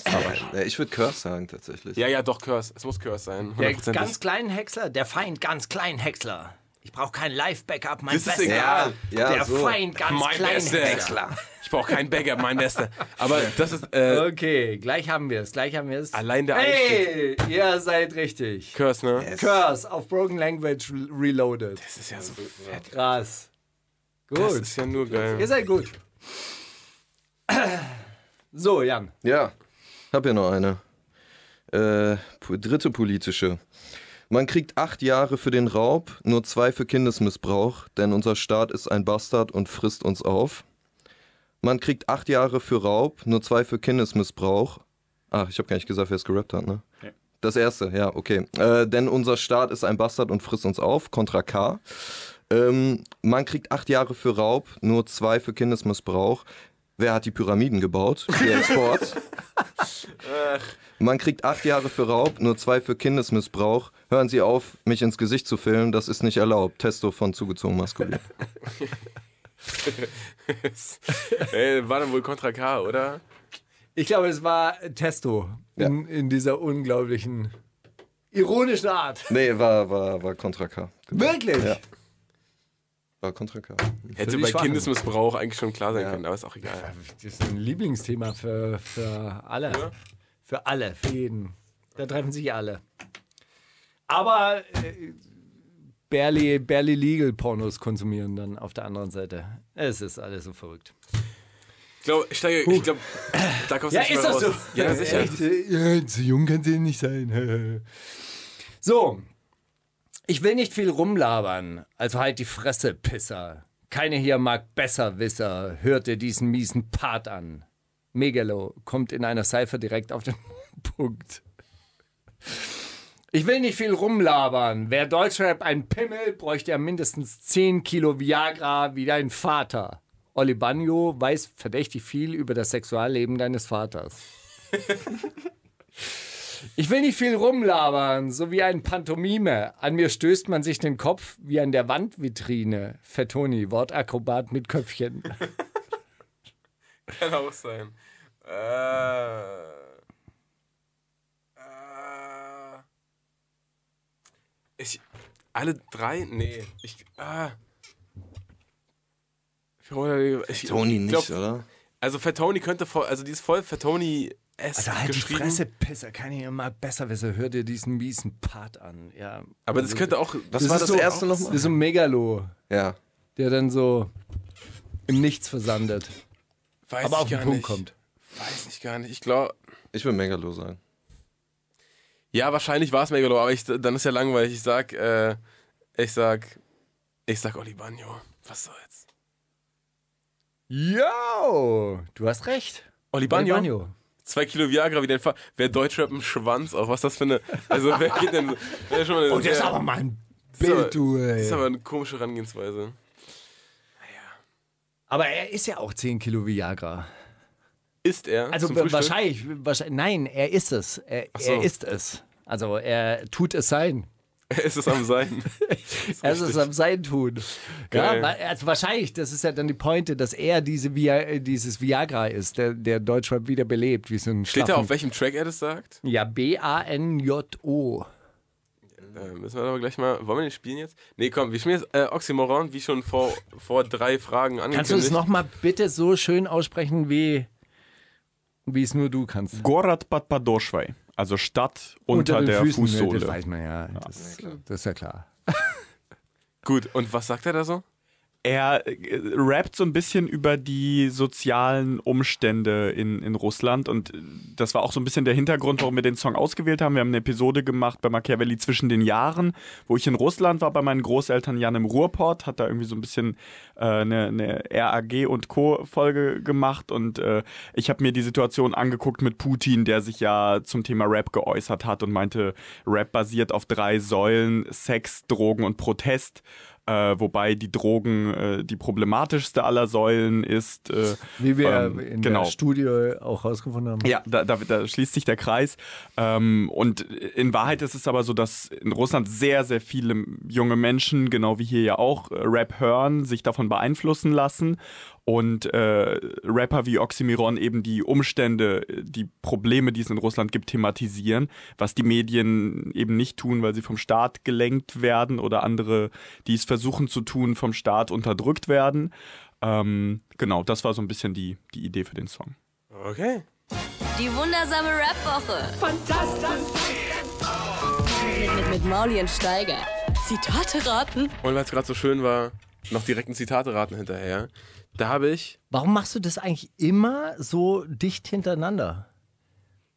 I: Ja, ich würde Curse sagen, tatsächlich.
F: Ja, ja, doch, Curse. Es muss Curse sein.
G: Der
F: hundertprozentig.
G: ganz kleinen Häcksler, der Feind ganz kleinen Häcksler. Ich brauche kein Live-Backup, mein
F: Das ist
G: Bester.
F: egal.
I: Ja,
G: der
I: so.
G: Feind ganz
F: Mein
G: kleinen
F: Bester. Ich brauche keinen Bagger, mein Bester. Aber das ist äh,
G: Okay, gleich haben wir es, gleich haben wir es.
F: allein der Einstieg.
G: Hey, ihr seid richtig.
F: Curse, ne?
G: Curse auf Broken Language Reloaded.
F: Das ist ja so fett.
G: Krass.
F: Das
G: Gut.
F: ist ja nur geil.
G: Ihr seid gut. So, Jan.
I: Ja, hab hier noch eine. Äh, dritte politische. Man kriegt acht Jahre für den Raub, nur zwei für Kindesmissbrauch, denn unser Staat ist ein Bastard und frisst uns auf. Man kriegt acht Jahre für Raub, nur zwei für Kindesmissbrauch. Ach, ich habe gar nicht gesagt, wer es gerappt hat, ne? Das erste, ja, okay. Äh, denn unser Staat ist ein Bastard und frisst uns auf, Contra K. Ähm, man kriegt acht Jahre für Raub, nur zwei für Kindesmissbrauch. Wer hat die Pyramiden gebaut? Der Sport. Man kriegt acht Jahre für Raub, nur zwei für Kindesmissbrauch. Hören Sie auf, mich ins Gesicht zu filmen, das ist nicht erlaubt. Testo von zugezogen maskulin.
F: Ey, war dann wohl Contra K, oder?
G: Ich glaube, es war Testo in, in dieser unglaublichen, ironischen Art.
I: Nee, war, war, war Contra K.
G: Wirklich?
I: Ja. War Contra K.
F: Hätte bei. Kindesmissbrauch eigentlich schon klar sein
I: Ja.
F: können, aber ist auch egal.
G: Das ist ein Lieblingsthema für, für alle. Für alle, für jeden. Da treffen sich alle. Aber äh, barely, barely legal Pornos konsumieren dann auf der anderen Seite. Es ist alles so verrückt.
F: Ich glaube, ich, steige- ich glaube, da kommst du
G: Ja,
F: nicht
G: ist
F: mehr
G: das
F: raus.
G: so?
F: Ja, sicher.
G: Echt? Ja, so jung kann sie nicht sein. So. Ich will nicht viel rumlabern, also halt die Fresse, Pisser. Keine hier mag Besserwisser, hörte diesen miesen Part an. Megalo kommt in einer Cypher direkt auf den Punkt. Ich will nicht viel rumlabern. Wer Deutschrap ein Pimmel, bräuchte er mindestens 10 Kilo Viagra wie dein Vater. Olli Bagno weiß verdächtig viel über das Sexualleben deines Vaters. Ich will nicht viel rumlabern, so wie ein Pantomime. An mir stößt man sich den Kopf wie an der Wandvitrine. Fettoni, Wortakrobat mit Köpfchen.
F: Kann auch sein. Äh, äh, ich, alle drei? Nee. Ich, ah. Ich, ich
I: Tony nicht,
F: glaub,
I: oder?
F: Also Fettoni könnte voll, also die ist voll Fettoni S
G: Also halt die. Fresse, Pisser, kann ich immer besser wissen. Hör dir diesen miesen Part an. Ja.
F: Aber das könnte auch.
I: Was war
G: ist
I: das
G: so,
I: erste
G: Das
I: nochmal?
G: ist so ein Megalo,
I: Ja.
G: der dann so im Nichts versandet.
F: weiß
G: aber
F: ich
G: auf den Punkt
F: nicht.
G: kommt.
F: Weiß ich gar nicht. Ich glaube.
I: Ich will Megalo sagen.
F: Ja, wahrscheinlich war es Megalo, aber ich, dann ist ja langweilig. Ich sag, äh, ich sag, ich sag Oli Bagno. Was soll's?
G: Yo, du hast recht.
F: Oli Bagno? Zwei Kilo Viagra wie dein Vater. Wer Deutschrap im Schwanz auch? Was ist das für eine. Also, wer geht denn. Wer schon eine,
G: Oh, das ist aber mal ein Bild, du,
F: Das ist
G: ey.
F: aber eine komische Herangehensweise.
G: Aber er ist ja auch 10 Kilo Viagra.
F: Ist er?
G: Also wahrscheinlich, wahrscheinlich, nein, er ist es. Er,
F: so.
G: er ist es. Also er tut es sein.
F: ist es am Sein.
G: Er ist es am Sein tun. Ja,
F: Geil.
G: also wahrscheinlich, das ist ja dann die Pointe, dass er diese Via, äh, dieses Viagra ist, der, der Deutschrap wieder belebt, wie so ein
F: Steht da, auf welchem Track er das sagt?
G: Ja, B-A-N-J-O.
F: Äh, müssen wir aber gleich mal. Wollen wir den spielen jetzt? Nee, komm, wir spielen jetzt äh, Oxymoron, wie schon vor, vor drei Fragen angekündigt.
G: Kannst du es nochmal bitte so schön aussprechen, wie, wie es nur du kannst?
H: Gorad Bad Padoschwei, also Stadt unter,
G: den
H: der
G: Füßen, ne,
H: Fußsohle.
G: Das weiß man ja. Das, das ist ja klar.
F: Gut, und was sagt er da so?
H: Er äh, rappt so ein bisschen über die sozialen Umstände in, in Russland und äh, das war auch so ein bisschen der Hintergrund, warum wir den Song ausgewählt haben. Wir haben eine Episode gemacht bei Machiavelli zwischen den Jahren, wo ich in Russland war bei meinen Großeltern Jan im Ruhrport, hat da irgendwie so ein bisschen äh, eine, eine RAG und Co. Folge gemacht und äh, ich habe mir die Situation angeguckt mit Putin, der sich ja zum Thema Rap geäußert hat und meinte, Rap basiert auf drei Säulen, Sex, Drogen und Protest. Äh, wobei die Drogen äh, die problematischste aller Säulen ist. Äh,
G: Wie wir
H: ähm,
G: in
H: genau.
G: der Studie auch rausgefunden haben.
H: Ja, da, da, da schließt sich der Kreis. Ähm, und in Wahrheit ist es aber so, dass in Russland sehr, sehr viele junge Menschen, genau wie hier ja auch, äh, Rap hören, sich davon beeinflussen lassen. Und äh, Rapper wie Oxymiron eben die Umstände, die Probleme, die es in Russland gibt, thematisieren, was die Medien eben nicht tun, weil sie vom Staat gelenkt werden oder andere, die es versuchen zu tun, vom Staat unterdrückt werden. Ähm, genau, das war so ein bisschen die, die Idee für den Song.
F: Okay.
C: Die wundersame Rap-Woche. Fantastisch. Mit, mit, mit Mauli und Steiger. Zitate raten.
F: Und weil es gerade so schön war, noch direkt ein Zitate raten hinterher. Da habe ich,
G: Warum machst du das eigentlich immer so dicht hintereinander?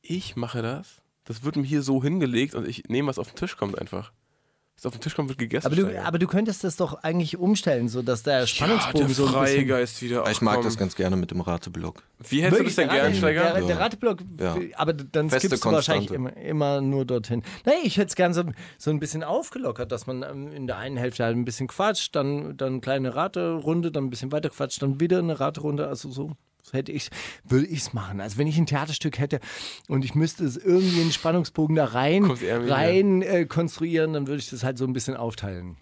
F: ich mache das. Das wird mir hier so hingelegt und ich nehme, was auf den Tisch kommt einfach. Was auf den Tisch kommt, wird gegessen.
G: Aber du, aber du könntest das doch eigentlich umstellen, so dass der
F: ja,
G: Spannungsbogen
F: der
G: so ein bisschen...
F: Freigeist wieder
I: Ich mag das ganz gerne mit dem Rateblock.
F: Wie hättest du das denn
G: der
F: gern, Steiger?
G: Der, der
I: Ja.
G: Rateblock,
I: Ja.
G: aber dann
I: Feste
G: skippst du wahrscheinlich immer, immer nur dorthin. Nee, ich hätte es gern so, so ein bisschen aufgelockert, dass man ähm, in der einen Hälfte halt ein bisschen quatscht, dann, dann eine kleine Raterunde, dann ein bisschen weiter quatscht, dann wieder eine Raterunde, also so. Hätte ich würde ich es machen. Also wenn ich ein Theaterstück hätte und ich müsste es irgendwie einen Spannungsbogen da rein, rein äh, konstruieren, dann würde ich das halt so ein bisschen aufteilen.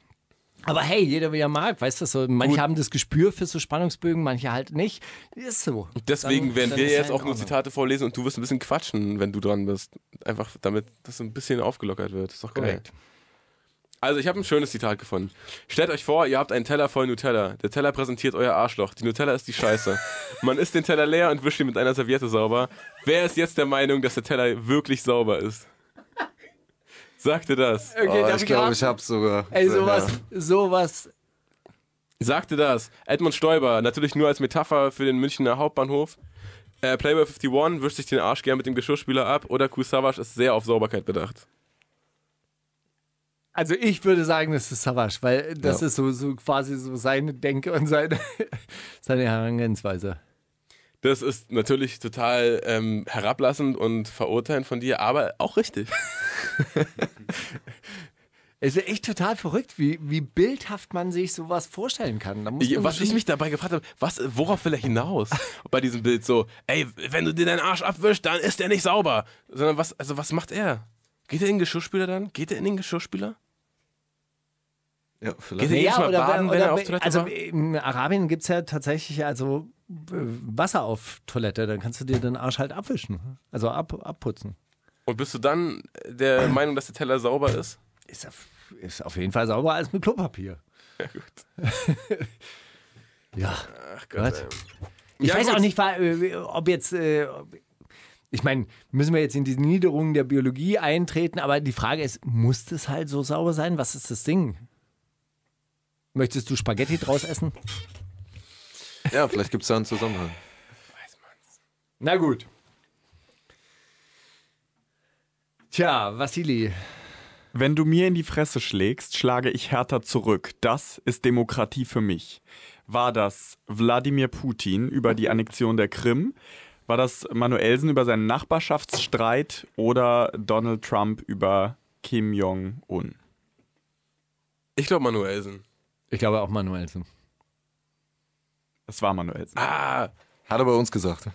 G: Aber hey, jeder wie er mag, weißt du so. Manche
F: Gut.
G: haben das Gespür für so Spannungsbögen, manche halt nicht. Ist so.
F: Deswegen
G: Dann-
F: werden
G: dann
F: wir jetzt
G: halt
F: auch
G: in
F: nur. Zitate vorlesen und du wirst ein bisschen quatschen, wenn du dran bist. Einfach damit das so ein bisschen aufgelockert wird. ist doch.
G: Korrekt.
F: Also ich habe ein schönes Zitat gefunden. Stellt euch vor, ihr habt einen Teller voll Nutella. Der Teller präsentiert euer Arschloch. Die Nutella ist die Scheiße. Man isst den Teller leer und wischt ihn mit einer Serviette sauber. Wer ist jetzt der Meinung, dass der Teller wirklich sauber ist? Sagte das.
G: Okay,
I: oh, ich glaube, ich hab's sogar.
G: Ey, sowas,
I: Ja.
G: sowas.
F: Sagte das. Edmund Stoiber, natürlich nur als Metapher für den Münchner Hauptbahnhof. Äh, Playboy 51 wischt sich den Arsch gern mit dem Geschirrspüler ab oder Savage ist sehr auf Sauberkeit bedacht.
G: Also ich würde sagen, das ist Savage, weil das
I: Ja.
G: ist so, so quasi so seine Denke und seine, seine Herangehensweise.
F: Das ist natürlich total ähm, herablassend und verurteilend von dir, aber auch richtig.
G: Es ist echt total verrückt, wie, wie bildhaft man sich sowas vorstellen kann. Da muss
F: Ich,
G: man
F: was ich mich dabei gefragt habe, was, worauf will er hinaus bei diesem Bild so, ey, wenn du dir deinen Arsch abwischst, dann ist der nicht sauber. Sondern was, also was macht er? Geht er in den Geschirrspüler dann? Geht er in den Geschirrspüler?
I: Ja,
F: Geht
I: vielleicht.
F: jedes
G: ja,
F: Mal
G: oder,
F: baden, wenn
G: oder,
F: er auf Toilette
G: also
F: war?
G: in Arabien gibt es ja tatsächlich also äh, Wasser auf Toilette, dann kannst du dir den Arsch halt abwischen. Also ab, abputzen.
F: Und bist du dann der Meinung, dass der Teller sauber ist?
G: Ist auf, ist auf jeden Fall sauberer als mit Klopapier.
F: Ja, gut.
G: Ja.
F: Ach
G: Gott.
F: ey.
G: Ich
F: Ja,
G: weiß
F: gut.
G: auch nicht, äh, ob jetzt. Äh, Ich meine, müssen wir jetzt in die Niederungen der Biologie eintreten, aber die Frage ist, muss das halt so sauber sein? Was ist das Ding? Möchtest du Spaghetti draus essen?
I: Ja, vielleicht gibt es da einen Zusammenhang.
G: Na gut. Tja, Vassili.
H: Wenn du mir in die Fresse schlägst, schlage ich härter zurück. Das ist Demokratie für mich. War das Wladimir Putin über die Annexion der Krim? War das Manuelsen über seinen Nachbarschaftsstreit oder Donald Trump über Kim Jong-un?
F: Ich glaube Manuelsen.
G: Ich glaube auch Manuelsen.
H: Das war Manuelsen.
F: Ah,
I: Hat er bei uns gesagt.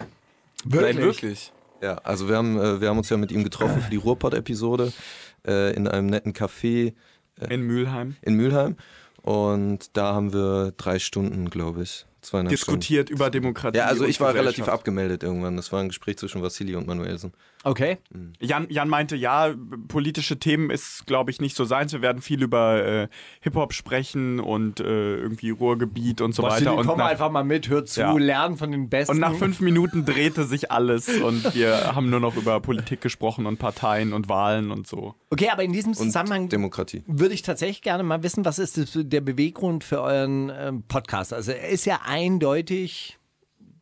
F: nein, wirklich.
I: Ja, also wir haben, äh, wir haben uns ja mit ihm getroffen für die Ruhrpott-Episode äh, in einem netten Café
H: In Mülheim.
I: in Mülheim. Und da haben wir drei Stunden, glaube ich, zweieinhalb
H: Diskutiert über Demokratie.
I: Stunden. Ja, also ich war relativ abgemeldet irgendwann. Das war ein Gespräch zwischen Vassili und Manuelsen.
G: Okay.
H: Jan, Jan meinte, ja, politische Themen ist, glaube ich, nicht so seins. Wir werden viel über äh, Hip-Hop sprechen und äh, irgendwie Ruhrgebiet und so
G: Vassili,
H: weiter. Und
G: komm
H: nach,
G: einfach mal mit, hör zu,
H: Ja.
G: lernen von den Besten.
H: und nach fünf Minuten drehte sich alles und wir haben nur noch über Politik gesprochen und Parteien und Wahlen und so.
G: Okay, aber in diesem Zusammenhang
I: Demokratie.
G: würde ich tatsächlich gerne mal wissen, was ist der Beweggrund für euren ähm, Podcast? Also er ist ja eindeutig,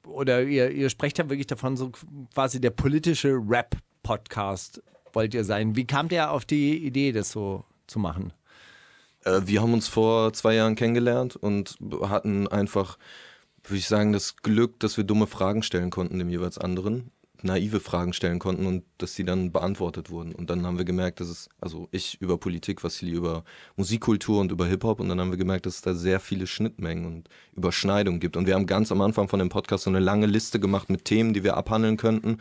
G: oder ihr, ihr sprecht ja wirklich davon, so quasi der politische Rap-Podcast wollt ihr sein. Wie kamt ihr auf die Idee, das so zu machen?
I: Äh, wir haben uns vor zwei Jahren kennengelernt und hatten einfach, würde ich sagen, das Glück, dass wir dumme Fragen stellen konnten dem jeweils anderen. Naive Fragen stellen konnten und dass sie dann beantwortet wurden. Und dann haben wir gemerkt, dass es, also ich über Politik, Vassili über Musikkultur und über Hip-Hop. Und dann haben wir gemerkt, dass es da sehr viele Schnittmengen und Überschneidungen gibt. Und wir haben ganz am Anfang von dem Podcast so eine lange Liste gemacht mit Themen, die wir abhandeln könnten.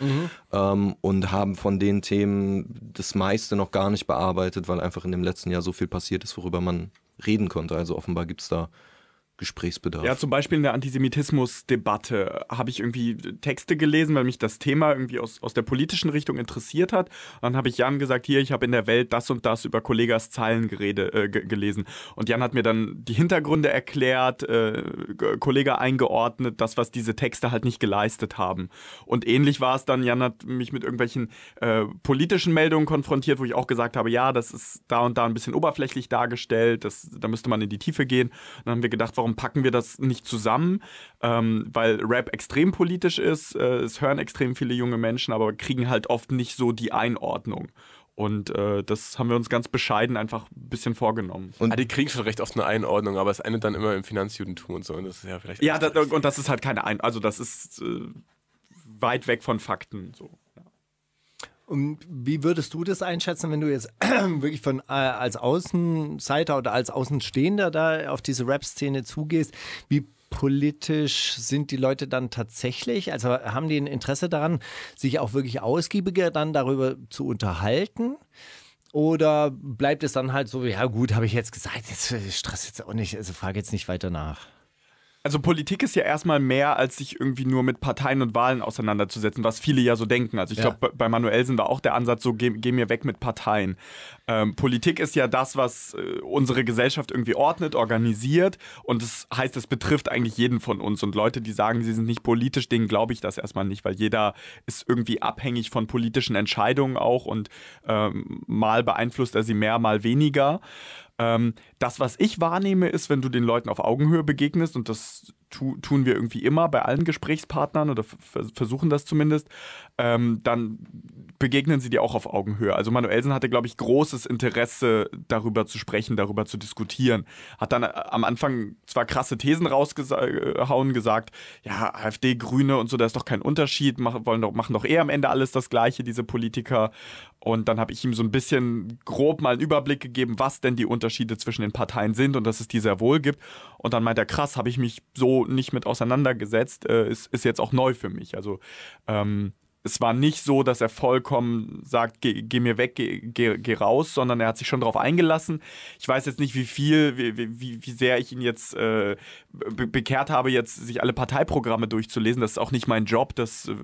I: Ähm, und haben von den Themen das meiste noch gar nicht bearbeitet, weil einfach in dem letzten Jahr so viel passiert ist, worüber man reden konnte. Also offenbar gibt es da Gesprächsbedarf.
H: Ja, zum Beispiel in der Antisemitismus-Debatte habe ich irgendwie Texte gelesen, weil mich das Thema irgendwie aus, aus der politischen Richtung interessiert hat. Dann habe ich Jan gesagt, hier, ich habe in der Welt das und das über Kollegas Zeilen gerede, äh, ge- gelesen. Und Jan hat mir dann die Hintergründe erklärt, äh, Kollege eingeordnet, das, was diese Texte halt nicht geleistet haben. Und ähnlich war es dann, Jan hat mich mit irgendwelchen äh, politischen Meldungen konfrontiert, wo ich auch gesagt habe, ja, das ist da und da ein bisschen oberflächlich dargestellt, das, da müsste man in die Tiefe gehen. Und dann haben wir gedacht, warum packen wir das nicht zusammen? Ähm, weil Rap extrem politisch ist, äh, es hören extrem viele junge Menschen, aber kriegen halt oft nicht so die Einordnung. Und äh, das haben wir uns ganz bescheiden einfach ein bisschen vorgenommen.
F: ah, die kriegen schon recht oft eine Einordnung, aber es endet dann immer im Finanzjudentum und so. Und das ist ja vielleicht.
H: Ja, da, und das ist halt keine Ein... Also das ist äh, weit weg von Fakten. So.
G: Und wie würdest du das einschätzen, wenn du jetzt wirklich von äh, als Außenseiter oder als Außenstehender da auf diese Rap-Szene zugehst? Wie politisch sind die Leute dann tatsächlich? Also haben die ein Interesse daran, sich auch wirklich ausgiebiger dann darüber zu unterhalten? Oder bleibt es dann halt so, ja gut, habe ich jetzt gesagt, jetzt äh, stress jetzt auch nicht, also frage jetzt nicht weiter nach.
H: Also Politik ist ja erstmal mehr, als sich irgendwie nur mit Parteien und Wahlen auseinanderzusetzen, was viele ja so denken. Also ich
G: Ja.
H: glaube, bei Manuelsen war auch der Ansatz so, geh, geh mir weg mit Parteien. Ähm, Politik ist ja das, was äh, unsere Gesellschaft irgendwie ordnet, organisiert und das heißt, es betrifft eigentlich jeden von uns. Und Leute, die sagen, sie sind nicht politisch, denen glaube ich das erstmal nicht, weil jeder ist irgendwie abhängig von politischen Entscheidungen auch und ähm, mal beeinflusst er sie mehr, mal weniger. Ähm, das, was ich wahrnehme, ist, wenn du den Leuten auf Augenhöhe begegnest, und das tu, tun wir irgendwie immer bei allen Gesprächspartnern oder vers- versuchen das zumindest, ähm, dann begegnen sie dir auch auf Augenhöhe. Also Manuelsen hatte, glaube ich, großes Interesse, darüber zu sprechen, darüber zu diskutieren. Hat dann äh, am Anfang zwar krasse Thesen rausgehauen, gesagt, ja, AfD, Grüne und so, da ist doch kein Unterschied, machen, wollen doch, machen doch eh am Ende alles das Gleiche, diese Politiker. Und dann habe ich ihm so ein bisschen grob mal einen Überblick gegeben, was denn die Unterschiede zwischen den Parteien sind und dass es die sehr wohl gibt. Und dann meint er, krass, habe ich mich so nicht mit auseinandergesetzt, äh, ist, ist jetzt auch neu für mich. Also ähm, es war nicht so, dass er vollkommen sagt, geh, geh mir weg, geh, geh, geh raus, sondern er hat sich schon darauf eingelassen. Ich weiß jetzt nicht, wie viel, wie, wie, wie sehr ich ihn jetzt äh, be bekehrt habe, jetzt sich alle Parteiprogramme durchzulesen. Das ist auch nicht mein Job, das äh,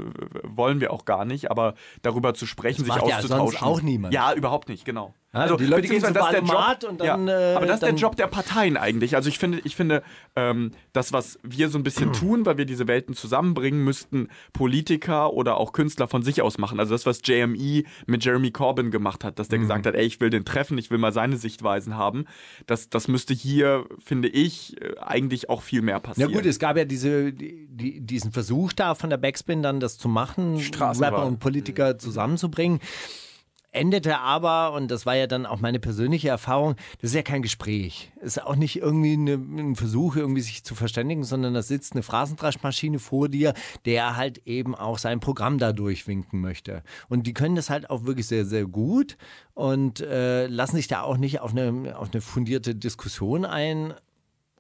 H: wollen wir auch gar nicht, aber darüber zu sprechen,
G: Das
H: sich
G: macht ja
H: auszutauschen.
G: sonst auch niemand.
H: Ja, überhaupt nicht, genau. Also,
G: die Leute gehen zum
H: das Job,
G: und dann,
H: ja,
G: äh,
H: aber das ist der Job der Parteien eigentlich. Also ich finde, ich finde, ähm, das, was wir so ein bisschen tun, weil wir diese Welten zusammenbringen, müssten Politiker oder auch Künstler von sich aus machen. Also das, was JME mit Jeremy Corbyn gemacht hat, dass der gesagt hat, ey, ich will den treffen, ich will mal seine Sichtweisen haben. Das, das müsste hier, finde ich, äh, eigentlich auch viel mehr
G: Ja
H: passieren.
G: gut, es gab ja diese, die, die, diesen Versuch da von der Backspin dann das zu machen. Rapper und Politiker zusammenzubringen. Endete aber, und das war ja dann auch meine persönliche Erfahrung, das ist ja kein Gespräch. Es ist auch nicht irgendwie eine, ein Versuch, irgendwie sich zu verständigen, sondern da sitzt eine Phrasendraschmaschine vor dir, der halt eben auch sein Programm da durchwinken möchte. Und die können das halt auch wirklich sehr, sehr gut und äh, lassen sich da auch nicht auf eine, auf eine fundierte Diskussion ein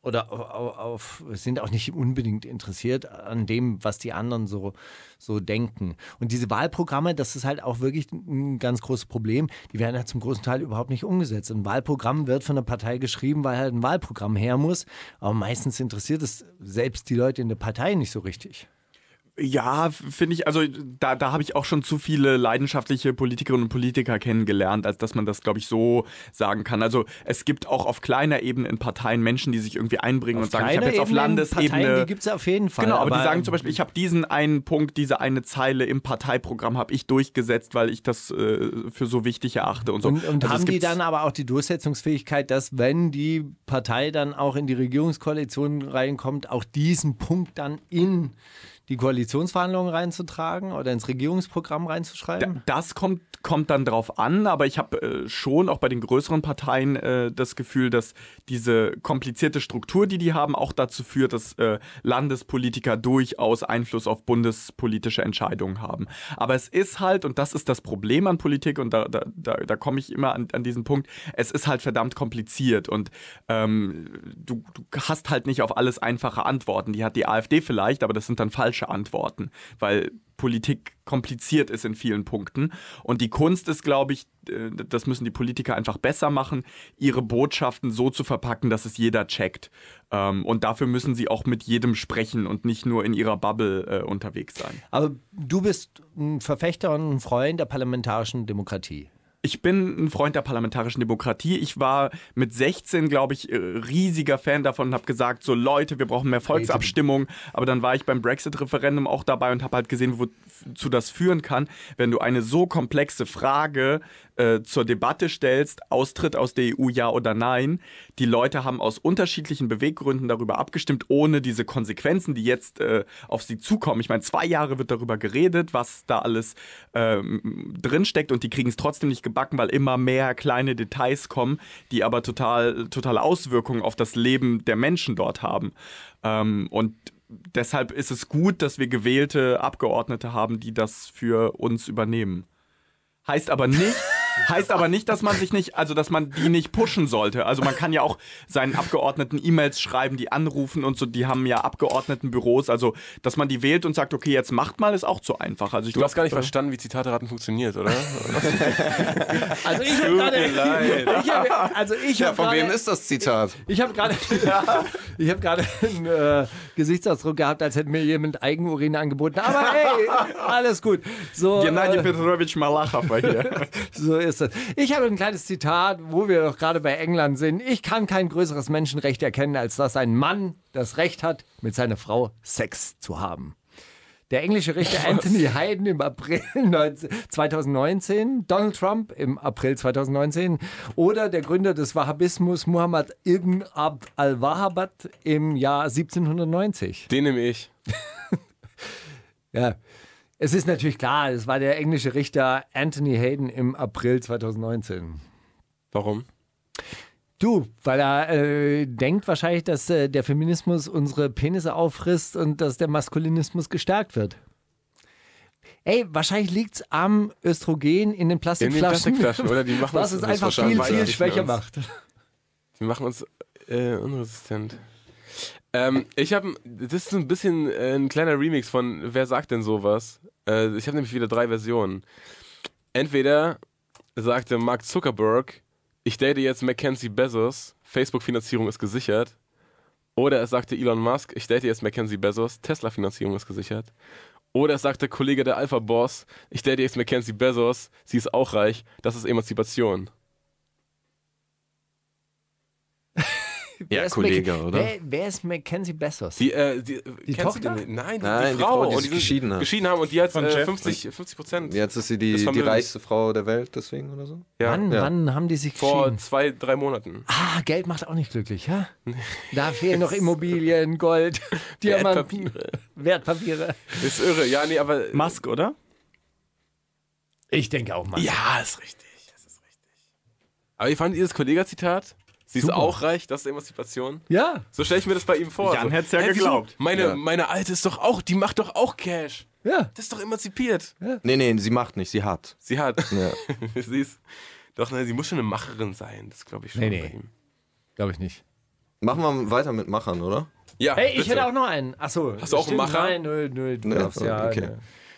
G: oder auf, auf, sind auch nicht unbedingt interessiert an dem, was die anderen so, so denken. Und diese Wahlprogramme, das ist halt auch wirklich ein ganz großes Problem. Die werden halt zum großen Teil überhaupt nicht umgesetzt. Ein Wahlprogramm wird von der Partei geschrieben, weil halt ein Wahlprogramm her muss. Aber meistens interessiert es selbst die Leute in der Partei nicht so richtig.
H: Ja, finde ich, also da, da habe ich auch schon zu viele leidenschaftliche Politikerinnen und Politiker kennengelernt, als dass man das, glaube ich, so sagen kann. Also es gibt auch auf kleiner Ebene in Parteien Menschen, die sich irgendwie einbringen und sagen, ich habe jetzt auf Landesebene.
G: Parteien, die gibt es auf jeden Fall.
H: Genau, aber, die sagen zum Beispiel, ich habe diesen einen Punkt, diese eine Zeile im Parteiprogramm habe ich durchgesetzt, weil ich das äh, für so wichtig erachte und so.
G: Und, und
H: Also
G: haben die dann aber auch die Durchsetzungsfähigkeit, dass wenn die Partei dann auch in die Regierungskoalition reinkommt, auch diesen Punkt dann in die Koalitionsverhandlungen reinzutragen oder ins Regierungsprogramm reinzuschreiben?
H: Das kommt, kommt dann drauf an, aber ich habe äh, schon auch bei den größeren Parteien äh, das Gefühl, dass diese komplizierte Struktur, die die haben, auch dazu führt, dass äh, Landespolitiker durchaus Einfluss auf bundespolitische Entscheidungen haben. Aber es ist halt, und das ist das Problem an Politik, und da, da, da, da komme ich immer an, an diesen Punkt, es ist halt verdammt kompliziert und ähm, du, du hast halt nicht auf alles einfache Antworten. Die hat die AfD vielleicht, aber das sind dann falsche Antworten, weil Politik kompliziert ist in vielen Punkten. Und die Kunst ist, glaube ich, äh, das müssen die Politiker einfach besser machen, ihre Botschaften so zu verpacken, dass es jeder checkt. Ähm, Und dafür müssen sie auch mit jedem sprechen und nicht nur in ihrer Bubble äh, unterwegs sein.
G: Aber du bist ein Verfechter und ein Freund der parlamentarischen Demokratie.
H: Ich bin ein Freund der parlamentarischen Demokratie. Ich war mit 16, glaube ich, äh, riesiger Fan davon und habe gesagt, so Leute, wir brauchen mehr Volksabstimmung. Aber dann war ich beim Brexit-Referendum auch dabei und habe halt gesehen, wozu das führen kann, wenn du eine so komplexe Frage äh, zur Debatte stellst, Austritt aus der EU ja oder nein. Die Leute haben aus unterschiedlichen Beweggründen darüber abgestimmt, ohne diese Konsequenzen, die jetzt äh, auf sie zukommen. Ich meine, zwei Jahre wird darüber geredet, was da alles ähm, drinsteckt und die kriegen es trotzdem nicht gebacken, weil immer mehr kleine Details kommen, die aber total, totale Auswirkungen auf das Leben der Menschen dort haben. Ähm, und deshalb ist es gut, dass wir gewählte Abgeordnete haben, die das für uns übernehmen. Heißt aber nicht, heißt aber nicht, dass man sich nicht, also dass man die nicht pushen sollte. Also man kann ja auch seinen Abgeordneten E-Mails schreiben, die anrufen und so, die haben ja Abgeordnetenbüros. Also, dass man die wählt und sagt, okay, jetzt macht mal, ist auch zu einfach. Also ich
F: Du hast gar nicht
H: glaub,
F: verstanden, wie Zitateraten funktioniert, oder?
G: Also ich habe
F: Tut
G: gerade.
F: mir leid.
G: Ich hab, also ich
I: Ja,
G: habe
I: von wem
G: gerade.
I: ist das Zitat?
G: Ich habe gerade ich hab gerade einen äh, Gesichtsausdruck gehabt, als hätte mir jemand Eigenurin angeboten. Aber hey, alles gut. So,
H: Gennady
G: äh,
H: Petrovich Malachow war hier.
G: so ist es. Ich habe ein kleines Zitat, wo wir doch gerade bei England sind. Ich kann kein größeres Menschenrecht erkennen, als dass ein Mann das Recht hat, mit seiner Frau Sex zu haben. Der englische Richter Anthony Hayden im April 19 2019, Donald Trump im April 2019 oder der Gründer des Wahhabismus Muhammad ibn Abd al-Wahhabat im Jahr 1790.
F: Den nehme ich.
G: Ja, es ist natürlich klar, es war der englische Richter Anthony Hayden im April 2019.
F: Warum?
G: Du, weil er äh, denkt wahrscheinlich, dass äh, der Feminismus unsere Penisse auffrisst und dass der Maskulinismus gestärkt wird. Ey, wahrscheinlich liegt es am Östrogen in den
F: In den
G: Plastikflaschen.
F: Plastikflaschen, oder? Die machen
G: was
F: uns,
G: es einfach viel, viel schwächer
F: uns.
G: macht.
F: Die machen uns äh, unresistent. Ähm, ich habe, das ist ein bisschen äh, ein kleiner Remix von Wer sagt denn sowas? Äh, ich habe nämlich wieder drei Versionen. Entweder sagte Mark Zuckerberg, ich date jetzt Mackenzie Bezos, Facebook-Finanzierung ist gesichert. Oder es sagte Elon Musk, ich date jetzt Mackenzie Bezos, Tesla-Finanzierung ist gesichert. Oder es sagte Kollege der Alpha-Boss, ich date jetzt Mackenzie Bezos, sie ist auch reich, das ist Emanzipation.
G: Wer
I: Ja,
G: ist
I: Kollege,
G: Mac-
I: oder?
G: Wer, wer ist Mackenzie Bezos?
F: Die, äh, die, kennst
G: Tochter?
F: Du die? Nein, die,
I: Nein,
F: die Frau.
I: die sich
F: sind
I: geschieden hat.
F: geschieden haben und die hat
H: Von
F: äh,
H: Jeff.
F: 50, 50 Prozent.
I: Jetzt ist sie die, die reichste Frau der Welt, deswegen oder so?
F: Ja.
G: wann,
I: Ja.
G: wann haben die sich
F: Vor
G: geschieden?
F: zwei, drei Monaten.
G: Ah, Geld macht auch nicht glücklich, ja? Da fehlen noch Immobilien, Gold, Diamanten,
F: Wertpapiere.
G: Wertpapiere.
F: Ist irre. Ja, nee, aber.
H: Musk, oder?
G: Ich denke auch mal.
F: Ja, ist richtig. Das ist richtig. Aber wie fandet ihr das Kollega-Zitat? Sie ist
G: Super.
F: auch reich, das ist Emanzipation.
G: Ja.
F: So stelle ich mir das bei ihm vor.
H: Jan
F: so,
H: hätt's ja
F: wieso?
H: geglaubt.
F: Meine,
I: Ja.
F: meine Alte ist doch auch, die macht doch auch Cash.
G: Ja.
F: Das ist doch emanzipiert.
I: Nee, nee, sie macht nicht, sie hat.
F: Sie hat.
I: Ja.
F: sie ist. Doch, ne, sie muss schon eine Macherin sein. Das glaube ich schon
G: Nee,
F: bei
G: nee.
F: ihm.
G: Glaube ich nicht.
I: Machen wir weiter mit Machern, oder?
F: Ja,
G: Hey, ich
F: bitte.
G: hätte auch noch einen. Achso.
F: Hast du auch einen Macher?
G: Nein, nö, nö, du
I: Nee,
G: darfst ja.
I: okay.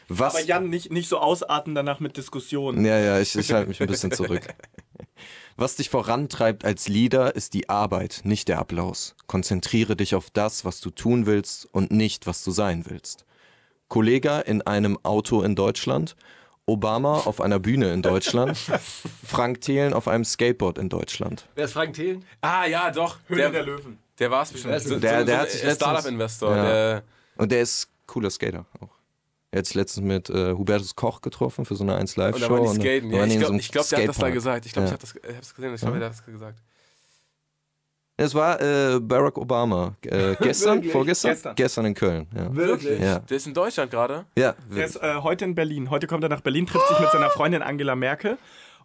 I: Was?
H: Aber Jan, nicht, nicht so ausarten danach mit Diskussionen.
I: Ja, ja, ich, ich halte mich ein bisschen zurück. Was dich vorantreibt als Leader, ist die Arbeit, nicht der Applaus. Konzentriere dich auf das, was du tun willst und nicht, was du sein willst. Kollege in einem Auto in Deutschland, Obama auf einer Bühne in Deutschland, Frank Thelen auf einem Skateboard in Deutschland.
G: Wer ist Frank Thelen?
F: Ah, ja, doch.
H: Höhle
F: Der,
H: der Löwen.
F: der war es bestimmt.
G: Der
I: der- der hat
F: ein
I: sich letztens-
F: Startup-Investor.
I: Ja.
F: Der,
I: Und der ist cooler Skater auch. Er hat sich letztens mit äh, Hubertus Koch getroffen für so eine 1 Live
F: und
I: Show.
F: da waren die
I: und
F: skaten. Ja,
I: waren
F: ich
I: so
F: glaube, ich glaub, der hat das da gesagt. Ich glaube,
I: Ja.
F: ich habe das, ich hab's gesehen. Ich glaube, der hat das gesagt.
I: Es war äh, Barack Obama. Äh, gestern? Vorgestern?
H: Gestern.
I: in Köln. Ja.
G: Wirklich?
I: Ja.
F: Der ist in Deutschland gerade.
I: ja.
H: Er ist äh, heute in Berlin. Heute kommt er nach Berlin, trifft sich mit seiner Freundin Angela Merkel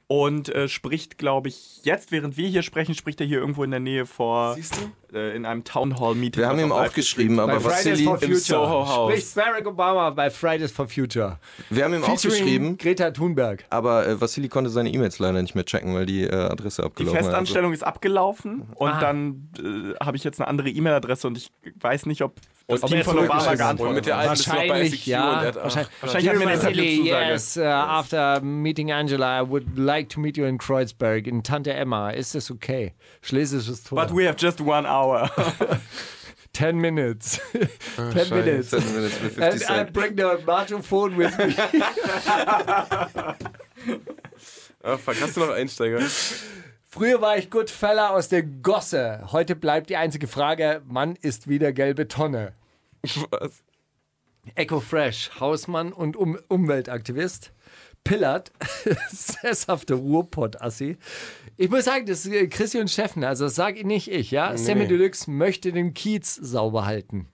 H: und äh, spricht, glaube ich, jetzt, während wir hier sprechen, spricht er hier irgendwo in der Nähe vor,
F: Siehst du?
H: äh, in einem Town Hall Meeting.
I: Wir haben
H: was
I: ihm
H: auf
I: auch
H: live
I: geschrieben,
G: Bei
I: aber
G: Fridays
I: Vassili,
G: for Future.
F: Soho House.
G: Spricht Barack Obama bei Fridays for Future.
I: wir haben ihm auch
G: Featuring
I: geschrieben,
G: Greta Thunberg.
I: aber äh, Vassili konnte seine E-Mails leider nicht mehr checken, weil die äh, Adresse
H: Die
I: abgelaufen war.
H: Festanstellung ist abgelaufen und
G: Ah.
H: dann äh, habe ich jetzt eine andere E-Mail-Adresse und ich weiß nicht, ob das
F: Und
H: Team von Obama geantwortet
F: mit der alten
G: Wahrscheinlich, ja.
F: und hat,
G: wahrscheinlich
H: Wahrscheinlich hat mir eine Interviewzusage.
G: yes, uh, after meeting Angela, I would like to meet you in Kreuzberg, in Tante Emma. Ist das okay? Schlesisches Tor.
H: But we have just one hour.
G: 10 minutes. 10 minutes.
I: Seven minutes with 50
G: And I bring the microphone with me.
F: Ah, fuck, hast du noch Einsteiger?
G: Früher war ich gut Feller aus der Gosse. Heute bleibt die einzige Frage, wann ist wieder gelbe Tonne?
F: Was?
G: Echo Fresh, Hausmann und um Umweltaktivist. Pillard, sesshafte Ruhrpott-Assi. Ich muss sagen, das ist äh, Christian Steffen, also das sage nicht ich, ja? Sammy Deluxe möchte den Kiez sauber halten.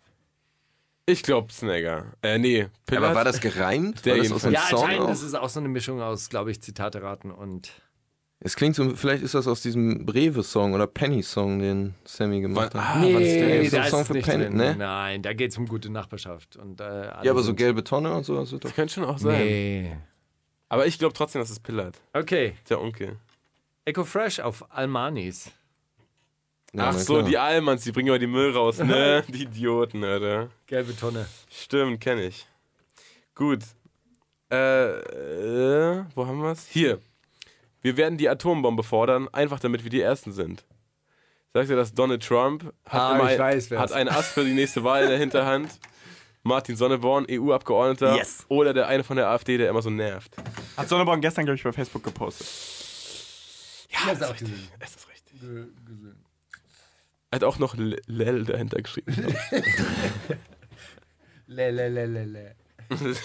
F: Ich glaube Snagger. Äh, nee. Pillard.
I: Aber war das gereimt?
F: Der
I: war das aus einem
G: Ja,
I: Song
G: anscheinend,
I: auch?
G: das ist auch so eine Mischung aus, glaube ich, Zitate raten und.
I: Es klingt so, vielleicht ist das aus diesem Brewe-Song oder Penny-Song, den Sammy gemacht hat.
F: ah, was ist der?
I: Nee, ein
G: da
I: Song
G: ist
I: für
G: nicht
I: Penny,
G: drin.
I: ne?
G: Nein, da geht es um gute Nachbarschaft. Und, äh, alle
I: Ja, aber so gelbe Tonne und so. Das
F: könnte schon auch sein.
G: Nee.
F: Aber ich glaube trotzdem, dass es Pillard.
G: Okay,
F: Der Onkel.
G: Echo Fresh auf Almanis.
I: Ja,
F: Ach so,
I: klar.
F: die Allmanns, die bringen immer die Müll raus, ne? die Idioten, Alter.
G: Gelbe Tonne.
F: Stimmt, kenne ich. Gut. Äh, äh, wo haben wir es? Hier. Wir werden die Atombombe fordern, einfach damit wir die Ersten sind. Sagt er, dass Donald Trump hat,
G: Ah,
F: ein,
G: weiß,
F: hat einen Ast für die nächste Wahl in der Hinterhand. Martin Sonneborn, EU-Abgeordneter.
H: Yes.
F: Oder der eine von der AfD, der immer so nervt.
H: Hat Sonneborn gestern, glaube ich, bei Facebook gepostet.
F: Ja, das ist richtig. Es ist richtig. Er hat auch noch Lel dahinter geschrieben.
G: Le, le, le, le, le.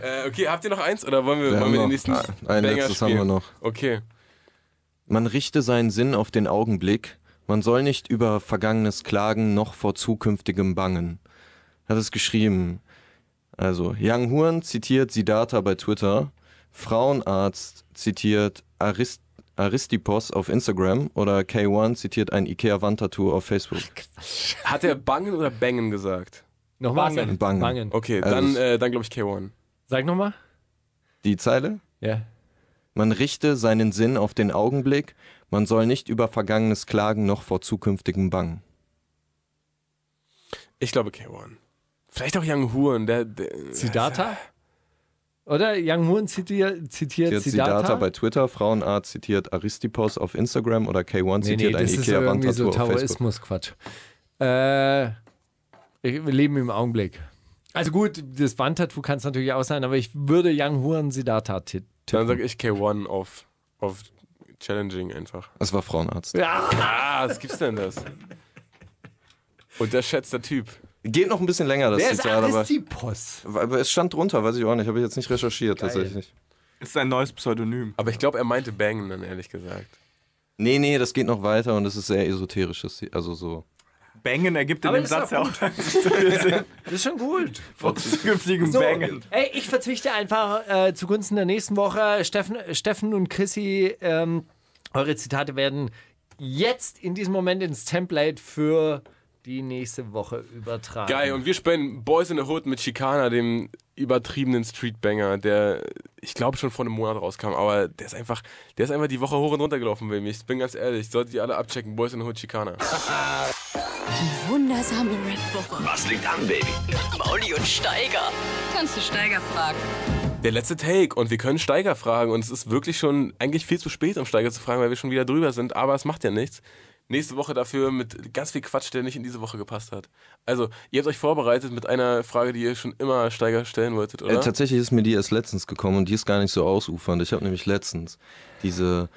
F: äh, okay, habt ihr noch eins oder wollen wir,
I: Wir
F: wollen wir den
I: noch
F: nächsten
I: ein ein
F: Banger
I: letztes haben wir
F: spielen?
I: noch.
F: Okay.
I: Man richte seinen Sinn auf den Augenblick. Man soll nicht über Vergangenes klagen, noch vor zukünftigem bangen. Hat es geschrieben. Also, Young Huren zitiert Siddhartha bei Twitter. Frauenarzt zitiert Arist Aristipos auf Instagram oder K1 zitiert ein Ikea-Wandtattoo auf Facebook.
F: Hat er Bangen oder Bangen gesagt?
G: Nochmal.
H: Bangen.
I: Bangen.
G: Bangen.
F: Okay,
I: Also
F: dann, äh, dann glaube ich K1.
G: Sag nochmal.
I: Die Zeile?
G: Ja.
I: Man richte seinen Sinn auf den Augenblick. Man soll nicht über Vergangenes klagen, noch vor zukünftigem bangen.
F: Ich glaube K1. Vielleicht auch Young Huren, der, der
G: Siddhartha? Oder Young Moon zitiert, zitiert
I: Zitiert
G: Siddhartha?
I: Siddhartha bei Twitter, Frauenarzt zitiert Aristipos auf Instagram oder K1
G: nee,
I: zitiert
G: nee,
I: ein
G: das ist
I: Ikea-Wandtattoo
G: so
I: auf Facebook.
G: Taoismus-Quatsch. Äh, wir leben im Augenblick. Also gut, das Wandtattoo kann es natürlich auch sein, aber ich würde Young Huren Siddhartha ti-
F: Dann
G: tippen.
F: sage ich K1 auf, auf challenging einfach.
I: Es war Frauenarzt.
G: Ja.
F: Ah, was gibt's denn das? Unterschätzter Typ.
I: Geht noch ein bisschen länger, das
G: Wer ist
I: Zitat, aber,
G: Aristipos?
I: aber es stand drunter, weiß ich auch nicht. Habe ich jetzt nicht recherchiert, tatsächlich.
H: Ist ein neues Pseudonym.
F: Aber ich glaube, er meinte Bangen dann, ehrlich gesagt.
I: Nee, nee, das geht noch weiter und es ist sehr esoterisches, also so.
H: Bangen ergibt in
G: Aber
H: dem Satz ja auch
G: Das ist schon gut.
H: von zukünftigen
G: So,
H: Bangen.
G: ey, ich verzichte einfach äh, zugunsten der nächsten Woche. Steffen, Steffen und Chrissy, ähm, eure Zitate werden jetzt in diesem Moment ins Template für die nächste Woche übertragen.
F: Geil, und wir spielen Boys in the Hood mit Chicana, dem übertriebenen Streetbanger, der, ich glaube, schon vor einem Monat rauskam, aber der ist einfach, der ist einfach die Woche hoch und runter gelaufen bei mir. Ich bin ganz ehrlich, solltet ihr alle abchecken, Boys in the Hood Chicana.
C: Die wundersame Red Woche.
D: Was liegt an, Baby?
C: Mauli und Steiger. Kannst du Steiger fragen?
F: Der letzte Take und wir können Steiger fragen und es ist wirklich schon eigentlich viel zu spät, um Steiger zu fragen, weil wir schon wieder drüber sind, aber es macht ja nichts. Nächste Woche dafür mit ganz viel Quatsch, der nicht in diese Woche gepasst hat. Also, ihr habt euch vorbereitet mit einer Frage, die ihr schon immer Steiger stellen wolltet, oder?
I: Äh, tatsächlich ist mir die erst letztens gekommen und die ist gar nicht so ausufernd. Ich habe nämlich letztens diese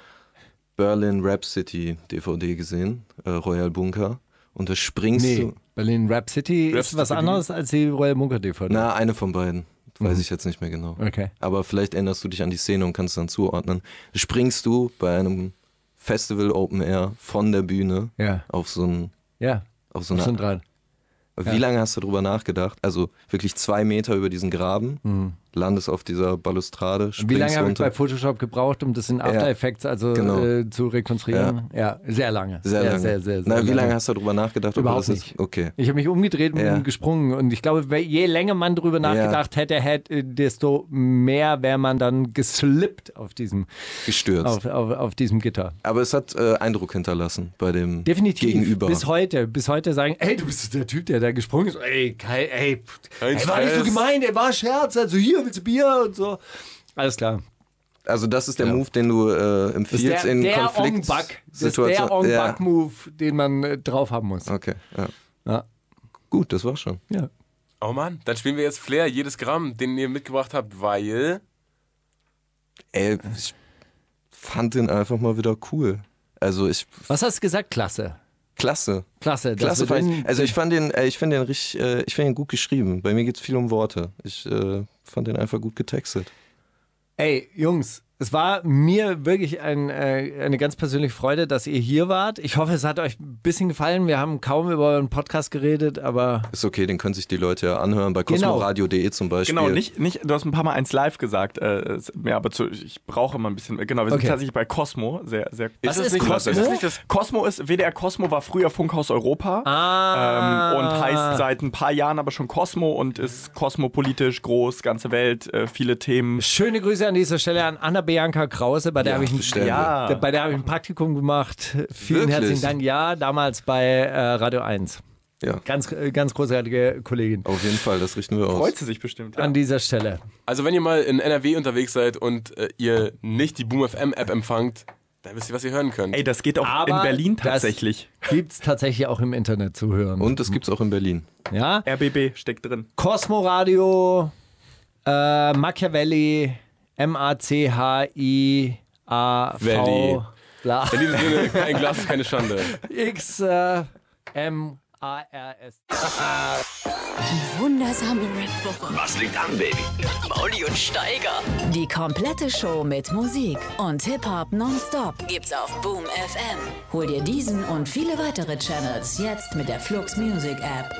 I: Berlin Rap City DVD gesehen, äh, Royal Bunker. Und da springst
G: Nee,
I: du.
G: Berlin Rap City
F: Rap
G: ist was
F: City.
G: anderes als die Royal Bunker DVD.
I: Na, eine von beiden. Weiß ich jetzt nicht mehr genau.
G: Okay.
I: Aber vielleicht erinnerst du dich an die Szene und kannst dann zuordnen. Springst du bei einem Festival Open Air von der Bühne
G: Ja,
I: auf so ein
G: ja.
I: auf so
G: Auf so ein
I: eine
G: Draht.
I: Wie lange hast du darüber nachgedacht? Also wirklich zwei Meter über diesen Graben, landest auf dieser Balustrade, springst.
G: Wie lange habe ich bei Photoshop gebraucht, um das in After
I: Ja.
G: Effects also
I: Genau.
G: äh, zu rekonstruieren? Ja. sehr lange.
I: sehr lange.
G: Sehr, sehr, sehr
I: Na, wie
G: lange.
I: lange hast du darüber nachgedacht? ob
G: Überhaupt nicht.
I: Okay.
G: Ich habe mich umgedreht und
I: Ja.
G: gesprungen. Und ich glaube, je länger man drüber nachgedacht hätte, hätte, desto mehr wäre man dann geslippt auf diesem,
I: Gestürzt.
G: auf, auf, auf diesem Gitter.
I: Aber es hat äh, Eindruck hinterlassen bei dem
G: Definitiv.
I: Gegenüber.
G: Bis heute. Bis heute sagen, ey, du bist der Typ, der da gesprungen ist. Ey, kein, ey, ey war nicht so
F: Stress.
G: gemein, ey, war Scherz. Also hier willst du Bier und so. Alles klar.
I: also das ist der Move, den du äh,
G: Das
I: empfiehlst
G: der,
I: in
G: der
I: Konflikt.
G: Das ist der
I: Ja.
G: Ong-Buck-Move, den man äh, drauf haben muss.
I: Okay, ja.
G: Ja.
I: Gut, das war's schon.
G: Ja.
F: Oh Mann, dann spielen wir jetzt Flair, jedes Gramm, den ihr mitgebracht habt, weil.
I: Ey, ich fand den einfach mal wieder cool. Also ich,
G: Was hast du gesagt? Klasse.
I: Klasse.
G: Klasse.
I: Klasse
G: den-
I: ich, also ich fand den, äh, ich finde den richtig, äh, ich finde den gut geschrieben. Bei mir geht's viel um Worte. Ich äh, fand den einfach gut getextet.
G: Ey, Jungs, es war mir wirklich ein, äh, eine ganz persönliche Freude, dass ihr hier wart. Ich hoffe, es hat euch ein bisschen gefallen. Wir haben kaum über euren Podcast geredet, aber
I: Ist okay, den können sich die Leute ja anhören bei
G: Genau.
I: cosmoradio.de zum Beispiel.
H: Genau, nicht, nicht, du hast ein paar Mal eins live gesagt, äh, ja, aber zu, ich brauche immer ein bisschen, genau, wir sind
G: Okay.
H: tatsächlich bei Cosmo, sehr, sehr.
G: Was
F: das
G: ist
F: nicht
G: Cosmo?
F: Ist das nicht das
H: Cosmo ist, WDR Cosmo war früher Funkhaus Europa
G: Ah.
H: ähm, und heißt seit ein paar Jahren aber schon Cosmo und ist kosmopolitisch groß, ganze Welt, äh, viele Themen.
G: schöne Grüße an dieser Stelle an Anna-Bianca Krause, bei der habe ich, ein-.
H: Ja.
G: bei der habe ich ein Praktikum gemacht. Vielen
I: Wirklich?
G: herzlichen Dank. Ja, damals bei äh, Radio 1.
I: Ja,
G: Ganz, äh, ganz großartige Kollegin.
I: auf jeden Fall, das richten wir aus.
H: Freut sie sich bestimmt. Ja.
G: An dieser Stelle.
F: Also, wenn ihr mal in NRW unterwegs seid und äh, ihr nicht die Boom FM App empfangt, dann wisst ihr, was ihr hören könnt.
H: Ey, das geht auch
G: Aber
H: in Berlin
G: das-
H: tatsächlich.
G: Gibt es tatsächlich auch im Internet zu hören.
I: Und es gibt's auch in Berlin.
G: Ja?
H: RBB steckt drin.
G: Cosmo Radio, äh, Machiavelli, M-A-C-H-I-A-V. Bla.
F: In diesem Sinne, kein Glas ist keine Schande.
G: X, äh, M-A-R-S.
C: Die wundersame Red Woche.
D: Was liegt an, Baby?
C: Mauli und Steiger.
E: Die komplette Show mit Musik und Hip-Hop nonstop gibt's auf Boom FM. Hol dir diesen und viele weitere Channels jetzt mit der Flux Music App.